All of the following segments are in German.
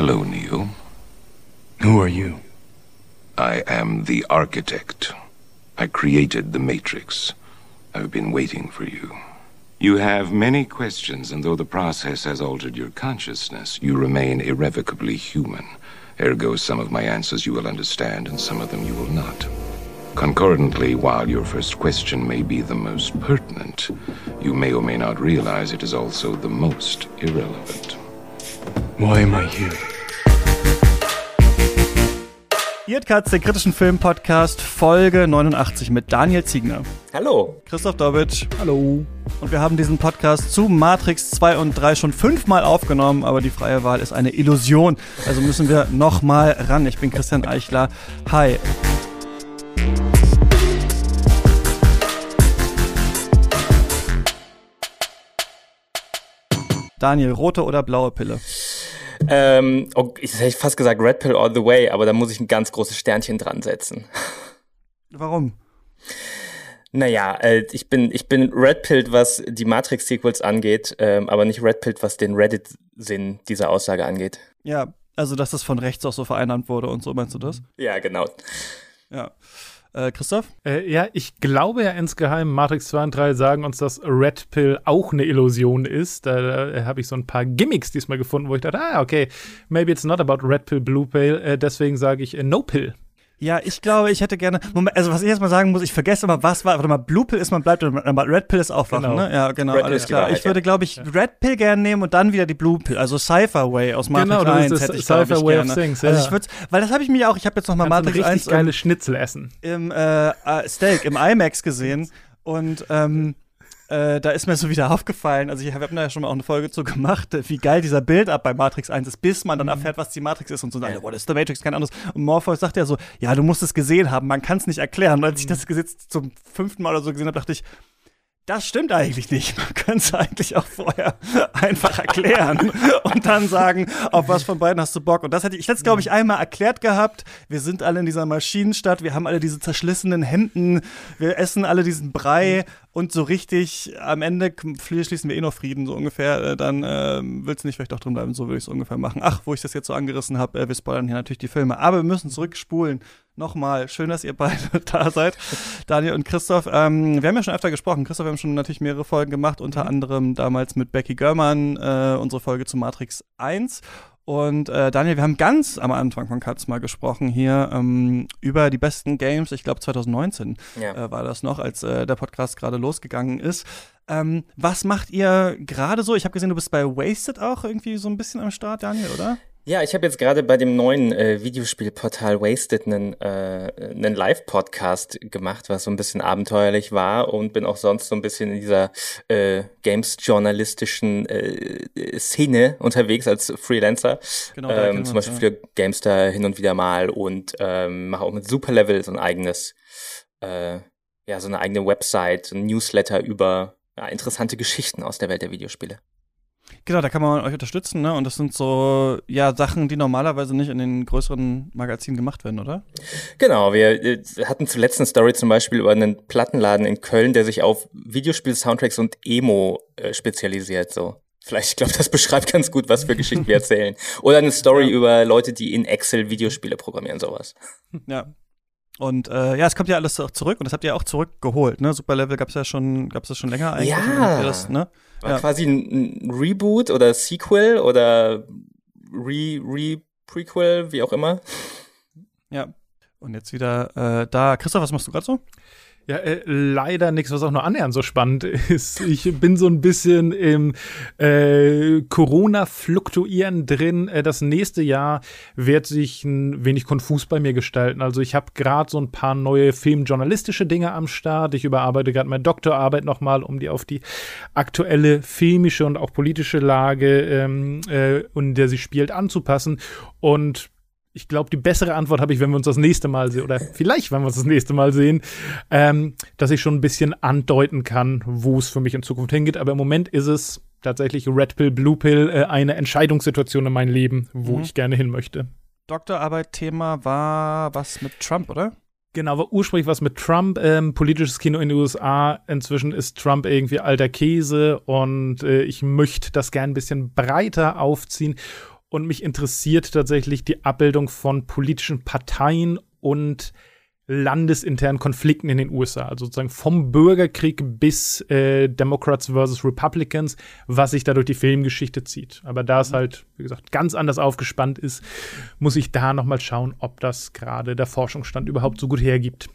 Hello, Neo. Who are you? I am the architect. I created the Matrix. I've been waiting for you. You have many questions, and though the process has altered your consciousness, you remain irrevocably human. Ergo, some of my answers you will understand, and some of them you will not. Concordantly, while your first question may be the most pertinent, you may or may not realize it is also the most irrelevant. Why am I here? Ihr Katz, der kritischen Film-Podcast, Folge 89 mit Daniel Ziegner. Hallo. Christoph Dobitsch. Hallo. Und wir haben diesen Podcast zu Matrix 2 und 3 schon fünfmal aufgenommen, aber die freie Wahl ist eine Illusion. Also müssen wir nochmal ran. Ich bin Christian Eichler. Hi. Daniel, rote oder blaue Pille? Ähm, oh, ich hätte fast gesagt Red Pill all the way, aber da muss ich ein ganz großes Sternchen dran setzen. Warum? Naja, äh, ich bin, ich bin Red Pilled, was die Matrix-Sequels angeht, ähm, aber nicht Red Pilled, was den Reddit-Sinn dieser Aussage angeht. Ja, also dass das von rechts auch so vereinnahmt wurde und so, meinst du das? Ja, genau. Ja. Äh, Christoph? Äh, ja, ich glaube ja insgeheim, Matrix 2 und 3 sagen uns, dass Red Pill auch eine Illusion ist. Da, da habe ich so ein paar Gimmicks diesmal gefunden, wo ich dachte, ah, okay, maybe it's not about Red Pill, Blue Pill. Äh, deswegen sage ich äh, No Pill. Ja, ich glaube, ich hätte gerne. Moment, also was ich jetzt mal sagen muss, ich vergesse immer, was war. Warte mal, Blue Pill ist man bleibt, aber Red Pill ist aufwachen, Genau. ne? Ja, genau, Red alles klar. Wahrheit, Ich würde, glaube ich, Red Pill gerne nehmen und dann wieder die Blue Pill, also Cypher Way aus Matrix Genau, das 1 ist hätte das ich, glaube Cypher ich, Way of gerne. Things, Also ja. ich würde, weil das habe ich mir auch, ich habe jetzt noch mal Kannst du Matrix ein 1 richtig geile im, Schnitzel essen. im äh, äh, Steak, im IMAX gesehen und ähm, äh, da ist mir so wieder aufgefallen, also ich habe da ja schon mal auch eine Folge zu gemacht, äh, wie geil dieser Bild-Up bei Matrix 1 ist, bis man dann Mhm. erfährt, was die Matrix ist und so, ja. what is the Matrix, kein anderes. Und Morpheus sagt ja so, ja, du musst es gesehen haben, man kann es nicht erklären. Und als ich Mhm. das jetzt zum fünften Mal oder so gesehen habe, dachte ich, das stimmt eigentlich nicht. Man könnte es eigentlich auch vorher einfach erklären und dann sagen, auf was von beiden hast du Bock. Und das hätte ich, ich hätte es, glaube ich, einmal erklärt gehabt. Wir sind alle in dieser Maschinenstadt, wir haben alle diese zerschlissenen Händen, wir essen alle diesen Brei und so richtig am Ende schließen wir eh noch Frieden, so ungefähr. Äh, Dann ähm, willst du nicht vielleicht doch drin bleiben, so würde ich es ungefähr machen. Ach, wo ich das jetzt so angerissen habe, äh, wir spoilern hier natürlich die Filme. Aber wir müssen zurückspulen. Nochmal, schön, dass ihr beide da seid, Daniel und Christoph. Ähm, wir haben ja schon öfter gesprochen. Christoph, wir haben schon natürlich mehrere Folgen gemacht, unter anderem damals mit Becky Görmann, äh, unsere Folge zu Matrix 1. Und äh, Daniel, wir haben ganz am Anfang von Katz mal gesprochen hier ähm, über die besten Games, ich glaube 2019 Ja. äh, war das noch, als äh, der Podcast gerade losgegangen ist. Ähm, was macht ihr gerade so? Ich habe gesehen, du bist bei Wasted auch irgendwie so ein bisschen am Start, Daniel, oder? Ja, ich habe jetzt gerade bei dem neuen äh, Videospielportal Wasted einen, äh, einen Live-Podcast gemacht, was so ein bisschen abenteuerlich war und bin auch sonst so ein bisschen in dieser äh, Games-journalistischen äh, Szene unterwegs als Freelancer. Genau, ähm, zum Beispiel für Gamestar hin und wieder mal und ähm, mache auch mit Superlevel so ein eigenes, äh, ja, so eine eigene Website, so ein Newsletter über ja, interessante Geschichten aus der Welt der Videospiele. Genau, da kann man euch unterstützen, ne? Und das sind so, ja, Sachen, die normalerweise nicht in den größeren Magazinen gemacht werden, oder? Genau, wir äh, hatten zuletzt eine Story zum Beispiel über einen Plattenladen in Köln, der sich auf Videospiel-Soundtracks und Emo äh, spezialisiert. So, vielleicht, ich glaube, das beschreibt ganz gut, was für Geschichten wir erzählen. Oder eine Story Ja. über Leute, die in Excel Videospiele programmieren, sowas. Ja. Und äh, ja, es kommt ja alles auch zurück und das habt ihr auch zurückgeholt, ne? Superlevel gab's ja schon, gab's das schon länger eigentlich. Ja. Das, ne? War Ja. quasi ein, Reboot oder Sequel oder Re, Re Prequel, wie auch immer. ja. Und jetzt wieder äh, da. Christoph, was machst du gerade so? Ja, äh, leider nichts, was auch nur annähernd so spannend ist. Ich bin so ein bisschen im äh, Corona-Fluktuieren drin. Äh, das nächste Jahr wird sich ein wenig konfus bei mir gestalten. Also ich habe gerade so ein paar neue filmjournalistische Dinge am Start. Ich überarbeite gerade meine Doktorarbeit nochmal, um die auf die aktuelle filmische und auch politische Lage, ähm, äh, in der sie spielt, anzupassen. Und ich glaube, die bessere Antwort habe ich, wenn wir uns das nächste Mal sehen, oder vielleicht, wenn wir uns das nächste Mal sehen, ähm, dass ich schon ein bisschen andeuten kann, wo es für mich in Zukunft hingeht. Aber im Moment ist es tatsächlich Red Pill, Blue Pill, äh, eine Entscheidungssituation in meinem Leben, wo Mhm. ich gerne hin möchte. Doktorarbeit-Thema war was mit Trump, oder? Genau, war ursprünglich was mit Trump, ähm, politisches Kino in den USA. Inzwischen ist Trump irgendwie alter Käse und äh, ich möchte das gern ein bisschen breiter aufziehen. Und mich interessiert tatsächlich die Abbildung von politischen Parteien und landesinternen Konflikten in den USA. Also sozusagen vom Bürgerkrieg bis äh, Democrats versus Republicans, was sich da durch die Filmgeschichte zieht. Aber da es halt, wie gesagt, ganz anders aufgespannt ist, muss ich da noch mal schauen, ob das gerade der Forschungsstand überhaupt so gut hergibt.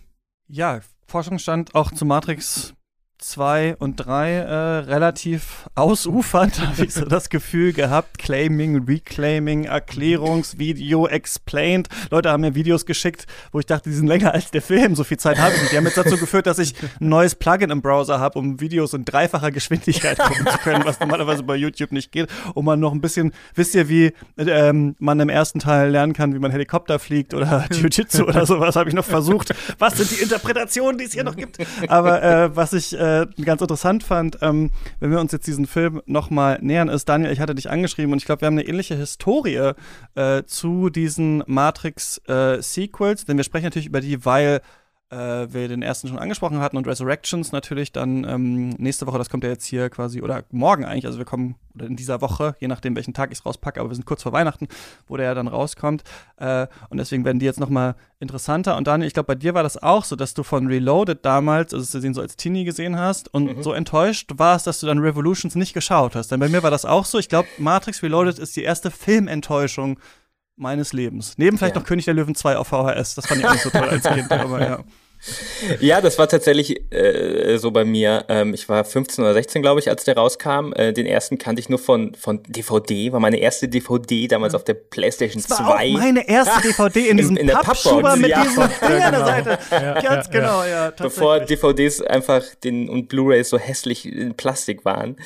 Ja, Forschungsstand auch zu Matrix 2 und 3 äh, relativ ausufernd, habe ich so das Gefühl gehabt. Claiming, Reclaiming, Erklärungsvideo, Explained. Leute haben mir Videos geschickt, wo ich dachte, die sind länger als der Film. So viel Zeit habe ich nicht. Die haben jetzt dazu geführt, dass ich ein neues Plugin im Browser habe, um Videos in dreifacher Geschwindigkeit gucken zu können, was normalerweise bei YouTube nicht geht. Und man noch ein bisschen, wisst ihr, wie ähm, man im ersten Teil lernen kann, wie man Helikopter fliegt oder Jiu-Jitsu oder sowas, habe ich noch versucht. Was sind die Interpretationen, die es hier noch gibt? Aber äh, was ich äh, äh, ganz interessant fand, ähm, wenn wir uns jetzt diesen Film nochmal nähern, ist, Daniel, ich hatte dich angeschrieben und ich glaube, wir haben eine ähnliche Historie äh, zu diesen Matrix-Sequels, äh, denn wir sprechen natürlich über die, weil wir den ersten schon angesprochen hatten und Resurrections natürlich dann ähm, nächste Woche, das kommt ja jetzt hier quasi, oder morgen eigentlich, also wir kommen, oder in dieser Woche, je nachdem, welchen Tag ich es rauspacke, aber wir sind kurz vor Weihnachten, wo der ja dann rauskommt. Äh, und deswegen werden die jetzt nochmal interessanter. Und Daniel, ich glaube, bei dir war das auch so, dass du von Reloaded damals, also den so als Teenie gesehen hast und mhm. so enttäuscht warst, dass du dann Revolutions nicht geschaut hast. Denn bei mir war das auch so. Ich glaube, Matrix Reloaded ist die erste Filmenttäuschung meines Lebens. Neben vielleicht ja. noch König der Löwen 2 auf VHS. Das fand ich auch nicht so toll als Kind, aber ja. Ja, das war tatsächlich äh, so bei mir. Ähm, ich war 15 oder 16, glaube ich, als der rauskam. Äh, den ersten kannte ich nur von, von DVD, war meine erste DVD damals auf der PlayStation das war 2. Auch meine erste DVD in diesem in, in Pappschuber mit ja. diesem Ding an der Seite. Ja, Ganz ja, genau, ja. Bevor DVDs einfach den und Blu-rays so hässlich in Plastik waren.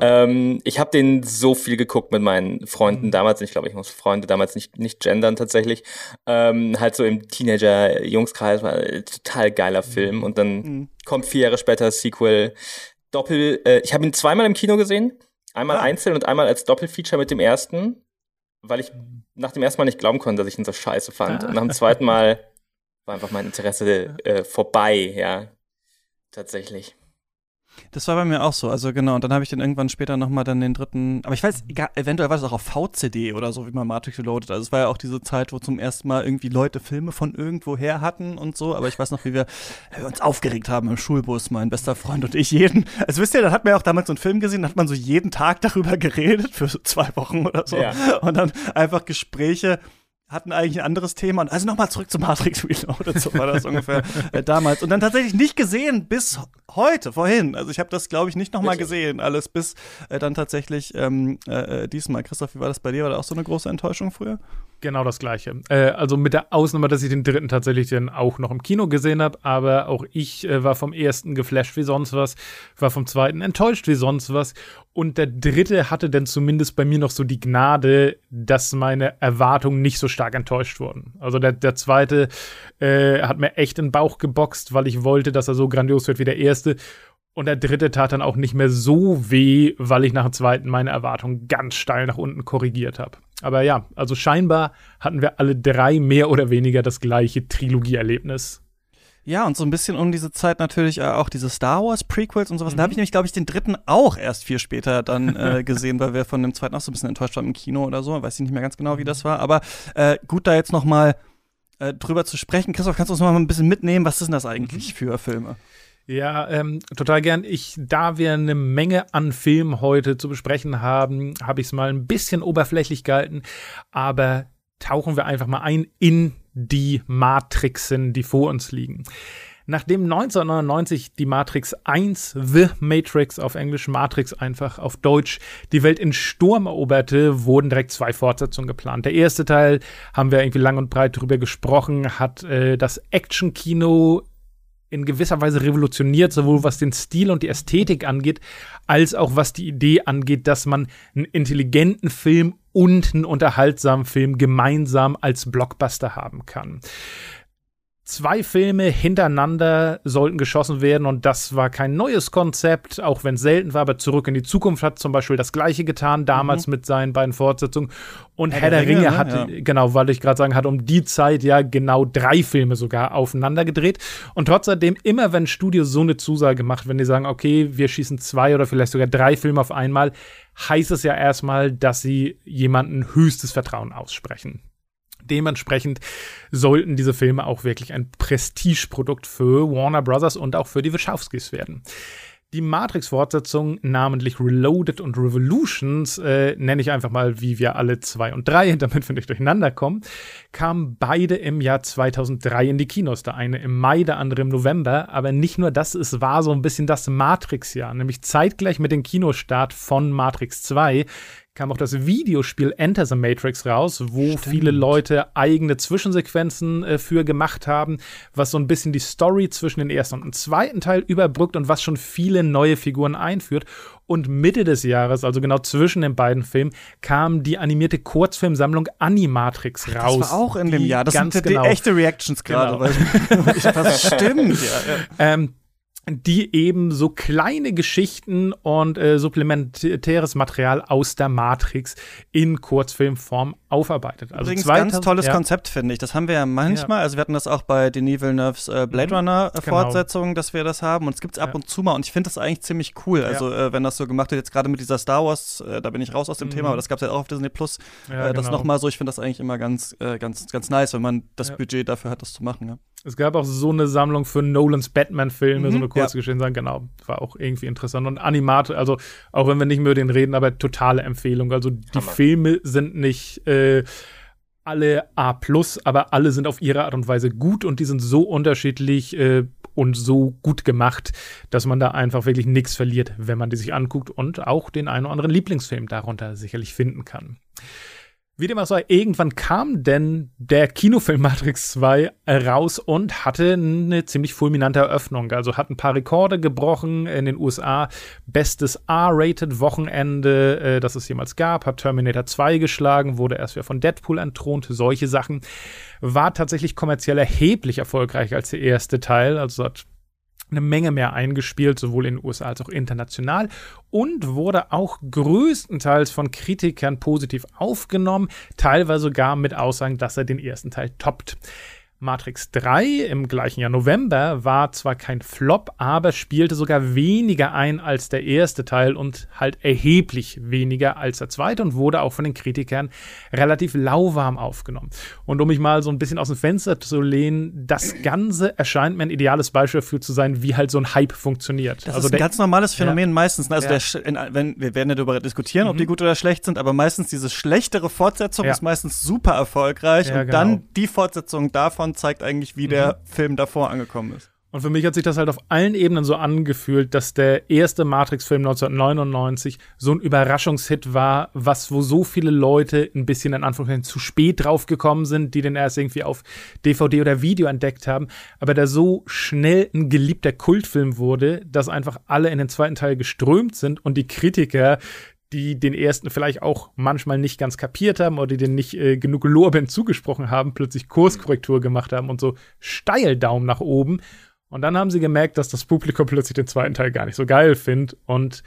Ähm, ich habe den so viel geguckt mit meinen Freunden mhm. damals. Ich glaube, ich muss Freunde damals nicht, nicht gendern tatsächlich. Ähm, halt so im Teenager-Jungskreis war total total geiler mhm. Film. Und dann mhm. kommt vier Jahre später das Sequel. Doppel, äh, ich habe ihn zweimal im Kino gesehen. Einmal ah. einzeln und einmal als Doppelfeature mit dem ersten, weil ich nach dem ersten Mal nicht glauben konnte, dass ich ihn so scheiße fand. Ah. Und nach dem zweiten Mal war einfach mein Interesse äh, vorbei, ja. Tatsächlich. Das war bei mir auch so. Also genau, und dann habe ich dann irgendwann später nochmal dann den dritten, aber ich weiß, egal, eventuell war das auch auf VCD oder so, wie man Matrix Reloaded. Also es war ja auch diese Zeit, wo zum ersten Mal irgendwie Leute Filme von irgendwo her hatten und so. Aber ich weiß noch, wie wir, wie wir uns aufgeregt haben im Schulbus, mein bester Freund und ich jeden. Also wisst ihr, da hat man ja auch damals so einen Film gesehen, da hat man so jeden Tag darüber geredet für so zwei Wochen oder so. Ja. Und dann einfach Gespräche hatten eigentlich ein anderes Thema. Und also nochmal zurück zu Matrix Reloaded, so war das ungefähr äh, damals. Und dann tatsächlich nicht gesehen bis heute, vorhin. Also ich habe das, glaube ich, nicht nochmal gesehen, alles bis äh, dann tatsächlich ähm, äh, äh, diesmal. Christoph, wie war das bei dir? War das auch so eine große Enttäuschung früher? Genau das gleiche. Äh, also mit der Ausnahme, dass ich den dritten tatsächlich dann auch noch im Kino gesehen habe, aber auch ich äh, war vom ersten geflasht wie sonst was, war vom zweiten enttäuscht wie sonst was und der dritte hatte dann zumindest bei mir noch so die Gnade, dass meine Erwartungen nicht so stark enttäuscht wurden. Also der, der zweite äh, hat mir echt den Bauch geboxt, weil ich wollte, dass er so grandios wird wie der erste. Und der dritte tat dann auch nicht mehr so weh, weil ich nach dem zweiten meine Erwartungen ganz steil nach unten korrigiert habe. Aber ja, also scheinbar hatten wir alle drei mehr oder weniger das gleiche Trilogieerlebnis. Ja, und so ein bisschen um diese Zeit natürlich äh, auch diese Star Wars Prequels und sowas. Mhm. Da habe ich nämlich, glaube ich, den dritten auch erst viel später dann äh, gesehen, weil wir von dem zweiten auch so ein bisschen enttäuscht waren im Kino oder so. Weiß ich nicht mehr ganz genau, wie das war. Aber äh, gut, da jetzt noch mal äh, drüber zu sprechen. Christoph, kannst du uns noch mal ein bisschen mitnehmen? Was ist denn das eigentlich mhm. für Filme? Ja, ähm, total gern. Ich, da wir eine Menge an Filmen heute zu besprechen haben, habe ich es mal ein bisschen oberflächlich gehalten, aber tauchen wir einfach mal ein in die Matrixen, die vor uns liegen. Nachdem 1999 die Matrix 1, The Matrix auf Englisch, Matrix einfach auf Deutsch, die Welt in Sturm eroberte, wurden direkt zwei Fortsetzungen geplant. Der erste Teil, haben wir irgendwie lang und breit drüber gesprochen, hat äh, das Action-Kino in gewisser Weise revolutioniert, sowohl was den Stil und die Ästhetik angeht, als auch was die Idee angeht, dass man einen intelligenten Film und einen unterhaltsamen Film gemeinsam als Blockbuster haben kann. Zwei Filme hintereinander sollten geschossen werden und das war kein neues Konzept, auch wenn es selten war, aber Zurück in die Zukunft hat zum Beispiel das gleiche getan, damals mhm. mit seinen beiden Fortsetzungen. Und Herr, Herr der, Ringe, Ringe ne? hat, ja. genau, weil ich gerade sagen, hat um die Zeit ja genau drei Filme sogar aufeinander gedreht. Und trotzdem, immer wenn Studios so eine Zusage macht, wenn die sagen, okay, wir schießen zwei oder vielleicht sogar drei Filme auf einmal, heißt es ja erstmal, dass sie jemanden höchstes Vertrauen aussprechen. Dementsprechend sollten diese Filme auch wirklich ein Prestigeprodukt für Warner Brothers und auch für die Wachowskis werden. Die Matrix-Fortsetzung, namentlich Reloaded und Revolutions, äh, nenne ich einfach mal, wie wir alle zwei und drei, damit wir nicht durcheinander kommen, kamen beide im Jahr 2003 in die Kinos. Der eine im Mai, der andere im November. Aber nicht nur das, es war so ein bisschen das Matrix-Jahr, nämlich zeitgleich mit dem Kinostart von Matrix 2 kam auch das Videospiel Enter the Matrix raus, wo Stimmt. viele Leute eigene Zwischensequenzen äh, für gemacht haben, was so ein bisschen die Story zwischen den ersten und dem zweiten Teil überbrückt und was schon viele neue Figuren einführt. Und Mitte des Jahres, also genau zwischen den beiden Filmen, kam die animierte Kurzfilmsammlung Animatrix raus. Das war auch in dem Jahr. Das sind genau, die echte Reactions gerade. Genau. das stimmt. Ja, ja. Ähm, die eben so kleine Geschichten und äh, supplementäres Material aus der Matrix in Kurzfilmform aufarbeitet. Also Übrigens 2000, ganz tolles ja. Konzept, finde ich. Das haben wir ja manchmal. Ja. Also wir hatten das auch bei Denis Villeneuves äh, Blade mhm. Runner äh, genau. Fortsetzung, dass wir das haben. Und es gibt es ab ja. und zu mal. Und ich finde das eigentlich ziemlich cool. Also äh, wenn das so gemacht wird, jetzt gerade mit dieser Star Wars, äh, da bin ich raus aus dem mhm. Thema, aber das gab es ja auch auf Disney Plus. Äh, das genau. nochmal so. Ich finde das eigentlich immer ganz, äh, ganz, ganz nice, wenn man das Budget dafür hat, das zu machen. Ja. Es gab auch so eine Sammlung für Nolans Batman-Filme, mhm, so eine kurze ja. Geschichte, genau. War auch irgendwie interessant. Und Animat, also auch wenn wir nicht mehr über den reden, aber totale Empfehlung. Also die Hammer. Filme sind nicht äh, alle A, aber alle sind auf ihre Art und Weise gut und die sind so unterschiedlich äh, und so gut gemacht, dass man da einfach wirklich nichts verliert, wenn man die sich anguckt und auch den einen oder anderen Lieblingsfilm darunter sicherlich finden kann. Wie dem auch sei, irgendwann kam denn der Kinofilm Matrix 2 raus und hatte eine ziemlich fulminante Eröffnung. Also hat ein paar Rekorde gebrochen in den USA. Bestes R-rated Wochenende, äh, das es jemals gab. Hat Terminator 2 geschlagen, wurde erst wieder von Deadpool entthront. Solche Sachen. War tatsächlich kommerziell erheblich erfolgreicher als der erste Teil. Also hat eine Menge mehr eingespielt, sowohl in den USA als auch international und wurde auch größtenteils von Kritikern positiv aufgenommen, teilweise sogar mit Aussagen, dass er den ersten Teil toppt. Matrix 3 im gleichen Jahr November war zwar kein Flop, aber spielte sogar weniger ein als der erste Teil und halt erheblich weniger als der zweite und wurde auch von den Kritikern relativ lauwarm aufgenommen. Und um mich mal so ein bisschen aus dem Fenster zu lehnen, das Ganze erscheint mir ein ideales Beispiel dafür zu sein, wie halt so ein Hype funktioniert. Das also ist ein ganz normales Phänomen ja. meistens. Also ja. der, wenn, wir werden ja darüber diskutieren, mhm. ob die mhm. gut oder schlecht sind, aber meistens diese schlechtere Fortsetzung ja. ist meistens super erfolgreich und genau. dann die Fortsetzung davon davon zeigt eigentlich, wie der mhm. Film davor angekommen ist. Und für mich hat sich das halt auf allen Ebenen so angefühlt, dass der erste Matrix-Film 1999 so ein Überraschungshit war, was wo so viele Leute ein bisschen in Anführungszeichen zu spät draufgekommen sind, die den erst irgendwie auf DVD oder Video entdeckt haben, aber der so schnell ein geliebter Kultfilm wurde, dass einfach alle in den zweiten Teil geströmt sind und die Kritiker die den ersten vielleicht auch manchmal nicht ganz kapiert haben oder die den nicht äh, genug Lorbeeren zugesprochen haben, plötzlich Kurskorrektur gemacht haben und so steil Daumen nach oben. Und dann haben sie gemerkt, dass das Publikum plötzlich den zweiten Teil gar nicht so geil findet und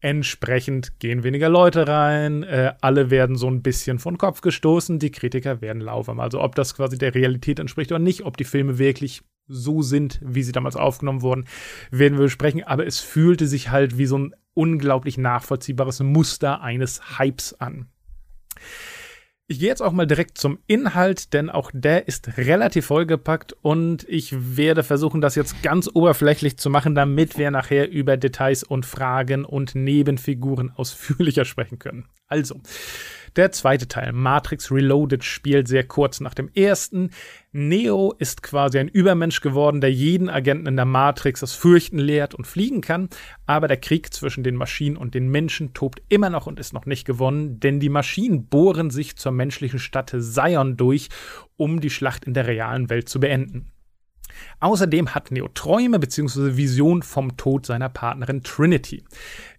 entsprechend gehen weniger Leute rein, äh, alle werden so ein bisschen von Kopf gestoßen, die Kritiker werden lauwarm. Also ob das quasi der Realität entspricht oder nicht, ob die Filme wirklich so sind, wie sie damals aufgenommen wurden, werden wir besprechen. Aber es fühlte sich halt wie so ein unglaublich nachvollziehbares Muster eines Hypes an. Ich gehe jetzt auch mal direkt zum Inhalt, denn auch der ist relativ vollgepackt und ich werde versuchen, das jetzt ganz oberflächlich zu machen, damit wir nachher über Details und Fragen und Nebenfiguren ausführlicher sprechen können. Also, der zweite Teil, Matrix Reloaded, spielt sehr kurz nach dem ersten. Neo ist quasi ein Übermensch geworden, der jeden Agenten in der Matrix das Fürchten lehrt und fliegen kann. Aber der Krieg zwischen den Maschinen und den Menschen tobt immer noch und ist noch nicht gewonnen, denn die Maschinen bohren sich zur menschlichen Stadt Zion durch, um die Schlacht in der realen Welt zu beenden. Außerdem hat Neo Träume bzw. Vision vom Tod seiner Partnerin Trinity.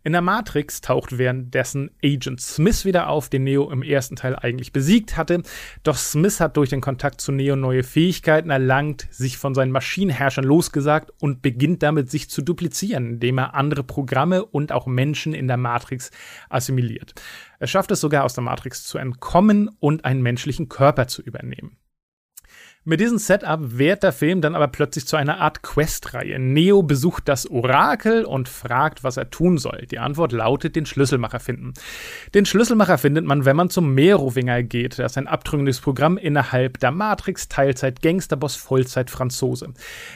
In der Matrix taucht währenddessen Agent Smith wieder auf, den Neo im ersten Teil eigentlich besiegt hatte. Doch Smith hat durch den Kontakt zu Neo neue Fähigkeiten erlangt, sich von seinen Maschinenherrschern losgesagt und beginnt damit, sich zu duplizieren, indem er andere Programme und auch Menschen in der Matrix assimiliert. Er schafft es sogar aus der Matrix zu entkommen und einen menschlichen Körper zu übernehmen. Mit diesem Setup wird der Film dann aber plötzlich zu einer Art Questreihe. Neo besucht das Orakel und fragt, was er tun soll. Die Antwort lautet, den Schlüsselmacher finden. Den Schlüsselmacher findet man, wenn man zum Merowinger geht. Das ist ein abtrünniges Programm innerhalb der Matrix, Teilzeit Gangsterboss, Vollzeit Franzose.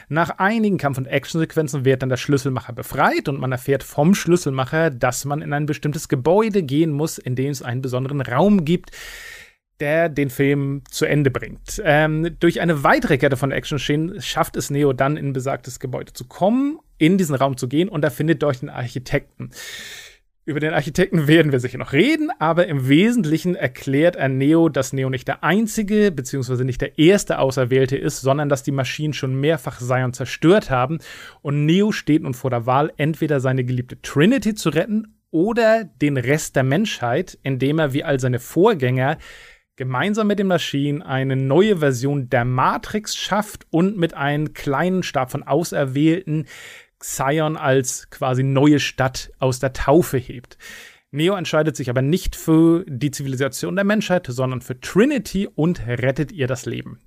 Nach einigen Kampf- und Actionsequenzen wird dann der Schlüsselmacher befreit und man erfährt vom Schlüsselmacher, dass man in ein bestimmtes Gebäude gehen muss, in dem es einen besonderen Raum gibt, der den Film zu Ende bringt. Ähm, durch eine weitere Kette von Action-Szenen schafft es Neo dann in besagtes Gebäude zu kommen, in diesen Raum zu gehen und er findet dort den Architekten. Über den Architekten werden wir sicher noch reden, aber im Wesentlichen erklärt er Neo, dass Neo nicht der einzige bzw. nicht der erste Auserwählte ist, sondern dass die Maschinen schon mehrfach Zion zerstört haben und Neo steht nun vor der Wahl, entweder seine geliebte Trinity zu retten oder den Rest der Menschheit, indem er wie all seine Vorgänger gemeinsam mit den Maschinen eine neue Version der Matrix schafft und mit einem kleinen Stab von Auserwählten Xion als quasi neue Stadt aus der Taufe hebt. Neo entscheidet sich aber nicht für die Zivilisation der Menschheit, sondern für Trinity und rettet ihr das Leben.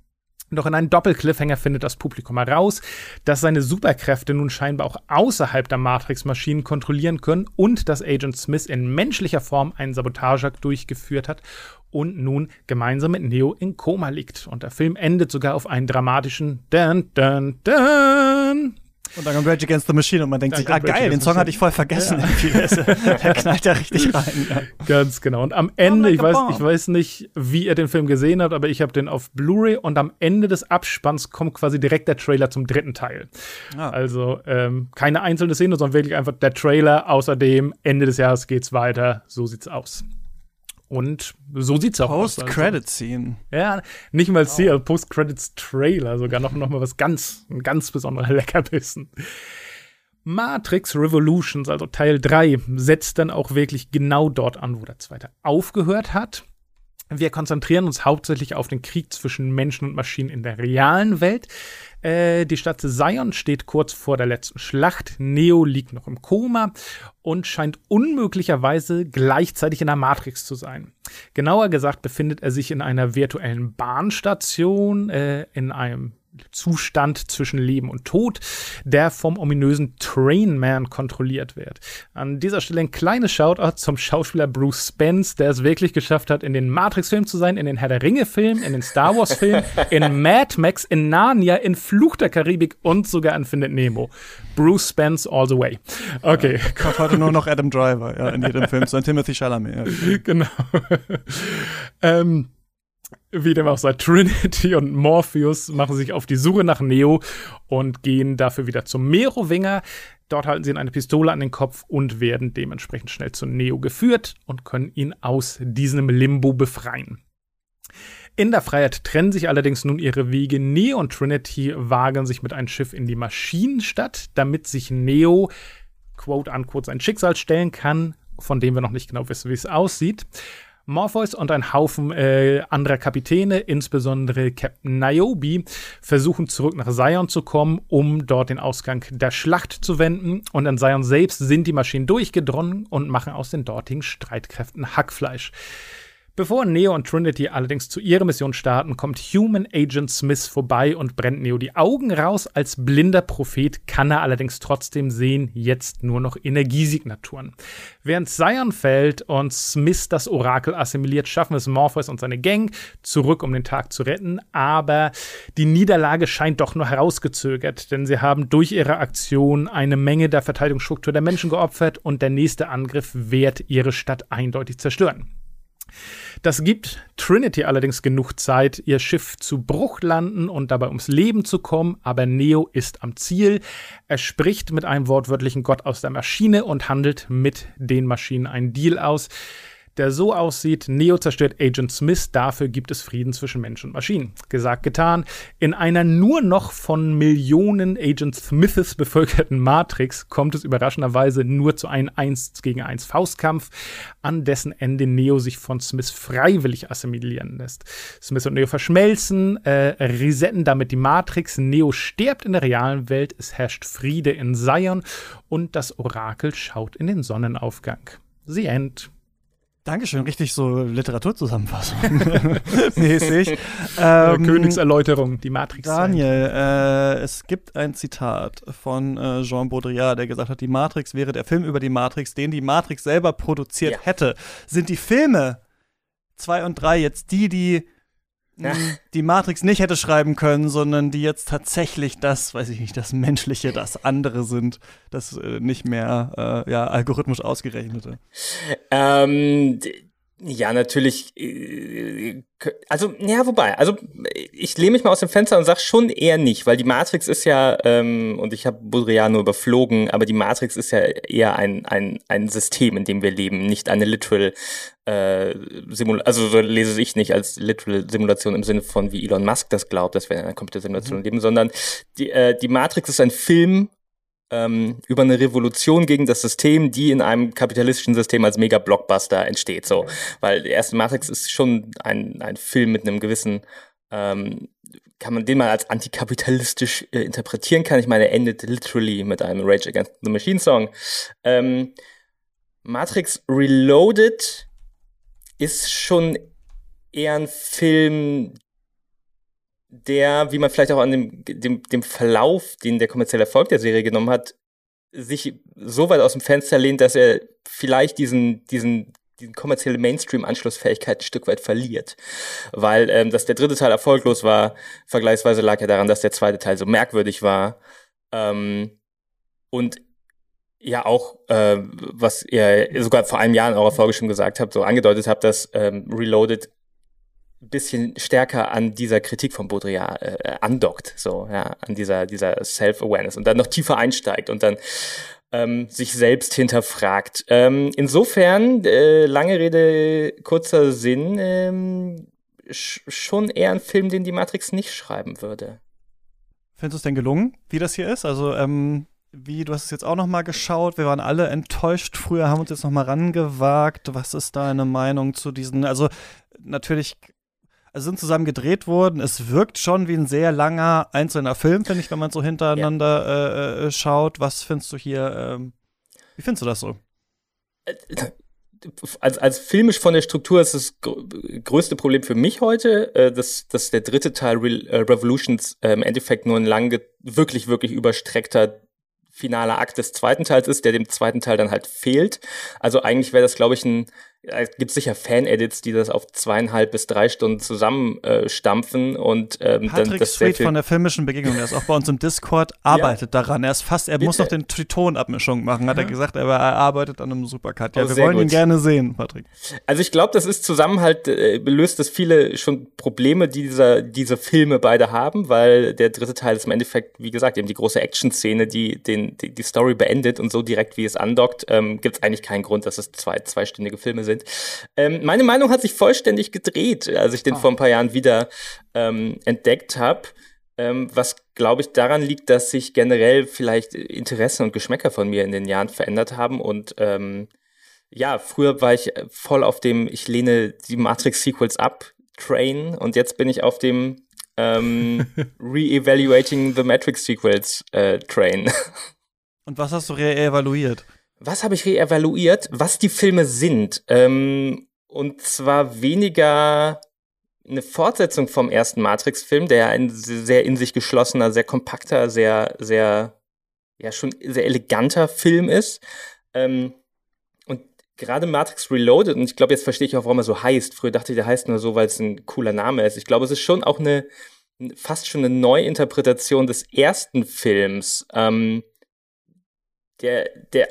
Doch in einem Doppelcliffhanger findet das Publikum heraus, dass seine Superkräfte nun scheinbar auch außerhalb der Matrix-Maschinen kontrollieren können und dass Agent Smith in menschlicher Form einen Sabotageakt durchgeführt hat und nun gemeinsam mit Neo in Koma liegt. Und der Film endet sogar auf einen dramatischen Dun, Dun, Dun. Und dann kommt Rage Against the Machine und man denkt sich, ah geil, den Song hatte ich voll vergessen. Ja. der knallt ja richtig rein. Ja. Ganz genau. Und am Ende, ich weiß, ich weiß nicht, wie ihr den Film gesehen habt, aber ich habe den auf Blu-ray und am Ende des Abspanns kommt quasi direkt der Trailer zum dritten Teil. Ah. Also ähm, keine einzelne Szene, sondern wirklich einfach der Trailer. Außerdem Ende des Jahres geht's weiter. So sieht's aus. Und so sieht's auch Post aus. Post-Credit-Scene. Also. Ja, nicht mal wow. Scene, Post-Credits-Trailer, sogar noch, noch mal was ganz, ein ganz besonderer Leckerbissen. Matrix Revolutions, also Teil 3, setzt dann auch wirklich genau dort an, wo der zweite aufgehört hat. Wir konzentrieren uns hauptsächlich auf den Krieg zwischen Menschen und Maschinen in der realen Welt. Äh, die Stadt Zion steht kurz vor der letzten Schlacht. Neo liegt noch im Koma und scheint unmöglicherweise gleichzeitig in der Matrix zu sein. Genauer gesagt befindet er sich in einer virtuellen Bahnstation, äh, in einem Zustand zwischen Leben und Tod, der vom ominösen Trainman kontrolliert wird. An dieser Stelle ein kleines Shoutout zum Schauspieler Bruce Spence, der es wirklich geschafft hat, in den Matrix-Filmen zu sein, in den Herr der Ringe-Filmen, in den Star Wars-Filmen, in Mad Max, in Narnia, in Fluch der Karibik und sogar in Findet Nemo. Bruce Spence all the way. Okay. Ja, kommt heute nur noch Adam Driver, ja, in jedem Film, so ein Timothy Chalamet. Ja. Genau. ähm, wie dem auch sei, Trinity und Morpheus machen sich auf die Suche nach Neo und gehen dafür wieder zum Merowinger. Dort halten sie eine Pistole an den Kopf und werden dementsprechend schnell zu Neo geführt und können ihn aus diesem Limbo befreien. In der Freiheit trennen sich allerdings nun ihre Wege. Neo und Trinity wagen sich mit einem Schiff in die Maschinenstadt, damit sich Neo, quote unquote, sein Schicksal stellen kann, von dem wir noch nicht genau wissen, wie es aussieht. Morpheus und ein Haufen äh, anderer Kapitäne, insbesondere Captain Niobe, versuchen zurück nach Zion zu kommen, um dort den Ausgang der Schlacht zu wenden. Und an Zion selbst sind die Maschinen durchgedrungen und machen aus den dortigen Streitkräften Hackfleisch. Bevor Neo und Trinity allerdings zu ihrer Mission starten, kommt Human Agent Smith vorbei und brennt Neo die Augen raus. Als blinder Prophet kann er allerdings trotzdem sehen, jetzt nur noch Energiesignaturen. Während Zion fällt und Smith das Orakel assimiliert, schaffen es Morpheus und seine Gang zurück, um den Tag zu retten. Aber die Niederlage scheint doch nur herausgezögert, denn sie haben durch ihre Aktion eine Menge der Verteidigungsstruktur der Menschen geopfert und der nächste Angriff wird ihre Stadt eindeutig zerstören. Das gibt Trinity allerdings genug Zeit, ihr Schiff zu Bruch landen und dabei ums Leben zu kommen, aber Neo ist am Ziel. Er spricht mit einem wortwörtlichen Gott aus der Maschine und handelt mit den Maschinen einen Deal aus. Der so aussieht: Neo zerstört Agent Smith, dafür gibt es Frieden zwischen Mensch und Maschinen. Gesagt, getan. In einer nur noch von Millionen Agent Smiths bevölkerten Matrix kommt es überraschenderweise nur zu einem 1 gegen 1 Faustkampf, an dessen Ende Neo sich von Smith freiwillig assimilieren lässt. Smith und Neo verschmelzen, äh, resetten damit die Matrix. Neo stirbt in der realen Welt, es herrscht Friede in Zion und das Orakel schaut in den Sonnenaufgang. The End. Dankeschön, richtig so Literaturzusammenfassung mäßig. Ähm, Königserläuterung, die Matrix. Daniel, äh, es gibt ein Zitat von äh, Jean Baudrillard, der gesagt hat, die Matrix wäre der Film über die Matrix, den die Matrix selber produziert Ja. hätte. Sind die Filme zwei und drei jetzt die, die mh, die Matrix nicht hätte schreiben können, sondern die jetzt tatsächlich das, weiß ich nicht, das Menschliche, das andere sind, das äh, nicht mehr äh, ja, algorithmisch ausgerechnete. Ähm, ja, natürlich. äh, Also, ja, wobei, also ich lehne mich mal aus dem Fenster und sag schon eher nicht, weil die Matrix ist ja, ähm, und ich habe Baudrillard nur überflogen, aber die Matrix ist ja eher ein, ein, ein System, in dem wir leben, nicht eine literal äh, Simulation, also so lese ich nicht als literal Simulation im Sinne von, wie Elon Musk das glaubt, dass wir in einer Computersimulation leben, sondern die, äh, die Matrix ist ein Film, ähm, über eine Revolution gegen das System, die in einem kapitalistischen System als Mega-Blockbuster entsteht. So, weil der erste Matrix ist schon ein, ein Film mit einem gewissen, ähm, kann man den mal als antikapitalistisch äh, interpretieren kann. Ich meine, er endet literally mit einem Rage Against the Machine Song. Ähm, Matrix Reloaded ist schon eher ein Film, der, wie man vielleicht auch an dem, dem, dem Verlauf, den der kommerzielle Erfolg der Serie genommen hat, sich so weit aus dem Fenster lehnt, dass er vielleicht diesen, diesen, diesen kommerzielle Mainstream-Anschlussfähigkeit ein Stück weit verliert. Weil, ähm, dass der dritte Teil erfolglos war, vergleichsweise lag ja daran, dass der zweite Teil so merkwürdig war. Ähm, und ja auch, äh, was ihr sogar vor einem Jahr in eurer Folge schon gesagt habt, so angedeutet habt, dass ähm, Reloaded bisschen stärker an dieser Kritik von Baudrillard äh, andockt, so, ja, an dieser, dieser Self-Awareness und dann noch tiefer einsteigt und dann ähm, sich selbst hinterfragt. Ähm, insofern, äh, lange Rede, kurzer Sinn, ähm, sch schon eher ein Film, den die Matrix nicht schreiben würde. Findest du es denn gelungen, wie das hier ist? Also, ähm, wie, du hast es jetzt auch noch mal geschaut, wir waren alle enttäuscht früher, haben uns jetzt noch mal rangewagt. Was ist deine Meinung zu diesen, also natürlich, sind zusammen gedreht worden, es wirkt schon wie ein sehr langer einzelner Film, finde ich, wenn man so hintereinander äh, äh, schaut. Was findest du hier, ähm, wie findest du das so? als, als filmisch von der Struktur ist das gr größte Problem für mich heute, äh, dass, dass der dritte Teil Re äh, Revolutions äh, im Endeffekt nur ein lang, wirklich, wirklich überstreckter finaler Akt des zweiten Teils ist, der dem zweiten Teil dann halt fehlt. Also eigentlich wäre das, glaube ich, ein, es gibt sicher Fan-Edits, die das auf zweieinhalb bis drei Stunden zusammenstampfen äh, und ähm, dann Patrick das viel von der filmischen Begegnung, der ist auch bei uns im Discord, arbeitet daran. Er ist fast, er muss noch den, die Tonabmischung machen, hat er gesagt, aber er arbeitet an einem Supercut. Ja, Oh, wir wollen ihn gut. gerne sehen, Patrick. Also ich glaube, das ist zusammen halt, äh, löst das viele schon Probleme, die dieser, diese Filme beide haben, weil der dritte Teil ist im Endeffekt, wie gesagt, eben die große Action-Szene, die, den, die die Story beendet und so direkt wie es andockt, ähm, gibt es eigentlich keinen Grund, dass es zwei zweistündige Filme sind. Ähm, meine Meinung hat sich vollständig gedreht, als ich den vor ein paar Jahren wieder ähm, entdeckt habe. Ähm, was glaube ich daran liegt, dass sich generell vielleicht Interessen und Geschmäcker von mir in den Jahren verändert haben und ähm, ja, früher war ich voll auf dem, ich lehne die Matrix-Sequels ab, Train, und jetzt bin ich auf dem ähm, Re-Evaluating the Matrix-Sequels äh, Train. Und was hast du reevaluiert? Was habe ich reevaluiert? Was die Filme sind. Ähm, und zwar weniger eine Fortsetzung vom ersten Matrix-Film, der ein sehr in sich geschlossener, sehr kompakter, sehr, sehr, ja, schon sehr eleganter Film ist. Ähm, und gerade Matrix Reloaded, und ich glaube, jetzt verstehe ich auch, warum er so heißt. Früher dachte ich, der heißt nur so, weil es ein cooler Name ist. Ich glaube, es ist schon auch eine, fast schon eine Neuinterpretation des ersten Films. Ähm, der, der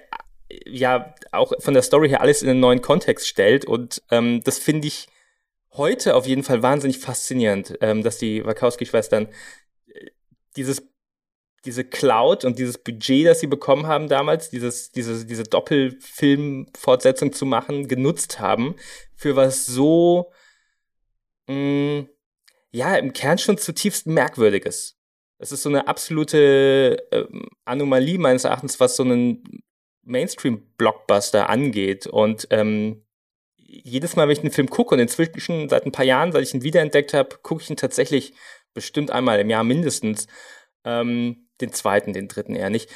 ja auch von der Story her alles in einen neuen Kontext stellt. Und ähm, das finde ich heute auf jeden Fall wahnsinnig faszinierend, ähm, dass die Wachowski-Schwestern äh, dieses diese Cloud und dieses Budget, das sie bekommen haben damals, dieses, diese, diese Doppelfilm-Fortsetzung zu machen, genutzt haben für was so, mh, mm, ja, im Kern schon zutiefst merkwürdiges. Es ist so eine absolute ähm, Anomalie meines Erachtens, was so einen Mainstream-Blockbuster angeht. Und ähm, jedes Mal, wenn ich einen Film gucke und inzwischen seit ein paar Jahren, seit ich ihn wiederentdeckt habe, gucke ich ihn tatsächlich bestimmt einmal im Jahr mindestens. Ähm, den zweiten, den dritten eher nicht.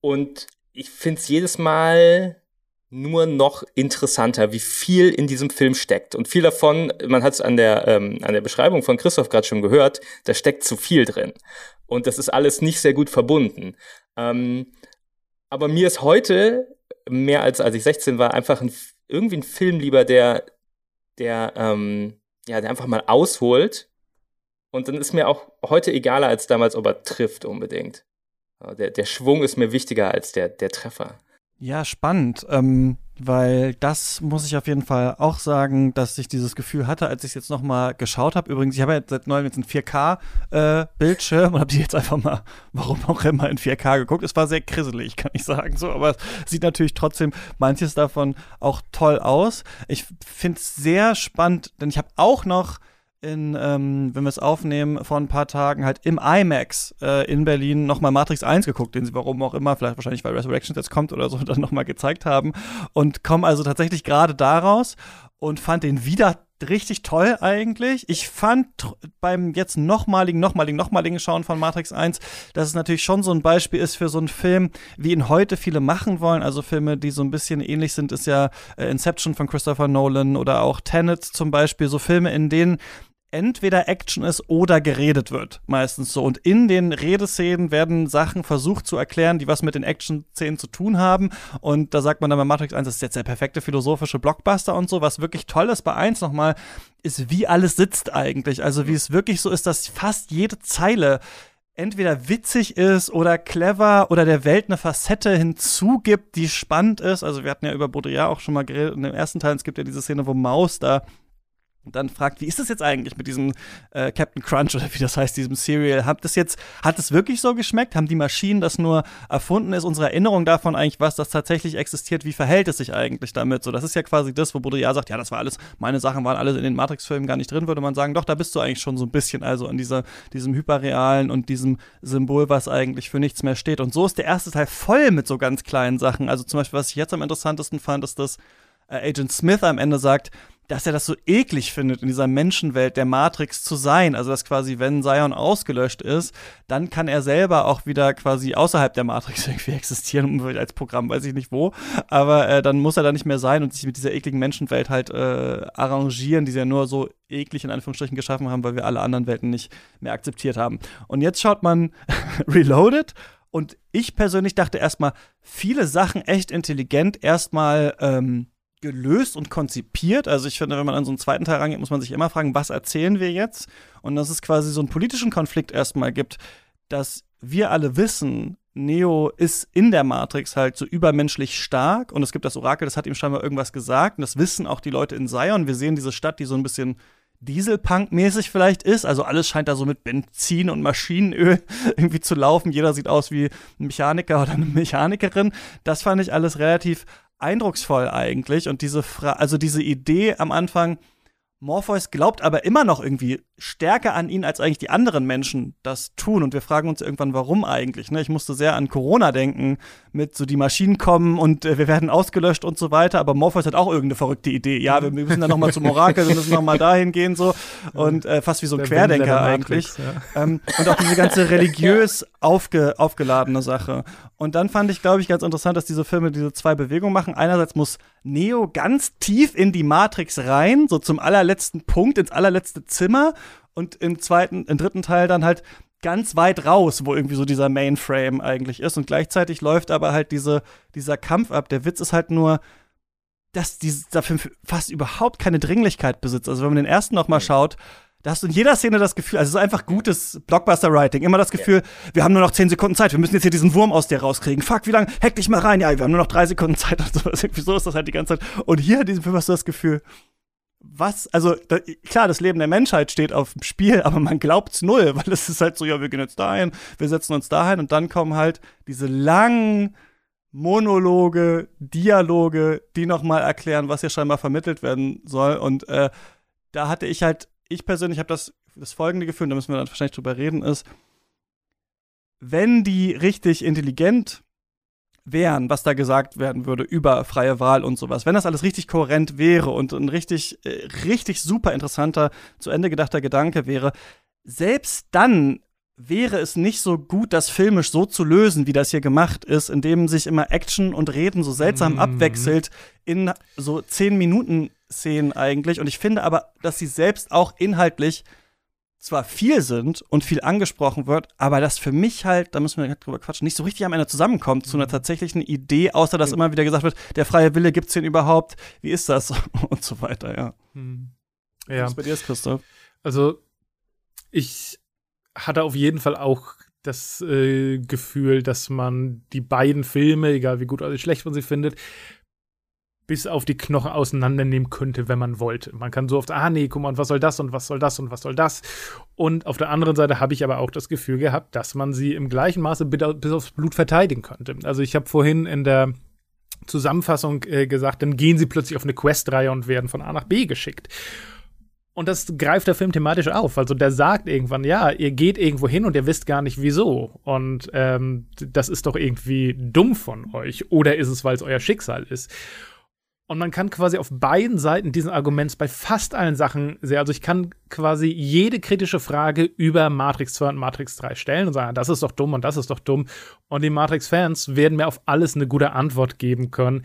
Und ich finde es jedes Mal nur noch interessanter, wie viel in diesem Film steckt. Und viel davon, man hat es an der ähm, an der Beschreibung von Christoph gerade schon gehört, da steckt zu viel drin. Und das ist alles nicht sehr gut verbunden. Ähm, aber mir ist heute mehr als als ich 16 war einfach ein, irgendwie ein Film lieber, der der ähm, ja der einfach mal ausholt und dann ist mir auch heute egaler als damals, ob er trifft unbedingt. Der, der Schwung ist mir wichtiger als der, der Treffer. Ja, spannend, ähm, weil das muss ich auf jeden Fall auch sagen, dass ich dieses Gefühl hatte, als ich es jetzt noch mal geschaut habe. Übrigens, ich habe ja seit neuem jetzt einen 4K-Bildschirm äh, und habe die jetzt einfach mal, warum auch immer, in 4K geguckt. Es war sehr krisselig, kann ich sagen, so, aber es sieht natürlich trotzdem manches davon auch toll aus. Ich finde es sehr spannend, denn ich habe auch noch in, ähm, wenn wir es aufnehmen, vor ein paar Tagen halt im IMAX äh, in Berlin nochmal Matrix 1 geguckt, den sie warum auch immer, vielleicht wahrscheinlich weil Resurrections jetzt kommt oder so, dann nochmal gezeigt haben und kommen also tatsächlich gerade daraus und fand den wieder richtig toll eigentlich. Ich fand beim jetzt nochmaligen, nochmaligen, nochmaligen Schauen von Matrix 1, dass es natürlich schon so ein Beispiel ist für so einen Film, wie ihn heute viele machen wollen. Also Filme, die so ein bisschen ähnlich sind, ist ja äh, Inception von Christopher Nolan oder auch Tenet zum Beispiel. So Filme, in denen entweder Action ist oder geredet wird, meistens so. Und in den Redeszenen werden Sachen versucht zu erklären, die was mit den Action-Szenen zu tun haben. Und da sagt man dann bei Matrix 1, das ist jetzt der perfekte philosophische Blockbuster und so. Was wirklich toll ist bei 1 nochmal, ist, wie alles sitzt eigentlich. Also wie es wirklich so ist, dass fast jede Zeile entweder witzig ist oder clever oder der Welt eine Facette hinzugibt, die spannend ist. Also wir hatten ja über Baudrillard auch schon mal geredet in dem ersten Teil. Es gibt ja diese Szene, wo Maus da dann fragt, wie ist es jetzt eigentlich mit diesem äh, Captain Crunch oder wie das heißt, diesem Cereal? Hat das jetzt, hat es wirklich so geschmeckt? Haben die Maschinen das nur erfunden? Ist unsere Erinnerung davon eigentlich was, das tatsächlich existiert? Wie verhält es sich eigentlich damit? So, das ist ja quasi das, wo Baudrillard sagt, ja, das war alles, meine Sachen waren alle in den Matrix-Filmen gar nicht drin, würde man sagen, doch, da bist du eigentlich schon so ein bisschen, also in dieser, diesem Hyperrealen und diesem Symbol, was eigentlich für nichts mehr steht. Und so ist der erste Teil voll mit so ganz kleinen Sachen. Also zum Beispiel, was ich jetzt am interessantesten fand, ist, dass äh, Agent Smith am Ende sagt, dass er das so eklig findet, in dieser Menschenwelt der Matrix zu sein. Also, dass quasi, wenn Zion ausgelöscht ist, dann kann er selber auch wieder quasi außerhalb der Matrix irgendwie existieren, als Programm, weiß ich nicht wo. Aber äh, dann muss er da nicht mehr sein und sich mit dieser ekligen Menschenwelt halt äh, arrangieren, die sie ja nur so eklig in Anführungsstrichen geschaffen haben, weil wir alle anderen Welten nicht mehr akzeptiert haben. Und jetzt schaut man Reloaded und ich persönlich dachte erstmal, viele Sachen echt intelligent erstmal ähm, gelöst und konzipiert. Also ich finde, wenn man an so einen zweiten Teil rangeht, muss man sich immer fragen, was erzählen wir jetzt? Und dass es quasi so einen politischen Konflikt erstmal gibt, dass wir alle wissen, Neo ist in der Matrix halt so übermenschlich stark und es gibt das Orakel, das hat ihm scheinbar irgendwas gesagt und das wissen auch die Leute in Zion. Wir sehen diese Stadt, die so ein bisschen Dieselpunk-mäßig vielleicht ist. Also alles scheint da so mit Benzin und Maschinenöl irgendwie zu laufen. Jeder sieht aus wie ein Mechaniker oder eine Mechanikerin. Das fand ich alles relativ eindrucksvoll eigentlich. Und diese Fra also diese Idee am Anfang, Morpheus glaubt aber immer noch irgendwie stärker an ihn, als eigentlich die anderen Menschen das tun. Und wir fragen uns irgendwann, warum eigentlich. Ne? Ich musste sehr an Corona denken, mit so die Maschinen kommen und äh, wir werden ausgelöscht und so weiter. Aber Morpheus hat auch irgendeine verrückte Idee. Ja, wir müssen dann noch mal zum Orakel, wir müssen noch mal dahin gehen so und äh, fast wie so ein der Querdenker eigentlich. ja. ähm, und auch diese ganze religiös aufge aufgeladene Sache. Und dann fand ich, glaube ich, ganz interessant, dass diese Filme diese zwei Bewegungen machen. Einerseits muss Neo ganz tief in die Matrix rein, so zum allerletzten Punkt, ins allerletzte Zimmer. Und im zweiten, im dritten Teil dann halt ganz weit raus, wo irgendwie so dieser Mainframe eigentlich ist. Und gleichzeitig läuft aber halt diese, dieser Kampf ab. Der Witz ist halt nur, dass dieser Film fast überhaupt keine Dringlichkeit besitzt. Also wenn man den ersten noch mal schaut, da hast du in jeder Szene das Gefühl, also es ist einfach gutes Blockbuster-Writing, immer das Gefühl, yeah. wir haben nur noch zehn Sekunden Zeit, wir müssen jetzt hier diesen Wurm aus dir rauskriegen. Fuck, wie lange? Hack dich mal rein, ja, wir haben nur noch drei Sekunden Zeit und so. Irgendwie so ist das halt die ganze Zeit. Und hier in diesem Film hast du das Gefühl, was, also da, klar, das Leben der Menschheit steht auf dem Spiel, aber man glaubt's null, weil es ist halt so, ja, wir gehen jetzt dahin, wir setzen uns dahin und dann kommen halt diese langen Monologe, Dialoge, die nochmal erklären, was hier scheinbar vermittelt werden soll. Und äh, da hatte ich halt, ich persönlich habe das, das folgende Gefühl, da müssen wir dann wahrscheinlich drüber reden, ist, wenn die richtig intelligent wären, was da gesagt werden würde über freie Wahl und sowas, wenn das alles richtig kohärent wäre und ein richtig, äh, richtig super interessanter, zu Ende gedachter Gedanke wäre, selbst dann wäre es nicht so gut, das filmisch so zu lösen, wie das hier gemacht ist, indem sich immer Action und Reden so seltsam mm. abwechselt in so zehn Minuten Szenen eigentlich. Und ich finde aber, dass sie selbst auch inhaltlich zwar viel sind und viel angesprochen wird, aber das für mich halt, da müssen wir drüber quatschen, nicht so richtig am Ende zusammenkommt zu einer mhm. tatsächlichen Idee, außer dass immer wieder gesagt wird, der freie Wille gibt's den überhaupt, wie ist das und so weiter, ja. Hm. Ja. Was bei dir ist, Christoph? Also, ich hatte auf jeden Fall auch das äh, Gefühl, dass man die beiden Filme, egal wie gut oder schlecht man sie findet, bis auf die Knochen auseinandernehmen könnte, wenn man wollte. Man kann so oft, ah nee, guck mal, und was soll das und was soll das und was soll das. Und auf der anderen Seite habe ich aber auch das Gefühl gehabt, dass man sie im gleichen Maße bis aufs Blut verteidigen könnte. Also ich habe vorhin in der Zusammenfassung äh, gesagt, dann gehen sie plötzlich auf eine Questreihe und werden von A nach B geschickt. Und das greift der Film thematisch auf. Also der sagt irgendwann, ja, ihr geht irgendwo hin und ihr wisst gar nicht wieso. Und ähm, das ist doch irgendwie dumm von euch. Oder ist es, weil es euer Schicksal ist? Und man kann quasi auf beiden Seiten diesen Arguments bei fast allen Sachen sehr, also ich kann quasi jede kritische Frage über Matrix 2 und Matrix 3 stellen und sagen, das ist doch dumm und das ist doch dumm. Und die Matrix-Fans werden mir auf alles eine gute Antwort geben können.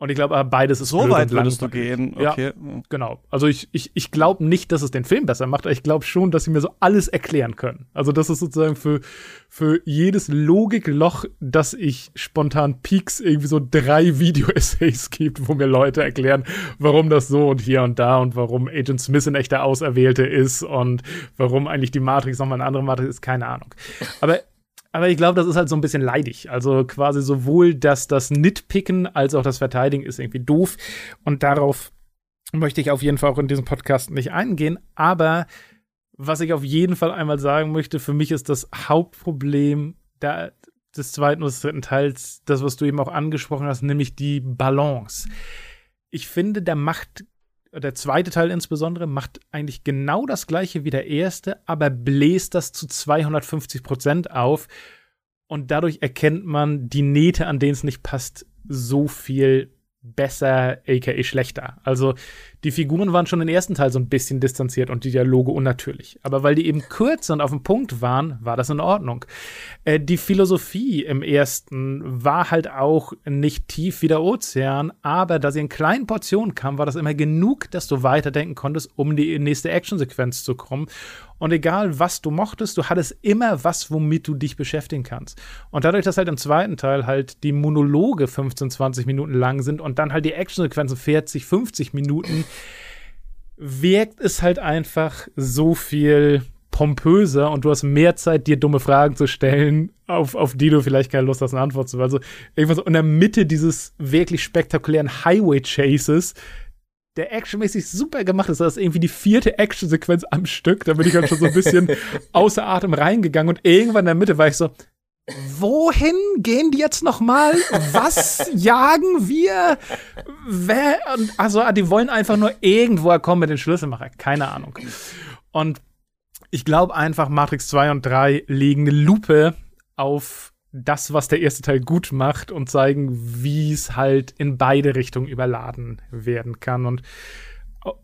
Und ich glaube, beides ist so weit würdest du gehen. Okay. Ja, genau. Also ich, ich, ich glaube nicht, dass es den Film besser macht, aber ich glaube schon, dass sie mir so alles erklären können. Also das ist sozusagen für, für jedes Logikloch, dass ich spontan Peaks irgendwie so drei Video-Essays gibt, wo mir Leute erklären, warum das so und hier und da und warum Agent Smith ein echter Auserwählte ist und warum eigentlich die Matrix nochmal eine andere Matrix ist, keine Ahnung. Aber aber ich glaube, das ist halt so ein bisschen leidig. Also quasi sowohl das, das Nitpicken als auch das Verteidigen ist irgendwie doof. Und darauf möchte ich auf jeden Fall auch in diesem Podcast nicht eingehen. Aber was ich auf jeden Fall einmal sagen möchte, für mich ist das Hauptproblem da, des zweiten und des dritten Teils das, was du eben auch angesprochen hast, nämlich die Balance. Ich finde, der macht der zweite Teil insbesondere, macht eigentlich genau das gleiche wie der erste, aber bläst das zu 250 Prozent auf. Und dadurch erkennt man die Nähte, an denen es nicht passt, so viel besser, aka schlechter. Also die Figuren waren schon im ersten Teil so ein bisschen distanziert und die Dialoge unnatürlich. Aber weil die eben kürzer und auf dem Punkt waren, war das in Ordnung. Äh, die Philosophie im ersten war halt auch nicht tief wie der Ozean, aber da sie in kleinen Portionen kam, war das immer genug, dass du weiterdenken konntest, um die nächste Actionsequenz zu kommen. Und egal, was du mochtest, du hattest immer was, womit du dich beschäftigen kannst. Und dadurch, dass halt im zweiten Teil halt die Monologe 15, 20 Minuten lang sind und dann halt die Actionsequenzen 40, 50 Minuten, wirkt es halt einfach so viel pompöser und du hast mehr Zeit, dir dumme Fragen zu stellen, auf, auf die du vielleicht keine Lust hast, eine Antwort zu. Also irgendwas in der Mitte dieses wirklich spektakulären Highway-Chases, der actionmäßig super gemacht ist. Das ist irgendwie die vierte Actionsequenz am Stück. Da bin ich dann schon so ein bisschen außer Atem reingegangen und irgendwann in der Mitte war ich so, wohin gehen die jetzt noch mal? Was jagen wir? Wer? Also, die wollen einfach nur irgendwo kommen mit den Schlüsselmacher. Keine Ahnung. Und ich glaube einfach, Matrix 2 und 3 legen eine Lupe auf das, was der erste Teil gut macht und zeigen, wie es halt in beide Richtungen überladen werden kann. Und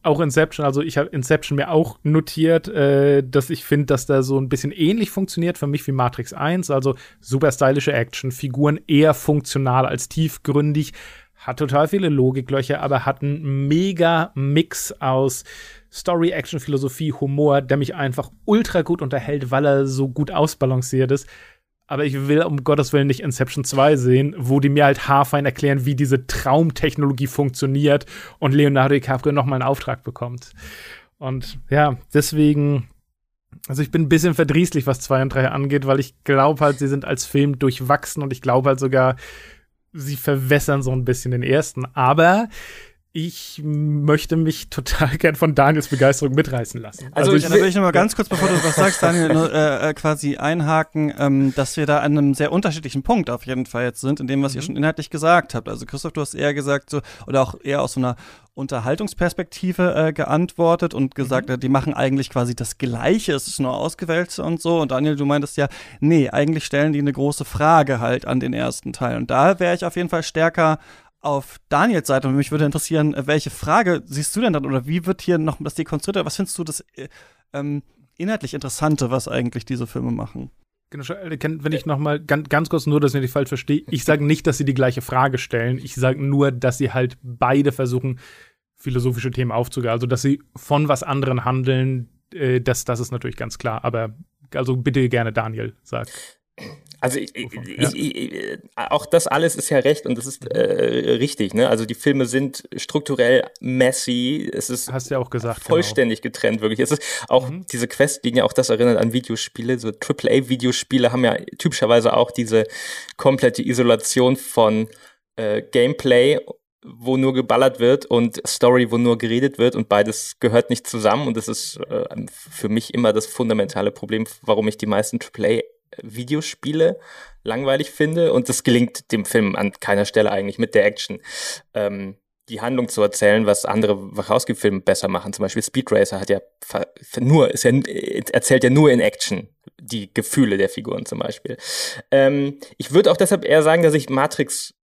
auch Inception, also ich habe Inception mir auch notiert, äh, dass ich finde, dass da so ein bisschen ähnlich funktioniert für mich wie Matrix 1, also super stylische Action, Figuren eher funktional als tiefgründig, hat total viele Logiklöcher, aber hat einen mega Mix aus Story, Action, Philosophie, Humor, der mich einfach ultra gut unterhält, weil er so gut ausbalanciert ist aber ich will um Gottes Willen nicht Inception 2 sehen, wo die mir halt haarfein erklären, wie diese Traumtechnologie funktioniert und Leonardo DiCaprio nochmal einen Auftrag bekommt. Und ja, deswegen, also ich bin ein bisschen verdrießlich, was 2 und 3 angeht, weil ich glaube halt, sie sind als Film durchwachsen und ich glaube halt sogar, sie verwässern so ein bisschen den ersten. Aber ich möchte mich total gern von Daniels Begeisterung mitreißen lassen. Also, also ich, da will ich noch mal ganz kurz, bevor du was sagst, Daniel, nur, äh, äh, quasi einhaken, ähm, dass wir da an einem sehr unterschiedlichen Punkt auf jeden Fall jetzt sind, in dem, was mhm. ihr schon inhaltlich gesagt habt. Also Christoph, du hast eher gesagt, so, oder auch eher aus so einer Unterhaltungsperspektive äh, geantwortet und gesagt, mhm. die machen eigentlich quasi das Gleiche, es ist nur ausgewählt und so. Und Daniel, du meintest ja, nee, eigentlich stellen die eine große Frage halt an den ersten Teil. Und da wäre ich auf jeden Fall stärker auf Daniels Seite und mich würde interessieren, welche Frage siehst du denn dann oder wie wird hier noch das dekonstruiert? Was findest du das äh, ähm, inhaltlich Interessante, was eigentlich diese Filme machen? Genau, wenn ich noch mal ganz, ganz kurz nur, dass ich nicht falsch verstehe, ich sage nicht, dass sie die gleiche Frage stellen. Ich sage nur, dass sie halt beide versuchen, philosophische Themen aufzugehen. Also, dass sie von was anderen handeln, äh, das, das ist natürlich ganz klar. Aber also bitte gerne Daniel sagt. Also ich, ich, ich, auch das alles ist ja recht und das ist äh, richtig. Ne? Also die Filme sind strukturell messy. Es ist Hast ja auch gesagt, genau. vollständig genau. getrennt wirklich. Es ist auch mhm. diese Questlinie, auch das erinnert an Videospiele. So AAA-Videospiele haben ja typischerweise auch diese komplette Isolation von äh, Gameplay wo nur geballert wird und Story, wo nur geredet wird und beides gehört nicht zusammen und das ist äh, für mich immer das fundamentale Problem, warum ich die meisten AAA Videospiele langweilig finde und das gelingt dem Film an keiner Stelle eigentlich mit der Action. Ähm, die Handlung zu erzählen, was andere Wachowski-Filme besser machen. Zum Beispiel Speed Racer hat ja nur, ist ja, erzählt ja nur in Action die Gefühle der Figuren zum Beispiel. Ähm, ich würde auch deshalb eher sagen, dass ich Matrix,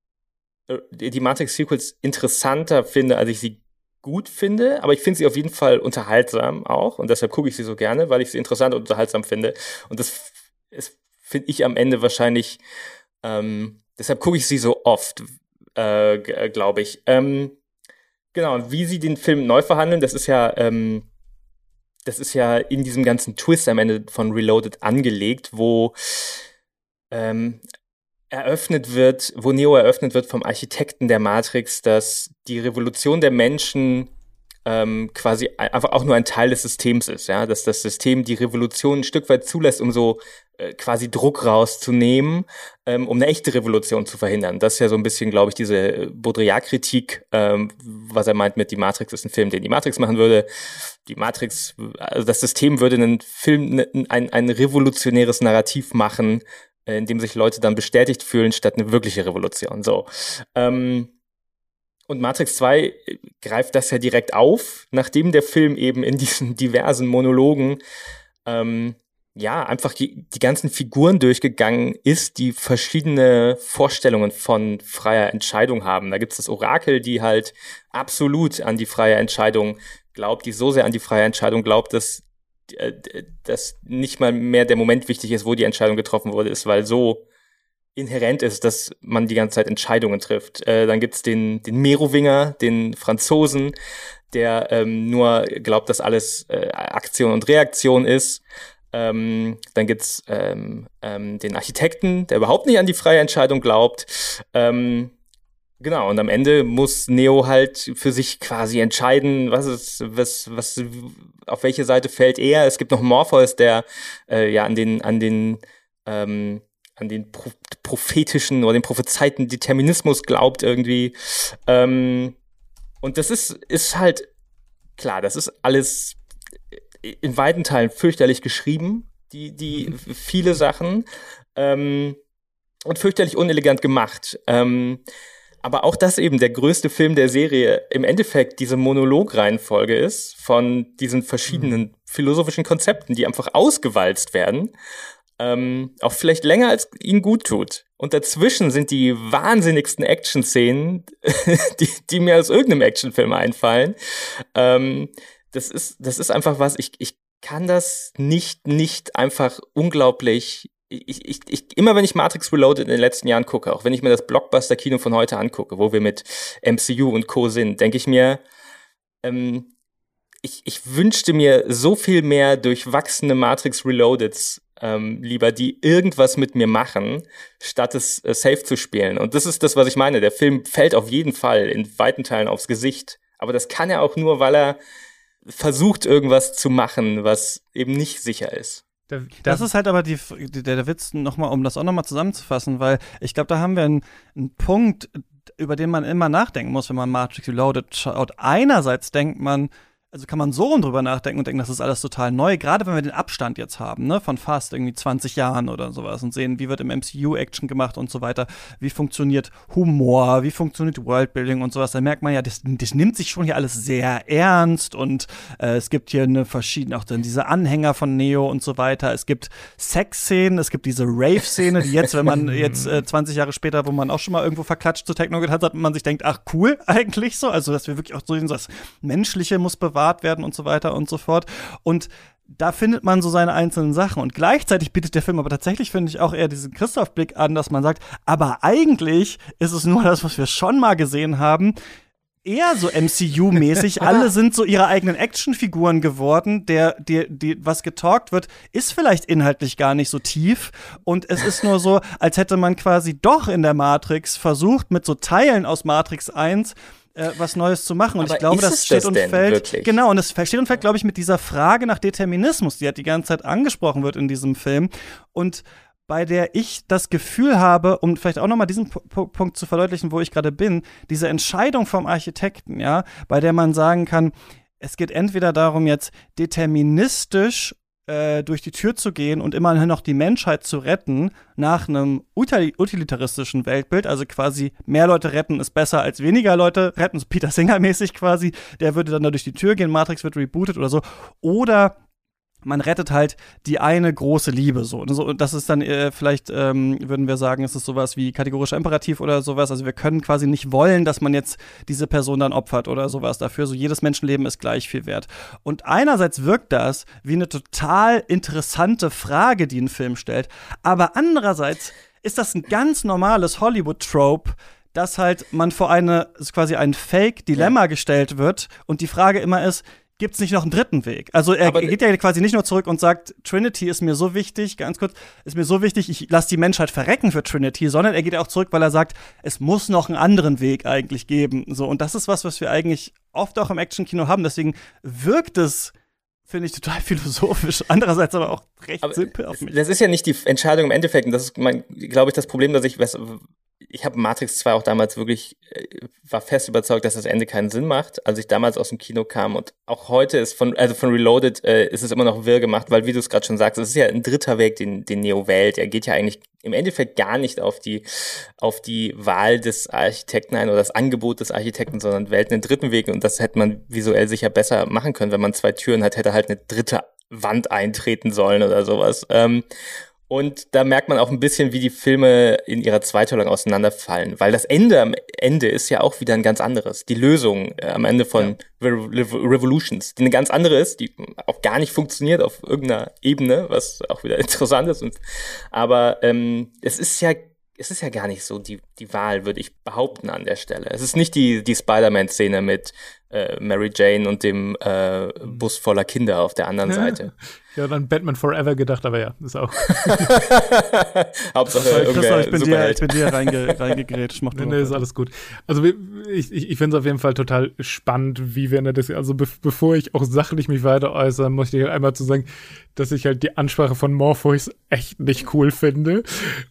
äh, die Matrix-Sequels interessanter finde, als ich sie gut finde, aber ich finde sie auf jeden Fall unterhaltsam auch und deshalb gucke ich sie so gerne, weil ich sie interessant und unterhaltsam finde. Und das ist finde ich am Ende wahrscheinlich, ähm, deshalb gucke ich sie so oft, äh, äh glaube ich. Ähm, genau, wie sie den Film neu verhandeln, das ist ja, ähm, das ist ja in diesem ganzen Twist am Ende von Reloaded angelegt, wo ähm, eröffnet wird, wo Neo eröffnet wird vom Architekten der Matrix, dass die Revolution der Menschen ähm, quasi einfach auch nur ein Teil des Systems ist, ja, dass das System die Revolution ein Stück weit zulässt, um so äh, quasi Druck rauszunehmen, ähm, um eine echte Revolution zu verhindern. Das ist ja so ein bisschen, glaube ich, diese Baudrillard-Kritik, ähm, was er meint mit Die Matrix ist ein Film, den die Matrix machen würde. Die Matrix, also das System würde einen Film, ne, ein, ein revolutionäres Narrativ machen, äh, in dem sich Leute dann bestätigt fühlen, statt eine wirkliche Revolution. So. Ähm, und Matrix 2 äh, greift das ja direkt auf, nachdem der Film eben in diesen diversen Monologen ähm, ja einfach die, die ganzen Figuren durchgegangen ist, die verschiedene Vorstellungen von freier Entscheidung haben. Da gibt's das Orakel, die halt absolut an die freie Entscheidung glaubt, die so sehr an die freie Entscheidung glaubt, dass, äh, dass nicht mal mehr der Moment wichtig ist, wo die Entscheidung getroffen wurde, ist, weil so inhärent ist, dass man die ganze Zeit Entscheidungen trifft. Äh, dann gibt's den, den Merowinger, den Franzosen, der ähm, nur glaubt, dass alles äh, Aktion und Reaktion ist. Ähm, dann gibt's ähm, ähm, den Architekten, der überhaupt nicht an die freie Entscheidung glaubt. Ähm, genau, und am Ende muss Neo halt für sich quasi entscheiden, was ist, was, was, auf welche Seite fällt er. Es gibt noch Morpheus, der äh, ja an den, an den ähm, an den Pro prophetischen oder den prophezeiten Determinismus glaubt irgendwie. Ähm, und das ist, ist halt, klar, das ist alles in weiten Teilen fürchterlich geschrieben, die, die mhm. viele Sachen. Ähm, und fürchterlich unelegant gemacht. Ähm, aber auch das eben der größte Film der Serie im Endeffekt diese Monologreihenfolge ist von diesen verschiedenen mhm. philosophischen Konzepten, die einfach ausgewalzt werden ähm, auch vielleicht länger als ihn gut tut. Und dazwischen sind die wahnsinnigsten Action-Szenen, die, die mir aus irgendeinem Actionfilm einfallen. Ähm, das ist, das ist einfach was, ich, ich kann das nicht, nicht einfach unglaublich ich, ich, ich, immer wenn ich Matrix Reloaded in den letzten Jahren gucke, auch wenn ich mir das Blockbuster-Kino von heute angucke, wo wir mit MCU und Co. sind, denke ich mir, ähm, ich, ich wünschte mir so viel mehr durchwachsene Matrix Reloadeds ähm, lieber, die irgendwas mit mir machen, statt es äh, safe zu spielen. Und das ist das, was ich meine. Der Film fällt auf jeden Fall in weiten Teilen aufs Gesicht. Aber das kann er auch nur, weil er versucht, irgendwas zu machen, was eben nicht sicher ist. Das ist halt aber die, der, der Witz, nochmal, um das auch nochmal zusammenzufassen, weil ich glaube, da haben wir einen, einen Punkt, über den man immer nachdenken muss, wenn man Matrix Reloaded schaut. Einerseits denkt man, also kann man so drüber nachdenken und denken, das ist alles total neu, gerade wenn wir den Abstand jetzt haben, ne, von fast irgendwie 20 Jahren oder sowas und sehen, wie wird im MCU Action gemacht und so weiter, wie funktioniert Humor, wie funktioniert Worldbuilding und sowas, da merkt man ja, das, das nimmt sich schon hier alles sehr ernst und äh, es gibt hier eine verschiedene, auch dann diese Anhänger von Neo und so weiter, es gibt Sexszenen, es gibt diese Rave-Szene, die jetzt, wenn man jetzt äh, 20 Jahre später, wo man auch schon mal irgendwo verklatscht zu Techno hat, hat man sich denkt, ach cool, eigentlich so, also dass wir wirklich auch so das Menschliche muss bewahren bewahrt werden und so weiter und so fort. Und da findet man so seine einzelnen Sachen. Und gleichzeitig bietet der Film aber tatsächlich, finde ich, auch eher diesen Christoph-Blick an, dass man sagt, aber eigentlich ist es nur das, was wir schon mal gesehen haben. Eher so MCU-mäßig. Alle sind so ihre eigenen Actionfiguren geworden. Der, der, die, was getalkt wird, ist vielleicht inhaltlich gar nicht so tief. Und es ist nur so, als hätte man quasi doch in der Matrix versucht, mit so Teilen aus Matrix 1 äh, was Neues zu machen. Und Aber ich glaube, das steht das und fällt. Wirklich? Genau, und es steht und fällt, glaube ich, mit dieser Frage nach Determinismus, die halt die ganze Zeit angesprochen wird in diesem Film. Und bei der ich das Gefühl habe, um vielleicht auch nochmal diesen P Punkt zu verdeutlichen, wo ich gerade bin, diese Entscheidung vom Architekten, ja, bei der man sagen kann, es geht entweder darum, jetzt deterministisch äh, durch die Tür zu gehen und immerhin noch die Menschheit zu retten nach einem utilitaristischen Weltbild, also quasi mehr Leute retten ist besser als weniger Leute retten, so Peter Singer mäßig quasi, der würde dann da durch die Tür gehen, Matrix wird rebootet oder so, oder man rettet halt die eine große Liebe so. Und das ist dann äh, vielleicht, ähm, würden wir sagen, ist es sowas wie kategorischer Imperativ oder sowas. Also wir können quasi nicht wollen, dass man jetzt diese Person dann opfert oder sowas dafür. So jedes Menschenleben ist gleich viel wert. Und einerseits wirkt das wie eine total interessante Frage, die ein Film stellt. Aber andererseits ist das ein ganz normales Hollywood-Trope, dass halt man vor eine, quasi ein Fake-Dilemma ja. gestellt wird und die Frage immer ist, gibt es nicht noch einen dritten Weg? Also er Aber geht ja quasi nicht nur zurück und sagt, Trinity ist mir so wichtig, ganz kurz, ist mir so wichtig, ich lasse die Menschheit verrecken für Trinity, sondern er geht auch zurück, weil er sagt, es muss noch einen anderen Weg eigentlich geben. So, und das ist was, was wir eigentlich oft auch im Actionkino haben. Deswegen wirkt es finde ich total philosophisch, andererseits aber auch recht aber simpel auf mich. Das ist ja nicht die Entscheidung im Endeffekt, und das ist, glaube ich, das Problem, dass ich, was, ich habe Matrix 2 auch damals wirklich, äh, war fest überzeugt, dass das Ende keinen Sinn macht, als ich damals aus dem Kino kam. Und auch heute ist von, also von Reloaded äh, ist es immer noch wirr gemacht, weil wie du es gerade schon sagst, es ist ja ein dritter Weg, den, den Neo wählt. Er geht ja eigentlich im Endeffekt gar nicht auf die, auf die Wahl des Architekten ein oder das Angebot des Architekten, sondern wählt einen dritten Weg. Und das hätte man visuell sicher besser machen können, wenn man zwei Türen hat, hätte halt eine dritte Wand eintreten sollen oder sowas. Ähm, und da merkt man auch ein bisschen, wie die Filme in ihrer Zweiteilung auseinanderfallen, weil das Ende am Ende ist ja auch wieder ein ganz anderes. Die Lösung äh, am Ende von ja. Re Revolutions, die eine ganz andere ist, die auch gar nicht funktioniert auf irgendeiner Ebene, was auch wieder interessant ist. Und, aber ähm, es ist ja es ist ja gar nicht so die, die Wahl, würde ich behaupten an der Stelle. Es ist nicht die, die Spider-Man-Szene mit äh, Mary Jane und dem äh, Bus voller Kinder auf der anderen ja. Seite. Ja, dann Batman Forever gedacht, aber ja, ist auch. Hauptsache Christoph, ich bin dir, ich bin dir reinge, reingegrätscht. Mach nee, nee, ist alles gut. Also ich, ich, ich finde es auf jeden Fall total spannend, wie wir das, also be bevor ich auch sachlich mich weiter äußere, möchte ich halt einmal zu sagen, dass ich halt die Ansprache von Morpheus echt nicht cool finde,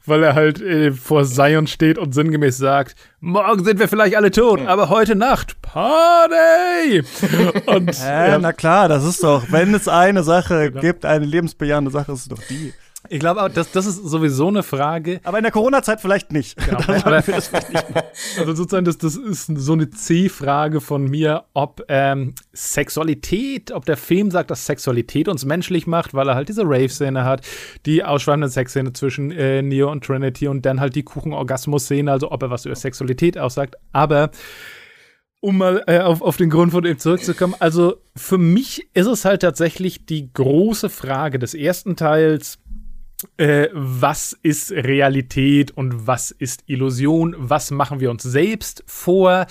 weil er halt äh, vor Zion steht und sinngemäß sagt, morgen sind wir vielleicht alle tot, aber heute Nacht Party! und, äh, ja. Na klar, das ist doch, wenn es eine Sache genau. gibt, gibt eine lebensbejahende Sache, ist es doch die. Ich glaube auch, das, das ist sowieso eine Frage. Aber in der Corona-Zeit vielleicht nicht. Genau. aber, nicht also sozusagen, das, das ist so eine C-Frage von mir, ob ähm, Sexualität, ob der Film sagt, dass Sexualität uns menschlich macht, weil er halt diese Rave-Szene hat, die ausschweifende Sexszene zwischen äh, Neo und Trinity und dann halt die Kuchen-Orgasmus-Szene, also ob er was über Sexualität aussagt. Aber um mal äh, auf, auf den Grund von dem zurückzukommen. Also für mich ist es halt tatsächlich die große Frage des ersten Teils, äh, was ist Realität und was ist Illusion? Was machen wir uns selbst vor?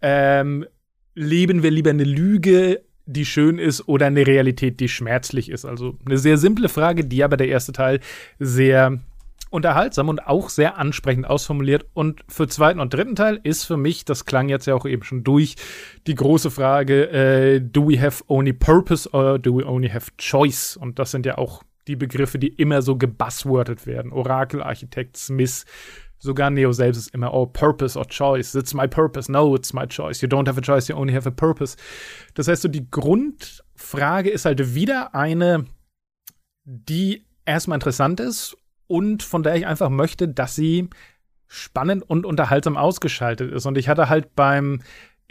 Ähm, leben wir lieber eine Lüge, die schön ist, oder eine Realität, die schmerzlich ist? Also eine sehr simple Frage, die aber der erste Teil sehr unterhaltsam und auch sehr ansprechend ausformuliert. Und für zweiten und dritten Teil ist für mich, das klang jetzt ja auch eben schon durch, die große Frage, äh, do we have only purpose or do we only have choice? Und das sind ja auch die Begriffe, die immer so gebuzzwordet werden. Orakel, Architekt, Smith, Sogar Neo selbst ist immer, oh, Purpose or Choice. It's my purpose. No, it's my choice. You don't have a choice, you only have a purpose. Das heißt, so die Grundfrage ist halt wieder eine, die erstmal interessant ist und von der ich einfach möchte, dass sie spannend und unterhaltsam ausgeschaltet ist. Und ich hatte halt beim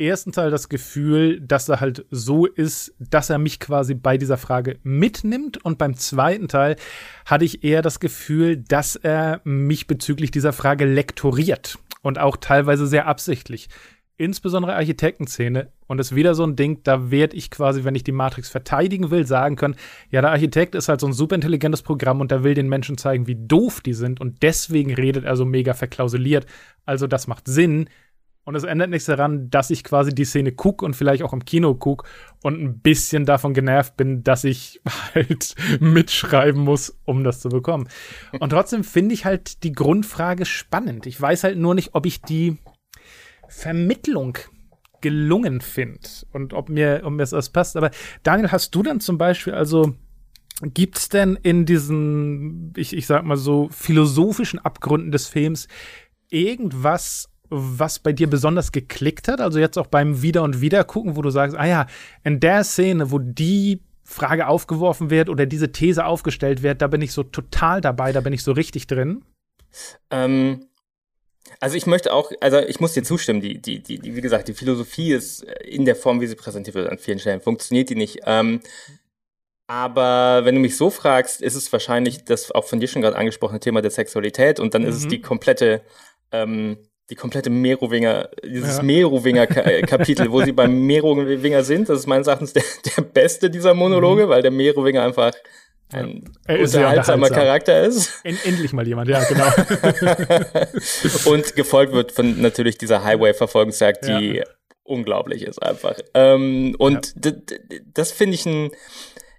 ersten Teil das Gefühl, dass er halt so ist, dass er mich quasi bei dieser Frage mitnimmt. Und beim zweiten Teil hatte ich eher das Gefühl, dass er mich bezüglich dieser Frage lektoriert. Und auch teilweise sehr absichtlich. Insbesondere Architektenszene. Und das ist wieder so ein Ding, da werde ich quasi, wenn ich die Matrix verteidigen will, sagen können, ja, der Architekt ist halt so ein super intelligentes Programm und der will den Menschen zeigen, wie doof die sind. Und deswegen redet er so mega verklausuliert. Also das macht Sinn. Und es ändert nichts daran, dass ich quasi die Szene gucke und vielleicht auch im Kino gucke und ein bisschen davon genervt bin, dass ich halt mitschreiben muss, um das zu bekommen. Und trotzdem finde ich halt die Grundfrage spannend. Ich weiß halt nur nicht, ob ich die Vermittlung gelungen finde und ob mir, ob mir das passt. Aber Daniel, hast du dann zum Beispiel also Gibt's denn in diesen, ich, ich sag mal so, philosophischen Abgründen des Films irgendwas, was bei dir besonders geklickt hat? Also jetzt auch beim Wieder- und Wiedergucken, wo du sagst, ah ja, in der Szene, wo die Frage aufgeworfen wird oder diese These aufgestellt wird, da bin ich so total dabei, da bin ich so richtig drin. Ähm, also ich möchte auch, also ich muss dir zustimmen, die, die, die, die, wie gesagt, die Philosophie ist in der Form, wie sie präsentiert wird, an vielen Stellen funktioniert die nicht. Ähm, aber wenn du mich so fragst, ist es wahrscheinlich das auch von dir schon gerade angesprochene Thema der Sexualität und dann mhm. ist es mhm. die komplette ähm, die komplette Merowinger, dieses ja. Merowinger-Kapitel, äh, wo sie beim Merowinger sind. Das ist meines Erachtens der, der beste dieser Monologe, mhm. weil der Merowinger einfach ein ja. unterhaltsamer Charakter ist. endlich mal jemand, ja, genau. und gefolgt wird von natürlich dieser Highway-Verfolgungsjagd, die ja. unglaublich ist einfach. Ähm, und das finde ich ein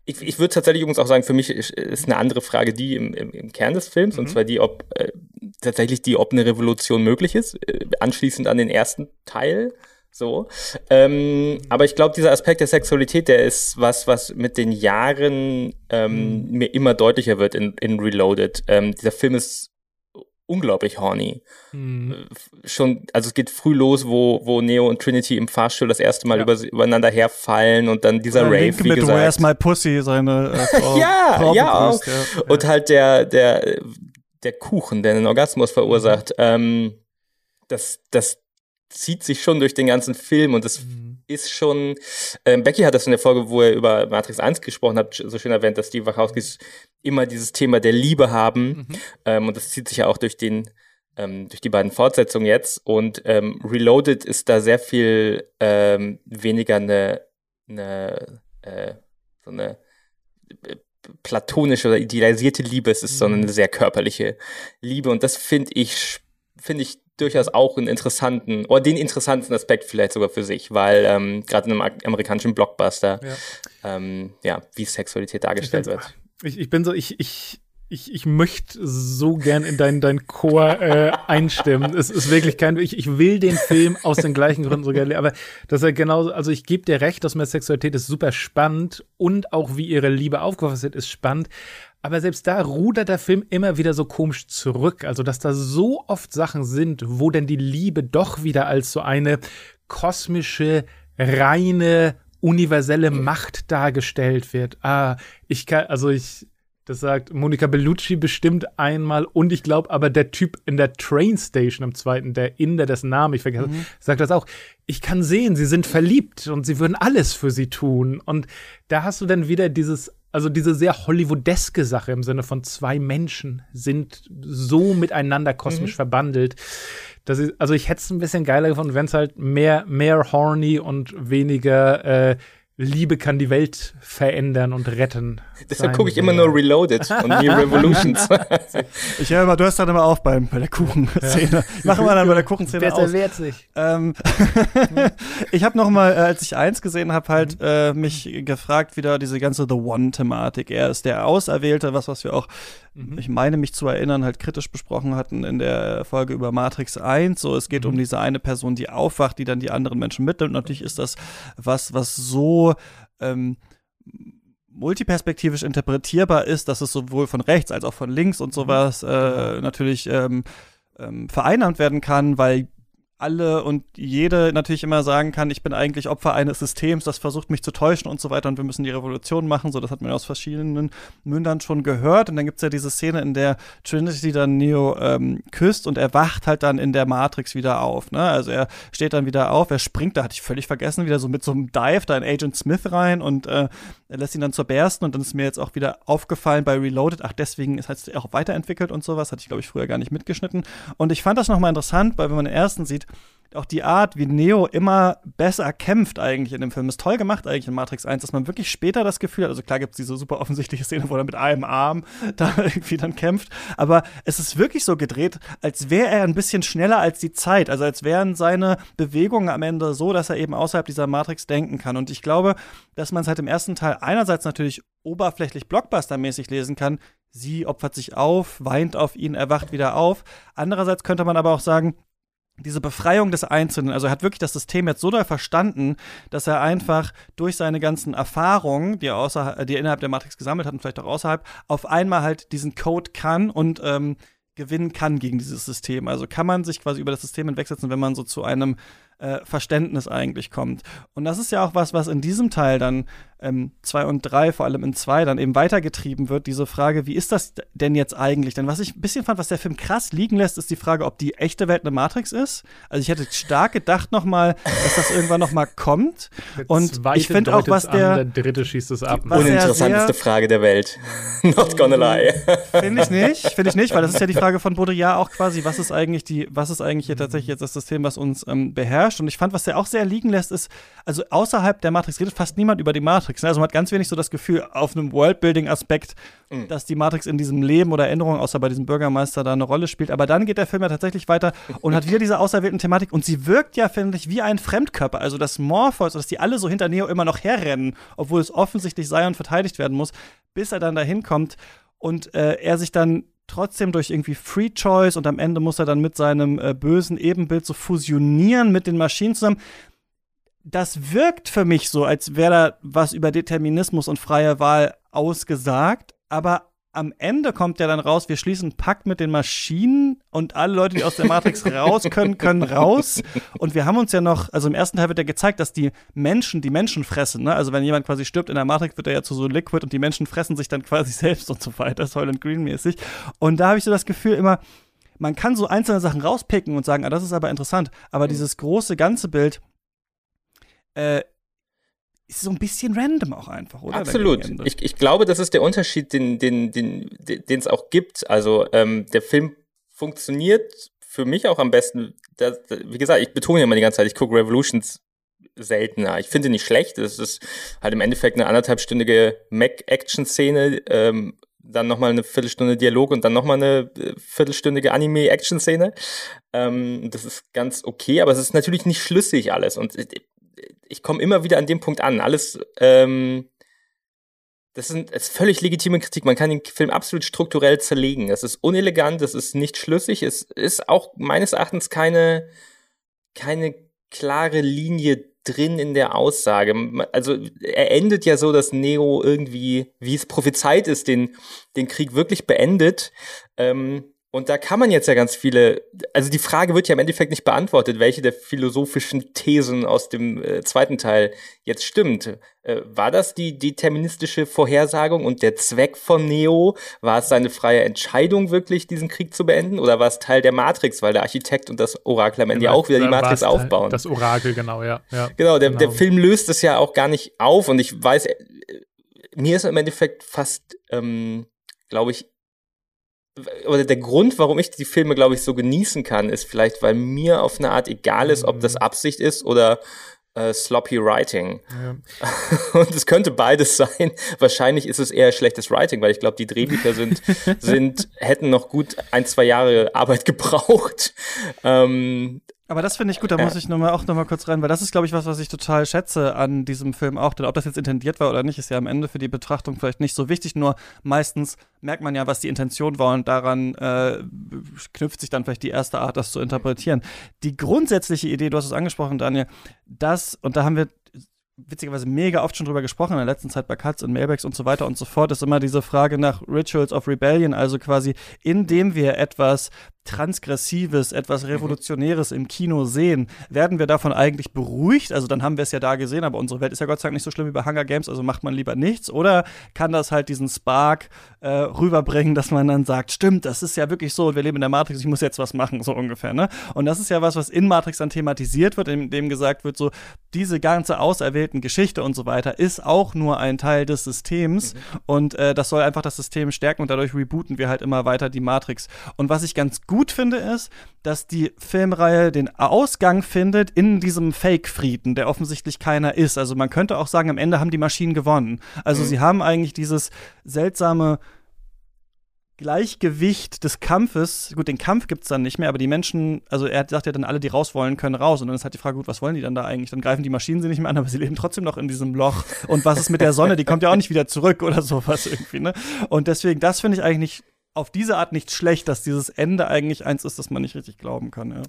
ich, ich würde tatsächlich übrigens auch sagen, für mich ist, ist eine andere Frage die im, im, im Kern des Films, mhm. und zwar die, ob äh, tatsächlich die, ob eine Revolution möglich ist, äh, anschließend an den ersten Teil. So. Ähm, aber ich glaube, dieser Aspekt der Sexualität, der ist was, was mit den Jahren ähm, mhm. mir immer deutlicher wird in, in Reloaded. Ähm, dieser Film ist unglaublich horny. Mhm. Schon, also es geht früh los, wo, wo Neo und Trinity im Fahrstuhl das erste Mal ja. über, übereinander herfallen und dann dieser Rave, Link wie mit gesagt. Where's My Pussy, seine äh, Frau, ja, Frau ja, auch. Ja, Und halt der, der, der Kuchen, der einen Orgasmus verursacht, mhm. ähm, das, das zieht sich schon durch den ganzen Film und das mhm. Ist schon, ähm, Becky hat das in der Folge, wo er über Matrix 1 gesprochen hat, so schön erwähnt, dass die Wachowskis immer dieses Thema der Liebe haben. Mhm. ähm, und das zieht sich ja auch durch den ähm, durch die beiden Fortsetzungen jetzt. Und ähm, Reloaded ist da sehr viel ähm, weniger eine, eine äh, so eine äh, platonische oder idealisierte Liebe. Es ist, mhm. sondern eine sehr körperliche Liebe. Und das finde ich finde ich durchaus auch einen interessanten, oder den interessanten Aspekt vielleicht sogar für sich, weil ähm, gerade in einem amerikanischen Blockbuster, ja, ähm, ja wie Sexualität dargestellt ich wird. Ich, ich bin so, ich, ich, ich, ich möchte so gern in deinen dein Chor äh, einstimmen. Es ist wirklich kein, ich, ich will den Film aus den gleichen Gründen so gerne, aber dass er genauso, also ich gebe dir recht, dass mehr Sexualität ist super spannend und auch wie ihre Liebe aufgeworfen wird, ist spannend. Aber selbst da rudert der Film immer wieder so komisch zurück. Also, dass da so oft Sachen sind, wo denn die Liebe doch wieder als so eine kosmische, reine, universelle Macht dargestellt wird. Ah, ich kann, also ich, das sagt Monica Bellucci bestimmt einmal und ich glaube aber der Typ in der Train Station im zweiten, der Inder, dessen Namen ich vergesse, mhm. sagt das auch. Ich kann sehen, sie sind verliebt und sie würden alles für sie tun. Und da hast du dann wieder dieses also diese sehr Hollywoodeske Sache im Sinne von zwei Menschen sind so miteinander kosmisch mhm. verbandelt. Das ist, also ich hätte es ein bisschen geiler gefunden, wenn es halt mehr, mehr horny und weniger äh, Liebe kann die Welt verändern und retten. Deshalb gucke ich immer nur Reloaded und nie Revolutions. ich höre immer, du hörst dann immer auf beim, bei der Kuchenszene. Ja. Machen wir dann bei der Kuchenszene Wer aus. wehrt sich. Ähm, ich habe noch mal, äh, als ich eins gesehen habe, halt mhm. äh, mich gefragt, wieder diese ganze The One-Thematik. Er ist der Auserwählte, was, was wir auch, mhm. ich meine mich zu erinnern, halt kritisch besprochen hatten in der Folge über Matrix 1. So, es geht mhm. um diese eine Person, die aufwacht, die dann die anderen Menschen mitnimmt. Natürlich ist das was, was so ähm, multiperspektivisch interpretierbar ist, dass es sowohl von rechts als auch von links und sowas äh, natürlich ähm, ähm, vereinnahmt werden kann, weil alle und jede natürlich immer sagen kann, ich bin eigentlich Opfer eines Systems, das versucht mich zu täuschen und so weiter und wir müssen die Revolution machen. So, das hat man aus verschiedenen Mündern schon gehört. Und dann gibt es ja diese Szene, in der Trinity dann Neo ähm, küsst und er wacht halt dann in der Matrix wieder auf. Ne? Also er steht dann wieder auf, er springt, da hatte ich völlig vergessen, wieder so mit so einem Dive da in Agent Smith rein und äh, er lässt ihn dann zur bersten und dann ist mir jetzt auch wieder aufgefallen bei Reloaded, ach, deswegen ist halt auch weiterentwickelt und sowas, hatte ich glaube ich früher gar nicht mitgeschnitten. Und ich fand das nochmal interessant, weil wenn man den ersten sieht, auch die Art, wie Neo immer besser kämpft eigentlich in dem Film, ist toll gemacht eigentlich in Matrix 1, dass man wirklich später das Gefühl hat, also klar gibt es diese super offensichtliche Szene, wo er mit einem Arm da irgendwie dann kämpft, aber es ist wirklich so gedreht, als wäre er ein bisschen schneller als die Zeit, also als wären seine Bewegungen am Ende so, dass er eben außerhalb dieser Matrix denken kann und ich glaube, dass man es halt im ersten Teil einerseits natürlich oberflächlich blockbustermäßig lesen kann, sie opfert sich auf, weint auf ihn, erwacht wieder auf. Andererseits könnte man aber auch sagen, diese Befreiung des Einzelnen, also er hat wirklich das System jetzt so doll verstanden, dass er einfach durch seine ganzen Erfahrungen, die er, außer, die er innerhalb der Matrix gesammelt hat und vielleicht auch außerhalb, auf einmal halt diesen Code kann und ähm, gewinnen kann gegen dieses System. Also kann man sich quasi über das System hinwegsetzen, wenn man so zu einem äh, Verständnis eigentlich kommt. Und das ist ja auch was, was in diesem Teil dann ähm, zwei und drei, vor allem in zwei, dann eben weitergetrieben wird, diese Frage, wie ist das denn jetzt eigentlich? Denn was ich ein bisschen fand, was der Film krass liegen lässt, ist die Frage, ob die echte Welt eine Matrix ist. Also ich hätte stark gedacht nochmal, dass das irgendwann nochmal kommt. Der und ich finde auch, was der, an, der dritte schießt es ab. Uninteressanteste Frage der Welt. Not gonna lie. Finde ich nicht, finde ich nicht, weil das ist ja die Frage von Baudrillard auch quasi, was ist eigentlich die, was ist eigentlich hier tatsächlich jetzt das System, was uns ähm, beherrscht? Und ich fand, was der auch sehr liegen lässt, ist, also außerhalb der Matrix redet fast niemand über die Matrix. Ne? Also man hat ganz wenig so das Gefühl, auf einem Worldbuilding-Aspekt, mhm. dass die Matrix in diesem Leben oder Erinnerung, außer bei diesem Bürgermeister, da eine Rolle spielt. Aber dann geht der Film ja tatsächlich weiter und hat wieder diese auserwählten Thematik. Und sie wirkt ja, finde ich, wie ein Fremdkörper. Also das Morpheus, dass die alle so hinter Neo immer noch herrennen, obwohl es offensichtlich sei und verteidigt werden muss, bis er dann dahin kommt und äh, er sich dann trotzdem durch irgendwie Free Choice und am Ende muss er dann mit seinem äh, bösen Ebenbild so fusionieren mit den Maschinen zusammen. Das wirkt für mich so, als wäre da was über Determinismus und freie Wahl ausgesagt, aber am Ende kommt ja dann raus, wir schließen Pakt mit den Maschinen und alle Leute, die aus der Matrix raus können, können raus. Und wir haben uns ja noch, also im ersten Teil wird ja gezeigt, dass die Menschen die Menschen fressen. Ne? Also wenn jemand quasi stirbt in der Matrix, wird er ja zu so Liquid und die Menschen fressen sich dann quasi selbst und so weiter, Soylent Green mäßig. Und da habe ich so das Gefühl immer, man kann so einzelne Sachen rauspicken und sagen, ah, das ist aber interessant. Aber mhm. dieses große ganze Bild, äh, ist so ein bisschen random auch einfach, oder? Absolut. Ich, ich glaube, das ist der Unterschied, den den den den es auch gibt. Also ähm, der Film funktioniert für mich auch am besten. Das, wie gesagt, ich betone ja immer die ganze Zeit, ich gucke Revolutions seltener. Ich finde nicht schlecht. Es ist halt im Endeffekt eine anderthalbstündige Mac-Action-Szene, ähm, dann nochmal eine Viertelstunde Dialog und dann nochmal eine äh, viertelstündige Anime-Action-Szene. Ähm, das ist ganz okay, aber es ist natürlich nicht schlüssig alles. Und äh, ich komme immer wieder an dem Punkt an. Alles, ähm, das ist, ist völlig legitime Kritik. Man kann den Film absolut strukturell zerlegen. Es ist unelegant, es ist nicht schlüssig, es ist auch meines Erachtens keine, keine klare Linie drin in der Aussage. Also er endet ja so, dass Neo irgendwie, wie es prophezeit ist, den, den Krieg wirklich beendet. Ähm, und da kann man jetzt ja ganz viele, also die Frage wird ja im Endeffekt nicht beantwortet, welche der philosophischen Thesen aus dem äh, zweiten Teil jetzt stimmt. Äh, war das die deterministische Vorhersagung und der Zweck von Neo? War es seine freie Entscheidung, wirklich diesen Krieg zu beenden? Oder war es Teil der Matrix, weil der Architekt und das Orakel am Ende ja, auch wieder die Matrix aufbauen? Das Orakel, genau, ja. ja genau, der, genau. der Film löst es ja auch gar nicht auf und ich weiß, äh, mir ist im Endeffekt fast, ähm, glaube ich, oder der Grund, warum ich die Filme, glaube ich, so genießen kann, ist vielleicht, weil mir auf eine Art egal ist, ob das mhm. Absicht ist oder äh, sloppy Writing. Ja. Und es könnte beides sein. Wahrscheinlich ist es eher schlechtes Writing, weil ich glaube, die Drehbücher sind, sind, hätten noch gut ein, zwei Jahre Arbeit gebraucht. Ähm, aber das finde ich gut, da muss ich noch mal, auch noch mal kurz rein, weil das ist, glaube ich, was, was ich total schätze an diesem Film auch. Denn ob das jetzt intendiert war oder nicht, ist ja am Ende für die Betrachtung vielleicht nicht so wichtig. Nur meistens merkt man ja, was die Intention war und daran äh, knüpft sich dann vielleicht die erste Art, das zu interpretieren. Die grundsätzliche Idee, du hast es angesprochen, Daniel, das, und da haben wir witzigerweise mega oft schon drüber gesprochen in der letzten Zeit bei Cuts und Mailbacks und so weiter und so fort, ist immer diese Frage nach Rituals of Rebellion, also quasi indem wir etwas Transgressives, etwas Revolutionäres im Kino sehen, werden wir davon eigentlich beruhigt? Also dann haben wir es ja da gesehen, aber unsere Welt ist ja Gott sei Dank nicht so schlimm wie bei Hunger Games, also macht man lieber nichts. Oder kann das halt diesen Spark äh, rüberbringen, dass man dann sagt, stimmt, das ist ja wirklich so, wir leben in der Matrix, ich muss jetzt was machen, so ungefähr. Ne? Und das ist ja was, was in Matrix dann thematisiert wird, in dem gesagt wird, so diese ganze auserwählten Geschichte und so weiter ist auch nur ein Teil des Systems mhm. und äh, das soll einfach das System stärken und dadurch rebooten wir halt immer weiter die Matrix. Und was ich ganz gut finde, ist, dass die Filmreihe den Ausgang findet in diesem Fake-Frieden, der offensichtlich keiner ist. Also man könnte auch sagen, am Ende haben die Maschinen gewonnen. Also mhm. sie haben eigentlich dieses seltsame Gleichgewicht des Kampfes, gut, den Kampf gibt es dann nicht mehr, aber die Menschen, also er sagt ja dann, alle, die raus wollen, können raus. Und dann ist halt die Frage, gut, was wollen die dann da eigentlich? Dann greifen die Maschinen sie nicht mehr an, aber sie leben trotzdem noch in diesem Loch. Und was ist mit der Sonne? Die kommt ja auch nicht wieder zurück oder sowas irgendwie, ne? Und deswegen, das finde ich eigentlich nicht auf diese Art nicht schlecht, dass dieses Ende eigentlich eins ist, das man nicht richtig glauben kann, ja.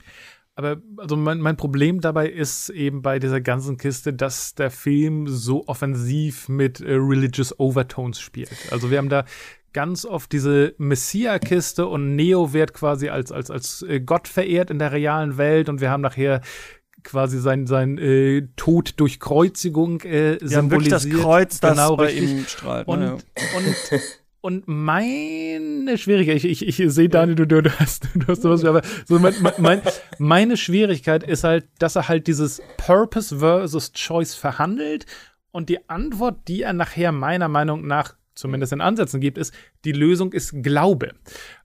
Aber also mein, mein Problem dabei ist eben bei dieser ganzen Kiste, dass der Film so offensiv mit äh, religious Overtones spielt. Also wir haben da ganz oft diese Messia-Kiste und Neo wird quasi als, als, als äh, Gott verehrt in der realen Welt und wir haben nachher quasi sein, sein äh, Tod durch Kreuzigung äh, symbolisiert. Ja, wirklich das Kreuz, das genau, bei richtig. ihm strahlt. Und, ne, ja. und Und meine Schwierigkeit, ich, ich, ich sehe, Daniel, du, du, hast, du hast sowas, aber so mein, mein, meine Schwierigkeit ist halt, dass er halt dieses Purpose versus Choice verhandelt und die Antwort, die er nachher meiner Meinung nach zumindest in Ansätzen gibt, ist, die Lösung ist Glaube.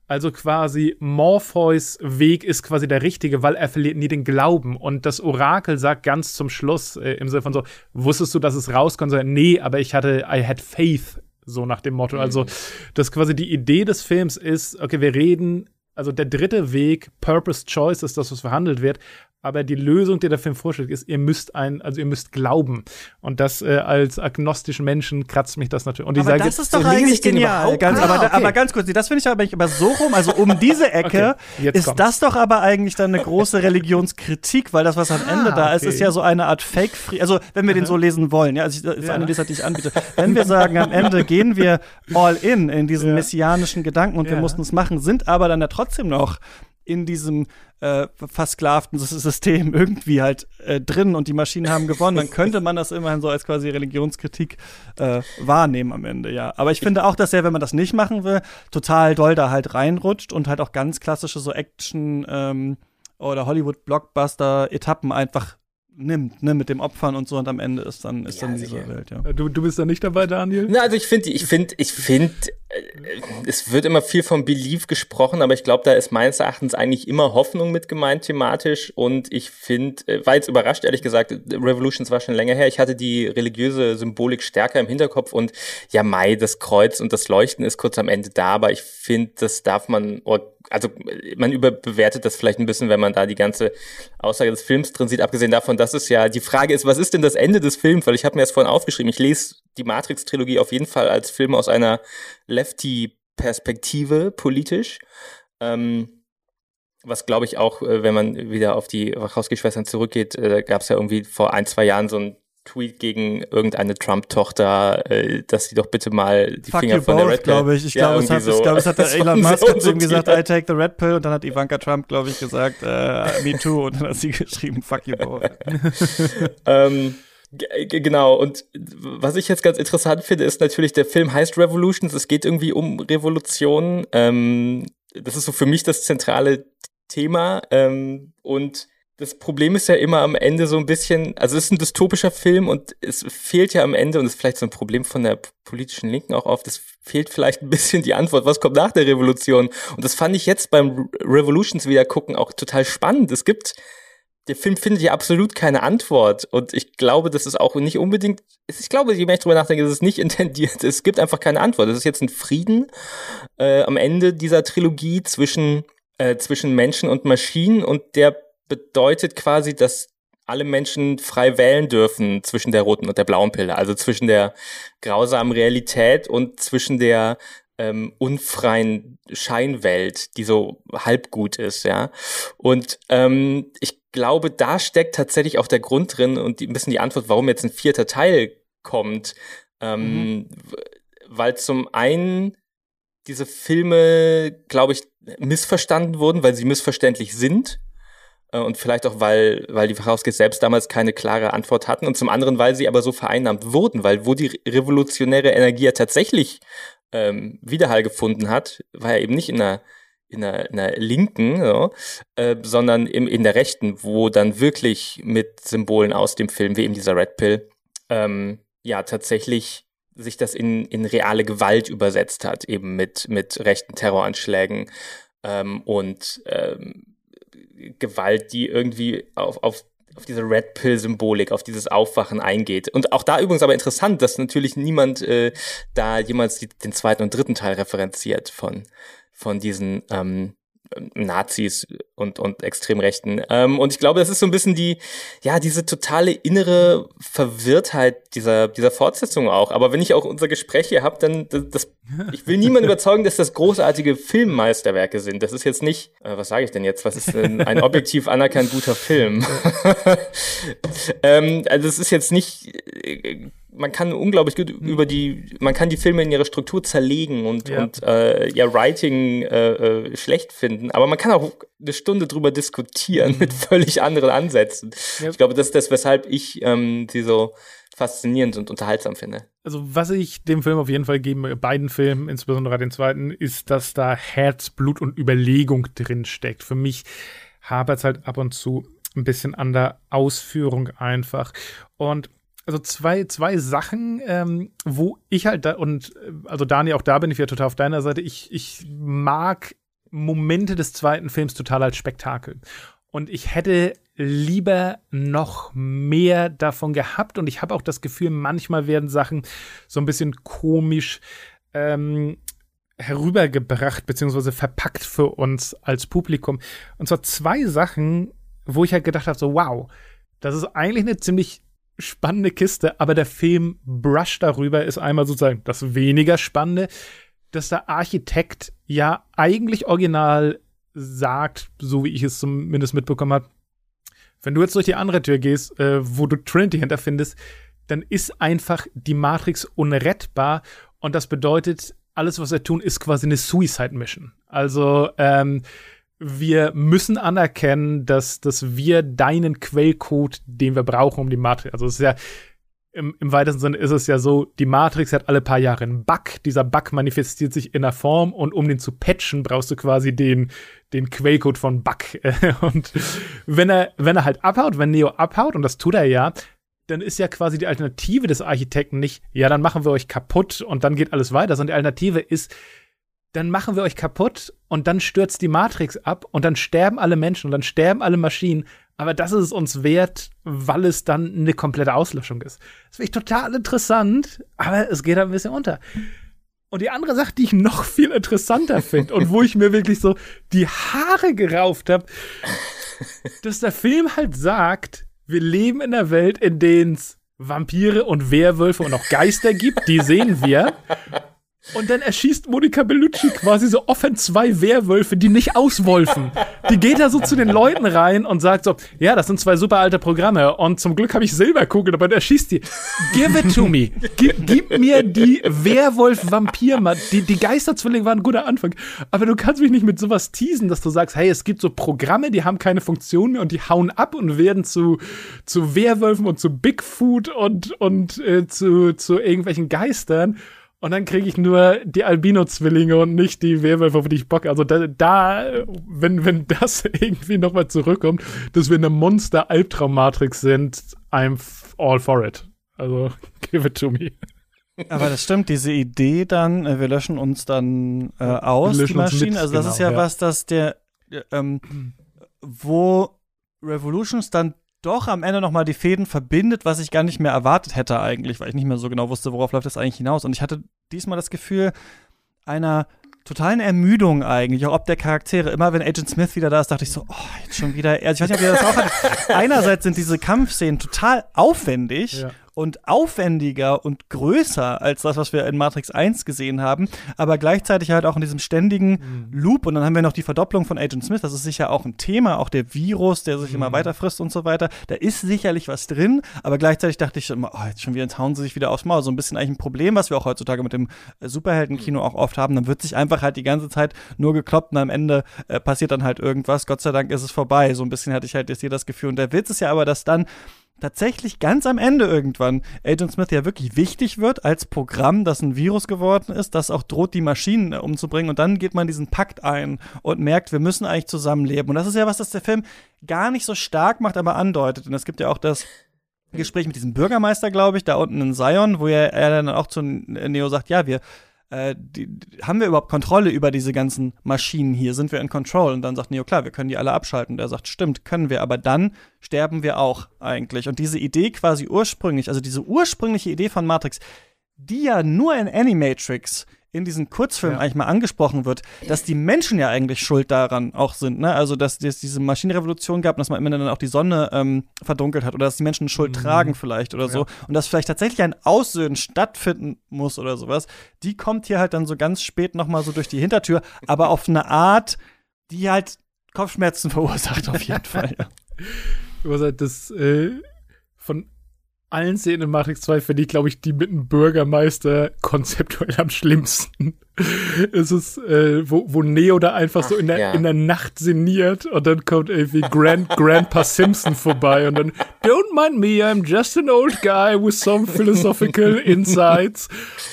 Also quasi Morpheus Weg ist quasi der richtige, weil er verliert nie den Glauben. Und das Orakel sagt ganz zum Schluss äh, im Sinne von so, wusstest du, dass es rauskommt? So, nee, aber ich hatte, I had faith so nach dem Motto. Also, mhm. dass quasi die Idee des Films ist, okay, wir reden, also der dritte Weg, Purpose Choice ist das, was verhandelt wird, aber die Lösung, die der Film vorschlägt, ist, ihr müsst ein, also ihr müsst glauben. Und das äh, als agnostischen Menschen kratzt mich das natürlich. Und ich aber sage, das ist doch eigentlich genial. Ganz, ah, aber, okay. aber ganz kurz, das finde ich aber, aber so rum, also um diese Ecke okay, ist kommt's. das doch aber eigentlich dann eine große Religionskritik, weil das, was am Ende ah, da ist, ist ja so eine Art fake -Free also wenn wir den so lesen wollen, ja, also ich, das ist ja. eine Lesart, die ich anbiete. Wenn wir sagen, am Ende gehen wir all in in diesen ja. messianischen Gedanken und ja. wir mussten es machen, sind aber dann ja trotzdem noch in diesem äh, versklavten System irgendwie halt äh, drin und die Maschinen haben gewonnen, dann könnte man das immerhin so als quasi Religionskritik äh, wahrnehmen am Ende, ja. Aber ich finde auch, dass er, wenn man das nicht machen will, total doll da halt reinrutscht und halt auch ganz klassische so Action ähm, oder Hollywood-Blockbuster-Etappen einfach nimmt, ne, mit dem Opfern und so und am Ende ist dann ist ja, dann diese sicher. Welt, ja. Du, du bist da nicht dabei, Daniel? Na, also ich finde, ich finde, ich finde, äh, es wird immer viel vom Belief gesprochen, aber ich glaube, da ist meines Erachtens eigentlich immer Hoffnung mit gemeint thematisch und ich finde, äh, war jetzt überrascht, ehrlich gesagt, Revolutions war schon länger her, ich hatte die religiöse Symbolik stärker im Hinterkopf und ja, Mai, das Kreuz und das Leuchten ist kurz am Ende da, aber ich finde, das darf man, also man überbewertet das vielleicht ein bisschen, wenn man da die ganze Aussage des Films drin sieht, abgesehen davon, dass es ja, die Frage ist, was ist denn das Ende des Films? Weil ich habe mir das vorhin aufgeschrieben, ich lese die Matrix-Trilogie auf jeden Fall als Film aus einer Lefty-Perspektive politisch. Ähm, was glaube ich auch, äh, wenn man wieder auf die Wachowski-Schwestern zurückgeht, äh, gab es ja irgendwie vor ein, zwei Jahren so ein Tweet gegen irgendeine Trump-Tochter, äh, dass sie doch bitte mal die Fuck Finger von both, der Red Pill. glaube ich. Ich ja, glaube, es hat, so. ich glaub, es hat der Elon Musk so zu ihm gesagt, I take the Red Pill und dann hat Ivanka Trump, glaube ich, gesagt, äh, me too und dann hat sie geschrieben, fuck you both. ähm, Genau, und was ich jetzt ganz interessant finde, ist natürlich, der Film heißt Revolutions, es geht irgendwie um Revolution. Ähm, das ist so für mich das zentrale Thema. Ähm, und das Problem ist ja immer am Ende so ein bisschen, also es ist ein dystopischer Film und es fehlt ja am Ende, und das ist vielleicht so ein Problem von der politischen Linken auch oft, es fehlt vielleicht ein bisschen die Antwort, was kommt nach der Revolution? Und das fand ich jetzt beim Revolutions wieder gucken auch total spannend. Es gibt, der Film findet ja absolut keine Antwort und ich glaube, das ist auch nicht unbedingt, ich glaube, je mehr ich drüber nachdenke, ist es nicht intendiert. Es gibt einfach keine Antwort. Es ist jetzt ein Frieden äh, am Ende dieser Trilogie zwischen, äh, zwischen Menschen und Maschinen und der bedeutet quasi, dass alle Menschen frei wählen dürfen zwischen der roten und der blauen Pille, also zwischen der grausamen Realität und zwischen der ähm, unfreien Scheinwelt, die so halbgut ist, ja. Und ähm, ich glaube, da steckt tatsächlich auch der Grund drin und die, ein bisschen die Antwort, warum jetzt ein vierter Teil kommt. Ähm, mhm. Weil zum einen diese Filme, glaube ich, missverstanden wurden, weil sie missverständlich sind. Äh, und vielleicht auch, weil, weil die Wachowskis selbst damals keine klare Antwort hatten. Und zum anderen, weil sie aber so vereinnahmt wurden, weil wo die revolutionäre Energie ja tatsächlich ähm, Widerhall gefunden hat, war ja eben nicht in einer in einer, in einer linken, so, äh, sondern im, in der rechten, wo dann wirklich mit Symbolen aus dem Film, wie eben dieser Red Pill, ähm, ja, tatsächlich sich das in, in reale Gewalt übersetzt hat, eben mit, mit rechten Terroranschlägen ähm, und ähm, Gewalt, die irgendwie auf, auf, auf diese Red Pill-Symbolik, auf dieses Aufwachen eingeht. Und auch da übrigens aber interessant, dass natürlich niemand äh, da jemals die, den zweiten und dritten Teil referenziert von, von diesen ähm, Nazis und, und Extremrechten. Ähm, und ich glaube, das ist so ein bisschen die, ja, diese totale innere Verwirrtheit dieser, dieser Fortsetzung auch. Aber wenn ich auch unser Gespräch hier habe, dann, das, das, ich will niemanden überzeugen, dass das großartige Filmmeisterwerke sind. Das ist jetzt nicht, äh, was sage ich denn jetzt? Was ist denn ein objektiv anerkannt guter Film? ähm, also es ist jetzt nicht, äh, man kann unglaublich gut hm. über die, man kann die Filme in ihrer Struktur zerlegen und, ja. und äh, ja, Writing äh, äh, schlecht finden, aber man kann auch eine Stunde drüber diskutieren mit völlig anderen Ansätzen. Ja. Ich glaube, das ist das, weshalb ich ähm, sie so faszinierend und unterhaltsam finde. Also, was ich dem Film auf jeden Fall gebe, beiden Filmen, insbesondere den zweiten, ist, dass da Herzblut und Überlegung drin steckt. Für mich hapert es halt ab und zu ein bisschen an der Ausführung einfach. Und also zwei, zwei Sachen, ähm, wo ich halt da, und äh, also Dani, auch da bin ich ja total auf deiner Seite. Ich, ich mag Momente des zweiten Films total als Spektakel. Und ich hätte lieber noch mehr davon gehabt. Und ich habe auch das Gefühl, manchmal werden Sachen so ein bisschen komisch ähm, herübergebracht, beziehungsweise verpackt für uns als Publikum. Und zwar zwei Sachen, wo ich halt gedacht habe, so wow, das ist eigentlich eine ziemlich spannende Kiste, aber der Film brusht darüber, ist einmal sozusagen das weniger Spannende, dass der Architekt ja eigentlich original sagt, so wie ich es zumindest mitbekommen habe, wenn du jetzt durch die andere Tür gehst, äh, wo du Trinity hinterfindest, dann ist einfach die Matrix unrettbar und das bedeutet, alles, was er tun, ist quasi eine Suicide Mission. Also, ähm, wir müssen anerkennen, dass, dass wir deinen Quellcode, den wir brauchen, um die Matrix, also es ist ja im, im weitesten Sinne ist es ja so, die Matrix hat alle paar Jahre einen Bug. Dieser Bug manifestiert sich in einer Form und um den zu patchen, brauchst du quasi den, den Quellcode von Bug. und wenn er, wenn er halt abhaut, wenn Neo abhaut, und das tut er ja, dann ist ja quasi die Alternative des Architekten nicht, ja, dann machen wir euch kaputt und dann geht alles weiter, sondern die Alternative ist, dann machen wir euch kaputt und dann stürzt die Matrix ab und dann sterben alle Menschen und dann sterben alle Maschinen. Aber das ist es uns wert, weil es dann eine komplette Auslöschung ist. Das finde ich total interessant, aber es geht ein bisschen unter. Und die andere Sache, die ich noch viel interessanter finde und wo ich mir wirklich so die Haare gerauft habe, dass der Film halt sagt, wir leben in einer Welt, in der es Vampire und Werwölfe und auch Geister gibt, die sehen wir. Und dann erschießt Monica Bellucci quasi so offen zwei Werwölfe, die nicht auswolfen. Die geht da so zu den Leuten rein und sagt so, ja, das sind zwei super alte Programme und zum Glück habe ich Silberkugeln, aber er schießt die. Give it to me. Gib, gib mir die Werwolf-Vampir, die, die Geisterzwillinge waren ein guter Anfang. Aber du kannst mich nicht mit sowas teasen, dass du sagst, hey, es gibt so Programme, die haben keine Funktion mehr und die hauen ab und werden zu, zu Werwölfen und zu Bigfoot und, und äh, zu, zu irgendwelchen Geistern. Und dann kriege ich nur die Albino-Zwillinge und nicht die Werwölfe, auf die ich Bock. Also da, da wenn, wenn das irgendwie nochmal zurückkommt, dass wir eine Monster-Albtraum-Matrix sind, I'm all for it. Also give it to me. Aber das stimmt, diese Idee dann, äh, wir löschen uns dann äh, aus, die Maschinen. also das genau, ist ja, ja, was, dass der, ähm, wo Revolutions dann doch am Ende nochmal die Fäden verbindet, was ich gar nicht mehr erwartet hätte eigentlich, weil ich nicht mehr so genau wusste, worauf läuft das eigentlich hinaus. Und ich hatte diesmal das Gefühl einer totalen Ermüdung eigentlich, auch ob der Charaktere. Immer wenn Agent Smith wieder da ist, dachte ich so, oh, jetzt schon wieder. Also ich weiß nicht, ob ihr das auch hattet. Einerseits sind diese Kampfszenen total aufwendig. Ja und aufwendiger und größer als das, was wir in Matrix 1 gesehen haben, aber gleichzeitig halt auch in diesem ständigen Mhm. Loop und dann haben wir noch die Verdopplung von Agent Smith, das ist sicher auch ein Thema, auch der Virus, der sich Mhm. immer weiter frisst und so weiter. Da ist sicherlich was drin, aber gleichzeitig dachte ich immer, oh, jetzt schon wieder, jetzt hauen sie sich wieder aufs Maul. So ein bisschen eigentlich ein Problem, was wir auch heutzutage mit dem äh, Superheldenkino auch oft haben. Dann wird sich einfach halt die ganze Zeit nur gekloppt und am Ende äh, passiert dann halt irgendwas. Gott sei Dank ist es vorbei. So ein bisschen hatte ich halt jetzt hier das Gefühl. Und der Witz ist ja aber, dass dann tatsächlich ganz am Ende irgendwann Agent Smith ja wirklich wichtig wird als Programm, das ein Virus geworden ist, das auch droht, die Maschinen äh, umzubringen. Und dann geht man diesen Pakt ein und merkt, wir müssen eigentlich zusammenleben. Und das ist ja was, das der Film gar nicht so stark macht, aber andeutet. Und es gibt ja auch das Gespräch mit diesem Bürgermeister, glaube ich, da unten in Zion, wo er, er dann auch zu Neo sagt, ja, wir äh, die, haben wir überhaupt Kontrolle über diese ganzen Maschinen hier? Sind wir in Control? Und dann sagt Neo, klar, wir können die alle abschalten. Und er sagt, stimmt, können wir, aber dann sterben wir auch eigentlich. Und diese Idee quasi ursprünglich, also diese ursprüngliche Idee von Matrix, die ja nur in Animatrix in diesen Kurzfilmen Ja. eigentlich mal angesprochen wird, dass die Menschen ja eigentlich schuld daran auch sind, ne? Also, dass es diese Maschinenrevolution gab und dass man immer dann auch die Sonne ähm, verdunkelt hat oder dass die Menschen Schuld tragen vielleicht oder so und dass vielleicht tatsächlich ein Aussöhnen stattfinden muss oder sowas, die kommt hier halt dann so ganz spät noch mal so durch die Hintertür, aber auf eine Art, die halt Kopfschmerzen verursacht auf jeden Fall. Ja. Also das äh, von allen Szenen in Matrix 2 finde ich, glaube ich, die mit dem Bürgermeister konzeptuell am schlimmsten. es ist, äh, wo, wo Neo da einfach so in der, ja. in der Nacht sinniert und dann kommt irgendwie Grand, Grandpa Simpson vorbei und dann Don't mind me, I'm just an old guy with some philosophical insights.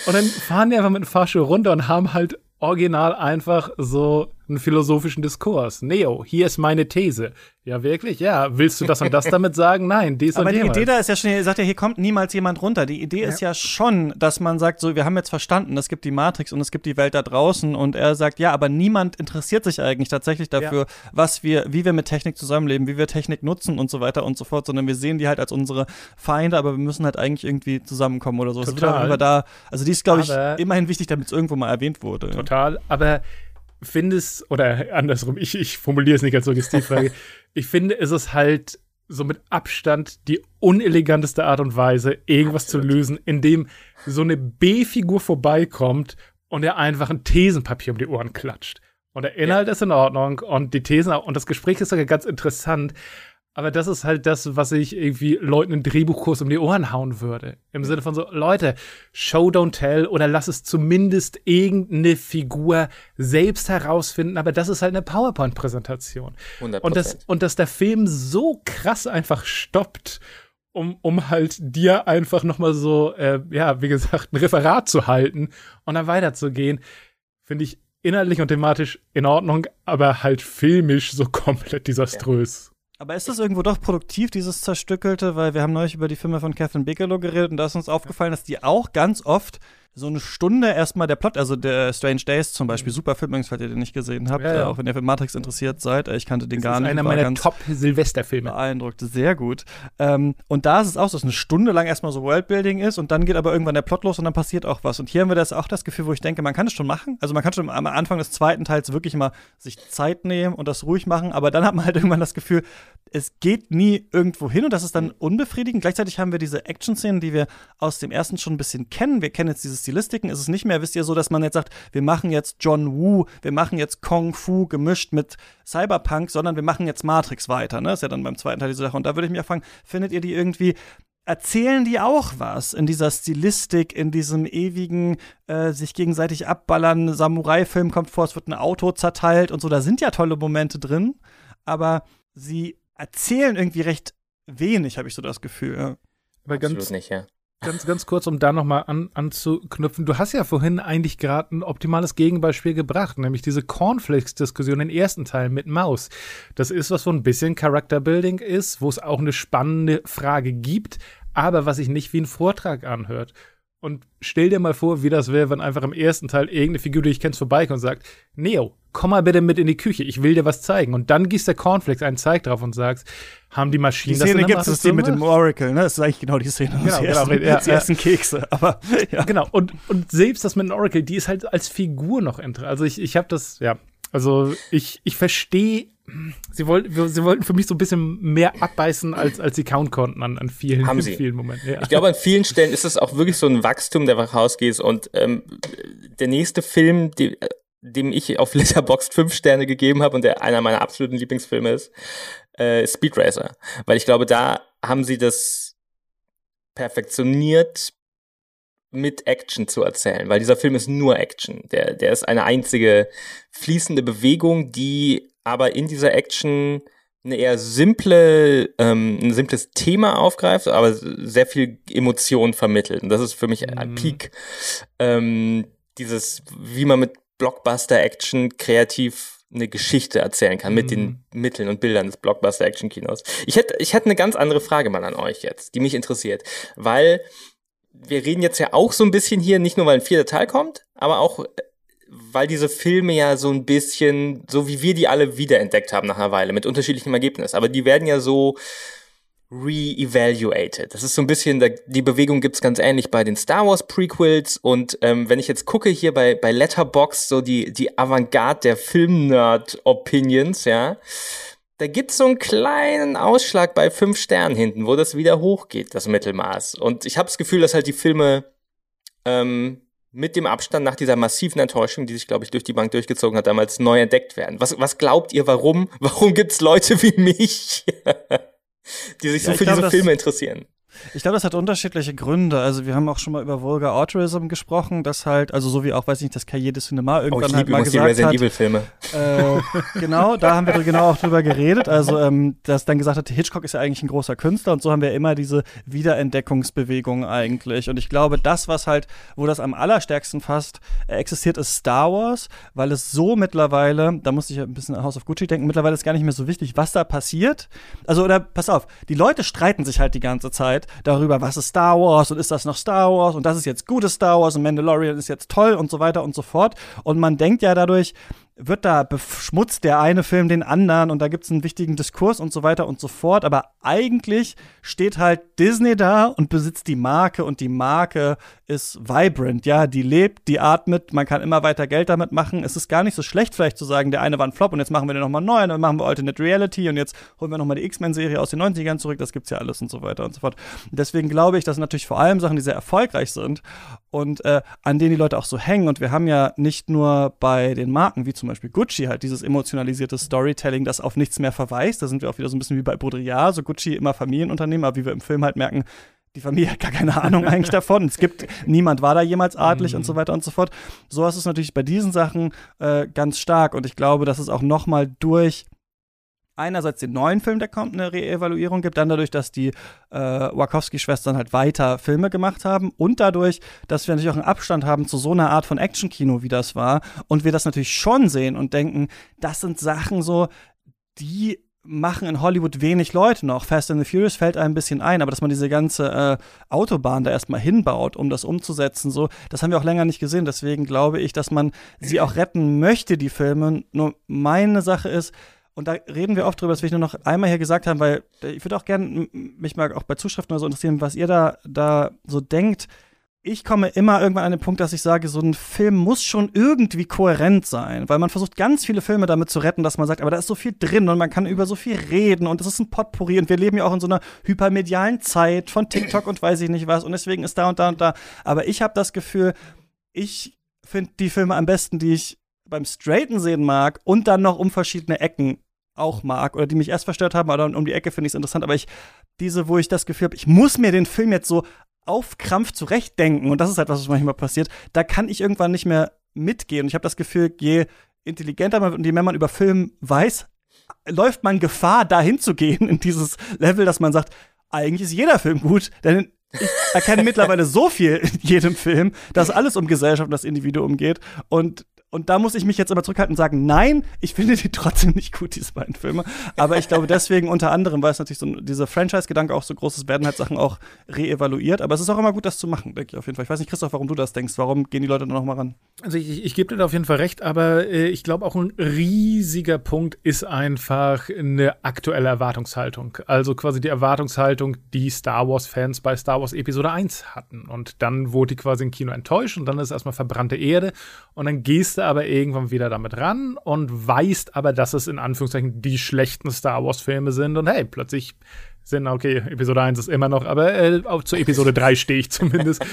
Und dann fahren die einfach mit dem Fahrstuhl runter und haben halt original einfach so einen philosophischen Diskurs. Neo, hier ist meine These. Ja, wirklich? Ja. Willst du das und das damit sagen? Nein, dies Aber und die. Idee da ist ja schon, ihr sagt ja, hier kommt niemals jemand runter. Die Idee ist ja schon, dass man sagt, so, wir haben jetzt verstanden, es gibt die Matrix und es gibt die Welt da draußen und er sagt, ja, aber niemand interessiert sich eigentlich tatsächlich dafür, was wir, wie wir mit Technik zusammenleben, wie wir Technik nutzen und so weiter und so fort, sondern wir sehen die halt als unsere Feinde, aber wir müssen halt eigentlich irgendwie zusammenkommen oder so. Wird Total. auch immer da, also die ist, glaube ich, immerhin wichtig, damit es irgendwo mal erwähnt wurde. Total, aber findest, oder andersrum, ich, ich formuliere es nicht als Suggestivfrage, ich finde, es ist halt so mit Abstand die uneleganteste Art und Weise, irgendwas zu lösen, indem so eine B-Figur vorbeikommt und er einfach ein Thesenpapier um die Ohren klatscht. Und der Inhalt ist in Ordnung und die Thesen auch, und das Gespräch ist sogar ganz interessant. Aber das ist halt das, was ich irgendwie Leuten einen Drehbuchkurs um die Ohren hauen würde. Im Sinne von so, Leute, Show don't tell oder lass es zumindest irgendeine Figur selbst herausfinden, aber das ist halt eine PowerPoint-Präsentation. 100%. Und das, und dass der Film so krass einfach stoppt, um, um halt dir einfach nochmal so, äh, ja, wie gesagt, ein Referat zu halten und dann weiterzugehen, finde ich inhaltlich und thematisch in Ordnung, aber halt filmisch so komplett desaströs. Aber ist das irgendwo doch produktiv, dieses Zerstückelte? Weil wir haben neulich über die Filme von Catherine Bigelow geredet und da ist uns aufgefallen, dass die auch ganz oft so eine Stunde erstmal der Plot, also der Strange Days zum Beispiel, super Film, übrigens, falls ihr den nicht gesehen habt, Ja, ja. äh, auch wenn ihr für Matrix interessiert seid. Äh, Ich kannte den Das gar ist nicht. einer meiner Top-Silvesterfilme. beeindruckt, sehr gut. Ähm, und da ist es auch so, dass eine Stunde lang erstmal so Worldbuilding ist und dann geht aber irgendwann der Plot los und dann passiert auch was. Und hier haben wir das auch das Gefühl, wo ich denke, man kann es schon machen. Also man kann schon am Anfang des zweiten Teils wirklich mal sich Zeit nehmen und das ruhig machen, aber dann hat man halt irgendwann das Gefühl, es geht nie irgendwo hin und das ist dann unbefriedigend. Gleichzeitig haben wir diese Action-Szenen, die wir aus dem ersten schon ein bisschen kennen. Wir kennen jetzt diese Stilistiken. Es ist nicht mehr, wisst ihr, so, dass man jetzt sagt, wir machen jetzt John Woo, wir machen jetzt Kung Fu gemischt mit Cyberpunk, sondern wir machen jetzt Matrix weiter. Ne? ist ja dann beim zweiten Teil diese Sache. Und da würde ich mich fragen, findet ihr die irgendwie erzählen die auch was in dieser Stilistik, in diesem ewigen äh, sich gegenseitig abballern, Samurai-Film kommt vor, es wird ein Auto zerteilt und so, da sind ja tolle Momente drin, aber sie erzählen irgendwie recht wenig, habe ich so das Gefühl. Aber ganz, Absolut nicht, ja. Ganz, ganz kurz, um da nochmal an, anzuknüpfen. Du hast ja vorhin eigentlich gerade ein optimales Gegenbeispiel gebracht, nämlich diese Cornflakes-Diskussion im ersten Teil mit Maus. Das ist, was so ein bisschen Character-Building ist, wo es auch eine spannende Frage gibt, aber was sich nicht wie ein Vortrag anhört. Und stell dir mal vor, wie das wäre, wenn einfach im ersten Teil irgendeine Figur, die ich kennst, vorbeikommt und sagt, Neo, komm mal bitte mit in die Küche, ich will dir was zeigen. Und dann gießt der Cornflakes einen Zeig drauf und sagst, haben die Die Maschinen das Szene der gibt es, die mit dem? Oracle, ne? Das ist eigentlich genau die Szene. Genau, genau, essen, ja, sie ja. essen Kekse, aber ja. Genau, und, und selbst das mit dem Oracle, die ist halt als Figur noch interessant. Also ich, ich habe das, ja, also ich, ich verstehe sie wollten, sie wollten für mich so ein bisschen mehr abbeißen, als, als sie kauen konnten an, an vielen, Haben sie. vielen Momenten. Ja. Ich glaube, an vielen Stellen ist es auch wirklich so ein Wachstum, der rausgeht. Und ähm, der nächste Film, die, dem ich auf Letterboxd fünf Sterne gegeben habe und der einer meiner absoluten Lieblingsfilme ist, äh, Speed Racer. Weil ich glaube, da haben sie das perfektioniert mit Action zu erzählen, weil dieser Film ist nur Action. Der, der ist eine einzige fließende Bewegung, die aber in dieser Action eine eher simple, ähm, ein simples Thema aufgreift, aber sehr viel Emotion vermittelt. Und das ist für mich ein Mhm. Peak. Ähm, dieses, wie man mit Blockbuster-Action kreativ eine Geschichte erzählen kann mit den Mitteln und Bildern des Blockbuster-Action-Kinos. Ich hätte, ich hätte eine ganz andere Frage mal an euch jetzt, die mich interessiert, weil wir reden jetzt ja auch so ein bisschen hier, nicht nur weil ein vierter Teil kommt, aber auch weil diese Filme ja so ein bisschen, so wie wir die alle wiederentdeckt haben nach einer Weile, mit unterschiedlichem Ergebnis, aber die werden ja so re-evaluated. Das ist so ein bisschen, die Bewegung gibt's ganz ähnlich bei den Star Wars Prequels und ähm, wenn ich jetzt gucke hier bei, bei Letterbox so die, die Avantgarde der Film-Nerd-Opinions, ja, da gibt's so einen kleinen Ausschlag bei fünf Sternen hinten, wo das wieder hochgeht, das Mittelmaß. Und ich habe das Gefühl, dass halt die Filme ähm, mit dem Abstand nach dieser massiven Enttäuschung, die sich, glaube ich, durch die Bank durchgezogen hat, damals neu entdeckt werden. Was, was glaubt ihr, warum? Warum gibt's Leute wie mich, die sich so Ja, ich für glaube, diese Filme interessieren? Ich glaube, das hat unterschiedliche Gründe. Also wir haben auch schon mal über Vulgar Autorism gesprochen, das halt, also so wie auch, weiß ich nicht, das Cahiers du Cinema Oh, irgendwann ich halt mal übrigens die gesagt Resident hat. Evil Filme. Äh, genau, da haben wir genau auch drüber geredet. Also, ähm, dass dann gesagt hat, Hitchcock ist ja eigentlich ein großer Künstler und so haben wir immer diese Wiederentdeckungsbewegung eigentlich. Und ich glaube, das, was halt, wo das am allerstärksten fast existiert, ist Star Wars, weil es so mittlerweile, da musste ich ein bisschen an House of Gucci denken, mittlerweile ist gar nicht mehr so wichtig, was da passiert. Also, oder pass auf, die Leute streiten sich halt die ganze Zeit darüber, was ist Star Wars und ist das noch Star Wars und das ist jetzt gutes Star Wars und Mandalorian ist jetzt toll und so weiter und so fort. Und man denkt ja dadurch, wird da beschmutzt der eine Film den anderen und da gibt es einen wichtigen Diskurs und so weiter und so fort. Aber eigentlich steht halt Disney da und besitzt die Marke und die Marke ist vibrant. Ja, die lebt, die atmet, man kann immer weiter Geld damit machen. Es ist gar nicht so schlecht, vielleicht zu sagen, der eine war ein Flop und jetzt machen wir den nochmal neu und dann machen wir Alternate Reality und jetzt holen wir nochmal die X-Men-Serie aus den 90ern zurück. Das gibt's ja alles und so weiter und so fort. Deswegen glaube ich, das sind natürlich vor allem Sachen, die sehr erfolgreich sind und äh, an denen die Leute auch so hängen. Und wir haben ja nicht nur bei den Marken, wie zum Beispiel Gucci, halt dieses emotionalisierte Storytelling, das auf nichts mehr verweist. Da sind wir auch wieder so ein bisschen wie bei Baudrillard, so Gucci immer Familienunternehmen, aber wie wir im Film halt merken, die Familie hat gar keine Ahnung eigentlich davon. Es gibt, niemand war da jemals adlig und so weiter und so fort. So ist es natürlich bei diesen Sachen äh, ganz stark. Und ich glaube, dass es auch noch mal durch einerseits den neuen Film, der kommt, eine Reevaluierung gibt, dann dadurch, dass die äh, Wachowski-Schwestern halt weiter Filme gemacht haben und dadurch, dass wir natürlich auch einen Abstand haben zu so einer Art von Actionkino, wie das war und wir das natürlich schon sehen und denken, das sind Sachen so, die machen in Hollywood wenig Leute noch. Fast and the Furious fällt einem ein bisschen ein, aber dass man diese ganze äh, Autobahn da erstmal hinbaut, um das umzusetzen, so, das haben wir auch länger nicht gesehen. Deswegen glaube ich, dass man sie auch retten möchte, die Filme. Nur meine Sache ist, und da reden wir oft drüber, das will ich nur noch einmal hier gesagt haben, weil ich würde auch gerne mich mal auch bei Zuschriften oder so interessieren, was ihr da, da so denkt. Ich komme immer irgendwann an den Punkt, dass ich sage, so ein Film muss schon irgendwie kohärent sein, weil man versucht ganz viele Filme damit zu retten, dass man sagt, aber da ist so viel drin und man kann über so viel reden und das ist ein Potpourri und wir leben ja auch in so einer hypermedialen Zeit von TikTok und weiß ich nicht was und deswegen ist da und da und da. Aber ich habe das Gefühl, ich finde die Filme am besten, die ich beim Straighten sehen mag und dann noch um verschiedene Ecken auch mag oder die mich erst verstört haben, aber um die Ecke finde ich es interessant. Aber ich, diese, wo ich das Gefühl habe, ich muss mir den Film jetzt so auf Krampf zurechtdenken und das ist halt was, was manchmal passiert, da kann ich irgendwann nicht mehr mitgehen. Und ich habe das Gefühl, je intelligenter man wird und je mehr man über Film weiß, läuft man Gefahr, dahin zu gehen in dieses Level, dass man sagt, eigentlich ist jeder Film gut, denn ich erkenne mittlerweile so viel in jedem Film, dass alles um Gesellschaft und das Individuum geht und und da muss ich mich jetzt aber zurückhalten und sagen, nein, ich finde die trotzdem nicht gut, diese beiden Filme. Aber ich glaube deswegen unter anderem, weil es natürlich so dieser Franchise-Gedanke auch so groß ist, werden halt Sachen auch reevaluiert. Aber es ist auch immer gut, das zu machen, denke ich auf jeden Fall. Ich weiß nicht, Christoph, warum du das denkst. Warum gehen die Leute da noch mal ran? Also ich, ich gebe dir da auf jeden Fall recht, aber äh, ich glaube auch ein riesiger Punkt ist einfach eine aktuelle Erwartungshaltung. Also quasi die Erwartungshaltung, die Star Wars-Fans bei Star Wars Episode 1 hatten. Und dann wurde die quasi im Kino enttäuscht und dann ist erstmal verbrannte Erde und dann gehst gehst du aber irgendwann wieder damit ran und weißt aber, dass es in Anführungszeichen die schlechten Star Wars-Filme sind und hey, plötzlich sind, okay, Episode 1 ist immer noch, aber äh, auch zu Episode 3 stehe ich zumindest.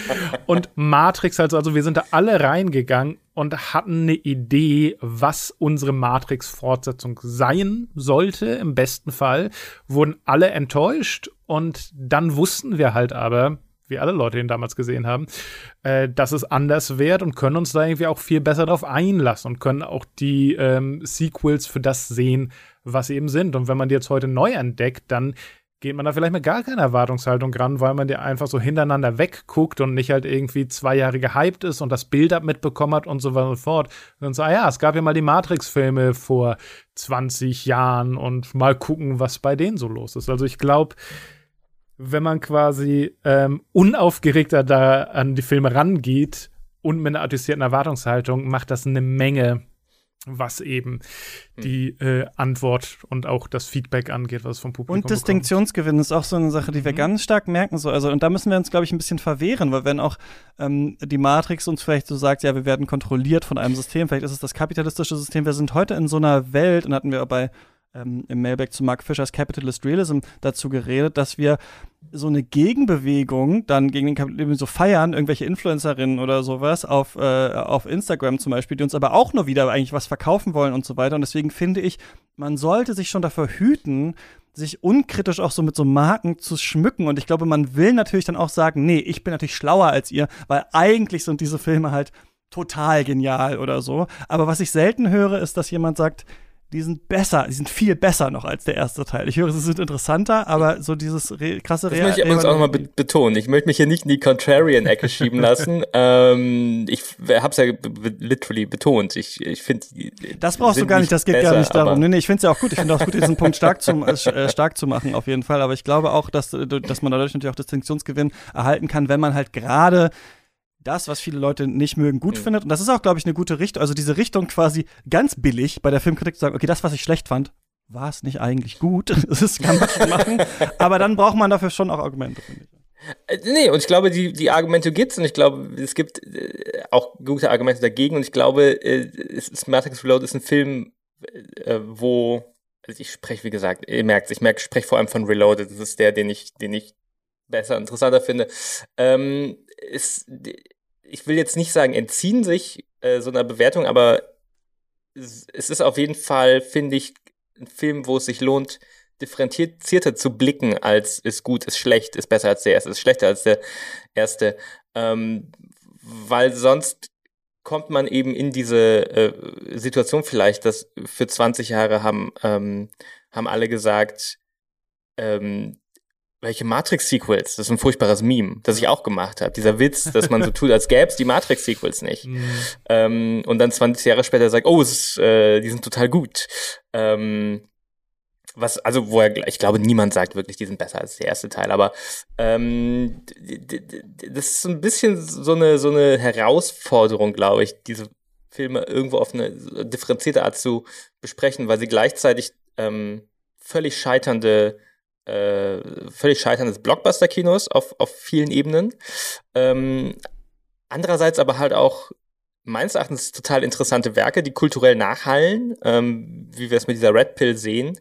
Und Matrix, also, also wir sind da alle reingegangen und hatten eine Idee, was unsere Matrix-Fortsetzung sein sollte, im besten Fall. Wurden alle enttäuscht und dann wussten wir halt aber, wie alle Leute ihn damals gesehen haben, äh, dass es anders wird und können uns da irgendwie auch viel besser darauf einlassen und können auch die ähm, Sequels für das sehen, was sie eben sind. Und wenn man die jetzt heute neu entdeckt, dann geht man da vielleicht mit gar keiner Erwartungshaltung ran, weil man dir einfach so hintereinander wegguckt und nicht halt irgendwie zwei Jahre gehypt ist und das Bild-up mitbekommen hat und so weiter und so fort. Und dann so, ah ja, es gab ja mal die Matrix-Filme vor 20 Jahren und mal gucken, was bei denen so los ist. Also ich glaube, wenn man quasi ähm, unaufgeregter da an die Filme rangeht und mit einer adjustierten Erwartungshaltung, macht das eine Menge was eben hm. die äh, Antwort und auch das Feedback angeht, was vom Publikum Und Distinktionsgewinn ist auch so eine Sache, die wir mhm. ganz stark merken. So. Also, und da müssen wir uns, glaube ich, ein bisschen verwehren, weil wenn auch ähm, die Matrix uns vielleicht so sagt, ja, wir werden kontrolliert von einem System, vielleicht ist es das kapitalistische System. Wir sind heute in so einer Welt, und hatten wir bei ähm, im Mailback zu Mark Fischers Capitalist Realism dazu geredet, dass wir so eine Gegenbewegung dann gegen den Kapitalismus so feiern, irgendwelche Influencerinnen oder sowas auf, äh, auf Instagram zum Beispiel, die uns aber auch nur wieder eigentlich was verkaufen wollen und so weiter. Und deswegen finde ich, man sollte sich schon dafür hüten, sich unkritisch auch so mit so Marken zu schmücken. Und ich glaube, man will natürlich dann auch sagen, nee, ich bin natürlich schlauer als ihr, weil eigentlich sind diese Filme halt total genial oder so. Aber was ich selten höre, ist, dass jemand sagt, die sind besser, die sind viel besser noch als der erste Teil. Ich höre, sie sind interessanter, aber so dieses re krasse Das möchte ich übrigens auch nochmal be betonen. Ich möchte mich hier nicht in die Contrarian-Ecke schieben lassen. ähm, ich hab's ja literally betont. Ich, ich finde Das brauchst du gar nicht, das geht besser, gar nicht darum. Nee, nee, ich finde es ja auch gut. Ich finde auch gut, diesen Punkt stark zu, äh, stark zu machen, auf jeden Fall. Aber ich glaube auch, dass, dass man dadurch natürlich auch Distinktionsgewinn erhalten kann, wenn man halt gerade das, was viele Leute nicht mögen, gut mhm. findet. Und das ist auch, glaube ich, eine gute Richtung. Also diese Richtung quasi ganz billig bei der Filmkritik zu sagen, okay, das, was ich schlecht fand, war es nicht eigentlich gut. Das kann man schon machen. Aber dann braucht man dafür schon auch Argumente, finde ich. Äh, nee, und ich glaube, die, die Argumente gibt's und ich glaube, es gibt äh, auch gute Argumente dagegen und ich glaube, äh, es ist, Matrix Reload ist ein Film, äh, wo, also ich spreche, wie gesagt, ihr merkt ich merke, ich spreche vor allem von Reloaded, das ist der, den ich, den ich besser, interessanter finde. Ähm, ist, ich will jetzt nicht sagen, entziehen sich äh, so einer Bewertung, aber es ist auf jeden Fall, finde ich, ein Film, wo es sich lohnt, differenzierter zu blicken, als ist gut, ist schlecht, ist besser als der erste, ist schlechter als der erste. Ähm, weil sonst kommt man eben in diese äh, Situation vielleicht, dass für 20 Jahre haben, ähm, haben alle gesagt, ähm, welche Matrix-Sequels? Das ist ein furchtbares Meme, das ich auch gemacht habe. Dieser Witz, dass man so tut, als gäbe es die Matrix-Sequels nicht. Mhm. Ähm, und dann 20 Jahre später sagt, oh, ist, äh, die sind total gut. Ähm, was, also, wo er, ich glaube, niemand sagt wirklich, die sind besser als der erste Teil, aber ähm, das ist so ein bisschen so eine, so eine Herausforderung, glaube ich, diese Filme irgendwo auf eine differenzierte Art zu besprechen, weil sie gleichzeitig ähm, völlig scheiternde äh, völlig Scheitern des Blockbuster-Kinos auf, auf vielen Ebenen. Ähm, andererseits aber halt auch meines Erachtens total interessante Werke, die kulturell nachhallen, ähm, wie wir es mit dieser Red Pill sehen.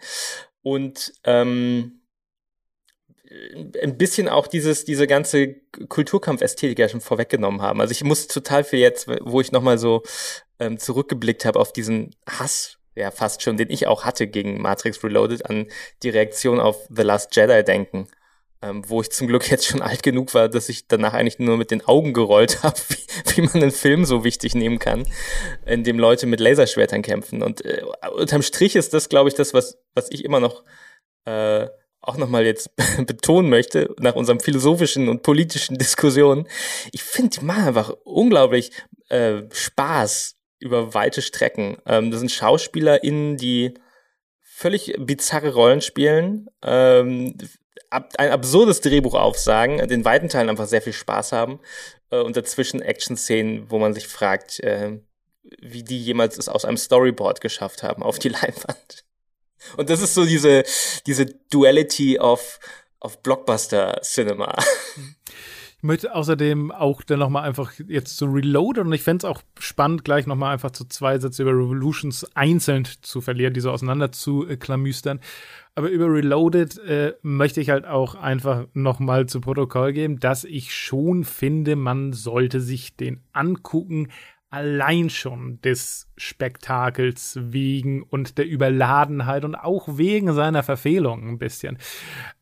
Und ähm, ein bisschen auch dieses, diese ganze Kulturkampf-Ästhetik ja schon vorweggenommen haben. Also ich muss total viel jetzt, wo ich nochmal so ähm, zurückgeblickt habe auf diesen Hass ja fast schon, den ich auch hatte gegen Matrix Reloaded, an die Reaktion auf The Last Jedi denken. Ähm, wo ich zum Glück jetzt schon alt genug war, dass ich danach eigentlich nur mit den Augen gerollt habe, wie, wie, man einen Film so wichtig nehmen kann, in dem Leute mit Laserschwertern kämpfen. Und äh, unterm Strich ist das, glaube ich, das, was, was ich immer noch äh, auch nochmal jetzt betonen möchte, nach unserem philosophischen und politischen Diskussionen. Ich finde, die machen einfach unglaublich äh, Spaß über weite Strecken. Ähm, das sind SchauspielerInnen, die völlig bizarre Rollen spielen, ähm, ab, ein absurdes Drehbuch aufsagen, den weiten Teilen einfach sehr viel Spaß haben äh, und dazwischen Action-Szenen, wo man sich fragt, äh, wie die jemals es aus einem Storyboard geschafft haben auf die Leinwand. Und das ist so diese, diese Duality of, of Blockbuster-Cinema. Möchte außerdem auch dann nochmal einfach jetzt zu reloaden und ich fände es auch spannend, gleich nochmal einfach zu zwei Sätze über Revolutions einzeln zu verlieren, die so auseinander zu äh, klamüstern. Aber über Reloaded äh, möchte ich halt auch einfach nochmal zu Protokoll geben, dass ich schon finde, man sollte sich den angucken, allein schon des Spektakels wegen und der Überladenheit und auch wegen seiner Verfehlung ein bisschen.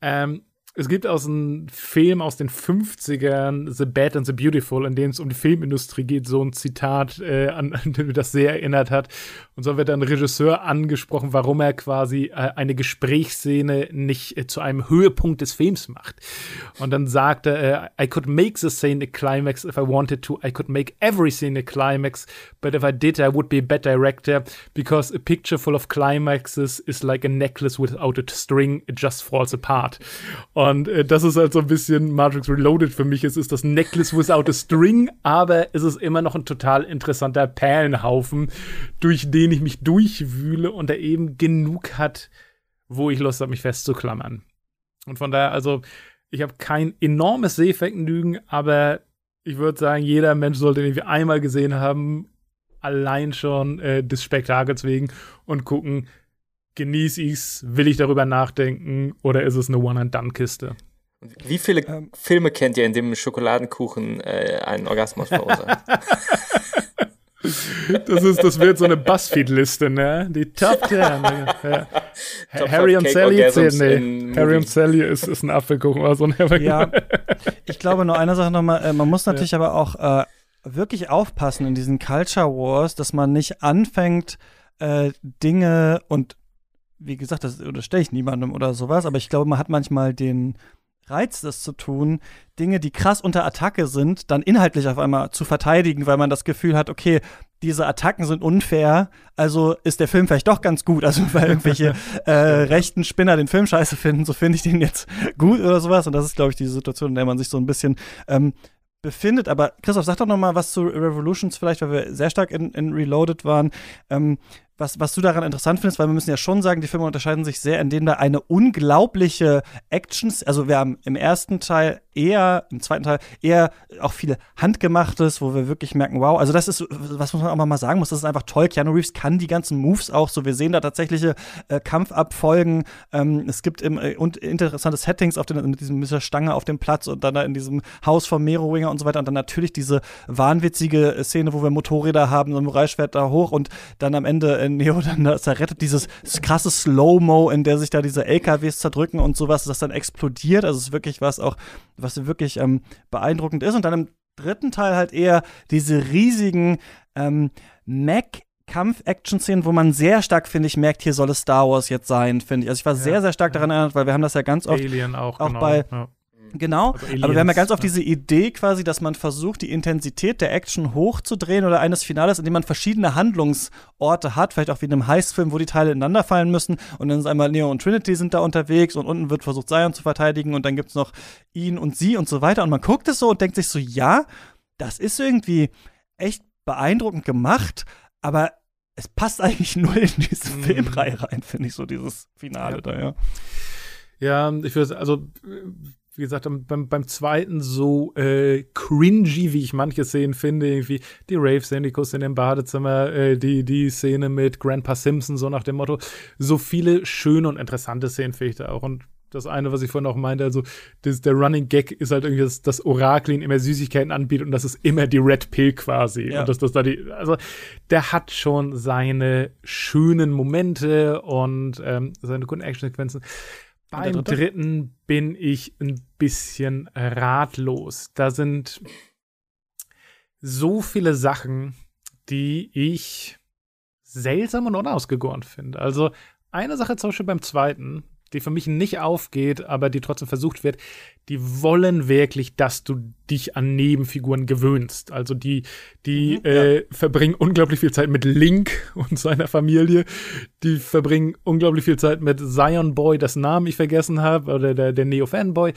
Ähm, es gibt aus einem Film aus den 50ern, The Bad and the Beautiful, in dem es um die Filmindustrie geht, so ein Zitat, äh, an, an dem das sehr erinnert hat. Und so wird dann Regisseur angesprochen, warum er quasi äh, eine Gesprächsszene nicht äh, zu einem Höhepunkt des Films macht. Und dann sagt er, äh, I could make the scene a climax if I wanted to. I could make every scene a climax. But if I did, I would be a bad director. Because a picture full of climaxes is like a necklace without a string. It just falls apart. Äh, das ist halt so ein bisschen Matrix Reloaded für mich. Es ist das Necklace without a string, aber es ist immer noch ein total interessanter Perlenhaufen, durch den ich mich durchwühle und der eben genug hat, wo ich Lust habe, mich festzuklammern. Und von daher, also, ich habe kein enormes Sehvergnügen, aber ich würde sagen, jeder Mensch sollte den irgendwie einmal gesehen haben, allein schon äh, des Spektakels wegen und gucken, genieße ich's, will ich darüber nachdenken oder ist es eine One-and-Done-Kiste? Wie viele ähm. Filme kennt ihr, in dem Schokoladenkuchen äh, einen Orgasmus verursacht? Das ist, das wird so eine Buzzfeed-Liste, ne? Die Top 10. Ja. Harry und Sally zählen, nee. Harry und Sally ist, ist ein Apfelkuchen oder so ein Ja, ich glaube nur eine Sache nochmal, äh, man muss natürlich ja. aber auch äh, wirklich aufpassen in diesen Culture Wars, dass man nicht anfängt, äh, Dinge und wie gesagt, das unterstelle ich niemandem oder sowas, aber ich glaube, man hat manchmal den Reiz, das zu tun, Dinge, die krass unter Attacke sind, dann inhaltlich auf einmal zu verteidigen, weil man das Gefühl hat, okay, diese Attacken sind unfair, also ist der Film vielleicht doch ganz gut. Also weil irgendwelche äh, rechten Spinner den Film scheiße finden, so finde ich den jetzt gut oder sowas. Und das ist, glaube ich, die Situation, in der man sich so ein bisschen ähm, befindet. Aber Christoph, sag doch noch mal was zu Revolutions vielleicht, weil wir sehr stark in, in Reloaded waren. Ähm, was, was du daran interessant findest, weil wir müssen ja schon sagen, die Filme unterscheiden sich sehr, indem da eine unglaubliche Actions, also wir haben im ersten Teil eher, im zweiten Teil eher auch viele Handgemachtes, wo wir wirklich merken, wow, also das ist, was muss man auch mal sagen muss, das ist einfach toll. Keanu Reeves kann die ganzen Moves auch so. Wir sehen da tatsächliche äh, Kampfabfolgen. Ähm, es gibt im, äh, und interessante Settings auf den, mit, diesem, mit Stange auf dem Platz und dann da in diesem Haus von Merowinger und so weiter. Und dann natürlich diese wahnwitzige Szene, wo wir Motorräder haben, so ein Samurai-Schwert da hoch und dann am Ende äh, Neo dann da zerrettet, dieses krasse Slow-Mo, in der sich da diese LKWs zerdrücken und sowas, das dann explodiert. Also es ist wirklich was auch, was wirklich ähm, beeindruckend ist. Und dann im dritten Teil halt eher diese riesigen ähm, Mac Kampf-Action-Szenen, wo man sehr stark, finde ich, merkt, hier soll es Star Wars jetzt sein, finde ich. Also ich war ja, sehr, sehr stark ja. daran erinnert, weil wir haben das ja ganz oft Alien auch, auch genau. bei ja. Genau, also aber wir haben ja ganz oft diese Idee quasi, dass man versucht, die Intensität der Action hochzudrehen oder eines Finales, indem man verschiedene Handlungsorte hat, vielleicht auch wie in einem Heißfilm, wo die Teile ineinander fallen müssen und dann ist einmal Neo und Trinity sind da unterwegs und unten wird versucht, Zion zu verteidigen und dann gibt es noch ihn und sie und so weiter und man guckt es so und denkt sich so, ja, das ist irgendwie echt beeindruckend gemacht, aber es passt eigentlich nur in diese mm. Filmreihe rein, finde ich, so dieses Finale ja. da, ja. Ja, ich würde, also wie gesagt, beim, beim zweiten so äh, cringy, wie ich manche Szenen finde, irgendwie die Rave-Szene, die Kuss in dem Badezimmer, äh, die, die Szene mit Grandpa Simpson, so nach dem Motto. So viele schöne und interessante Szenen finde ich da auch. Und das eine, was ich vorhin auch meinte, also das, der Running Gag ist halt irgendwie, dass das Orakel ihn immer Süßigkeiten anbietet und das ist immer die Red Pill quasi. Ja. Und dass das da die, also der hat schon seine schönen Momente und ähm, seine guten Action-Sequenzen. Beim dritten bin ich ein bisschen ratlos. Da sind so viele Sachen, die ich seltsam und unausgegoren finde. Also eine Sache zum Beispiel beim zweiten, die für mich nicht aufgeht, aber die trotzdem versucht wird, die wollen wirklich, dass du dich an Nebenfiguren gewöhnst. Also die, die mhm, äh, ja. verbringen unglaublich viel Zeit mit Link und seiner Familie. Die verbringen unglaublich viel Zeit mit Zion Boy, das Namen ich vergessen habe, oder der, der Neo-Fanboy.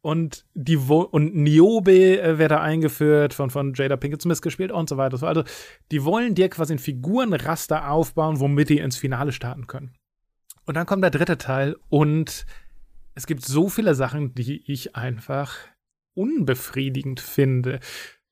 Und die und Niobe äh, wird da eingeführt, von, von Jada Pinkett Smith gespielt und so weiter. Also die wollen dir quasi ein Figurenraster aufbauen, womit die ins Finale starten können. Und dann kommt der dritte Teil und es gibt so viele Sachen, die ich einfach unbefriedigend finde.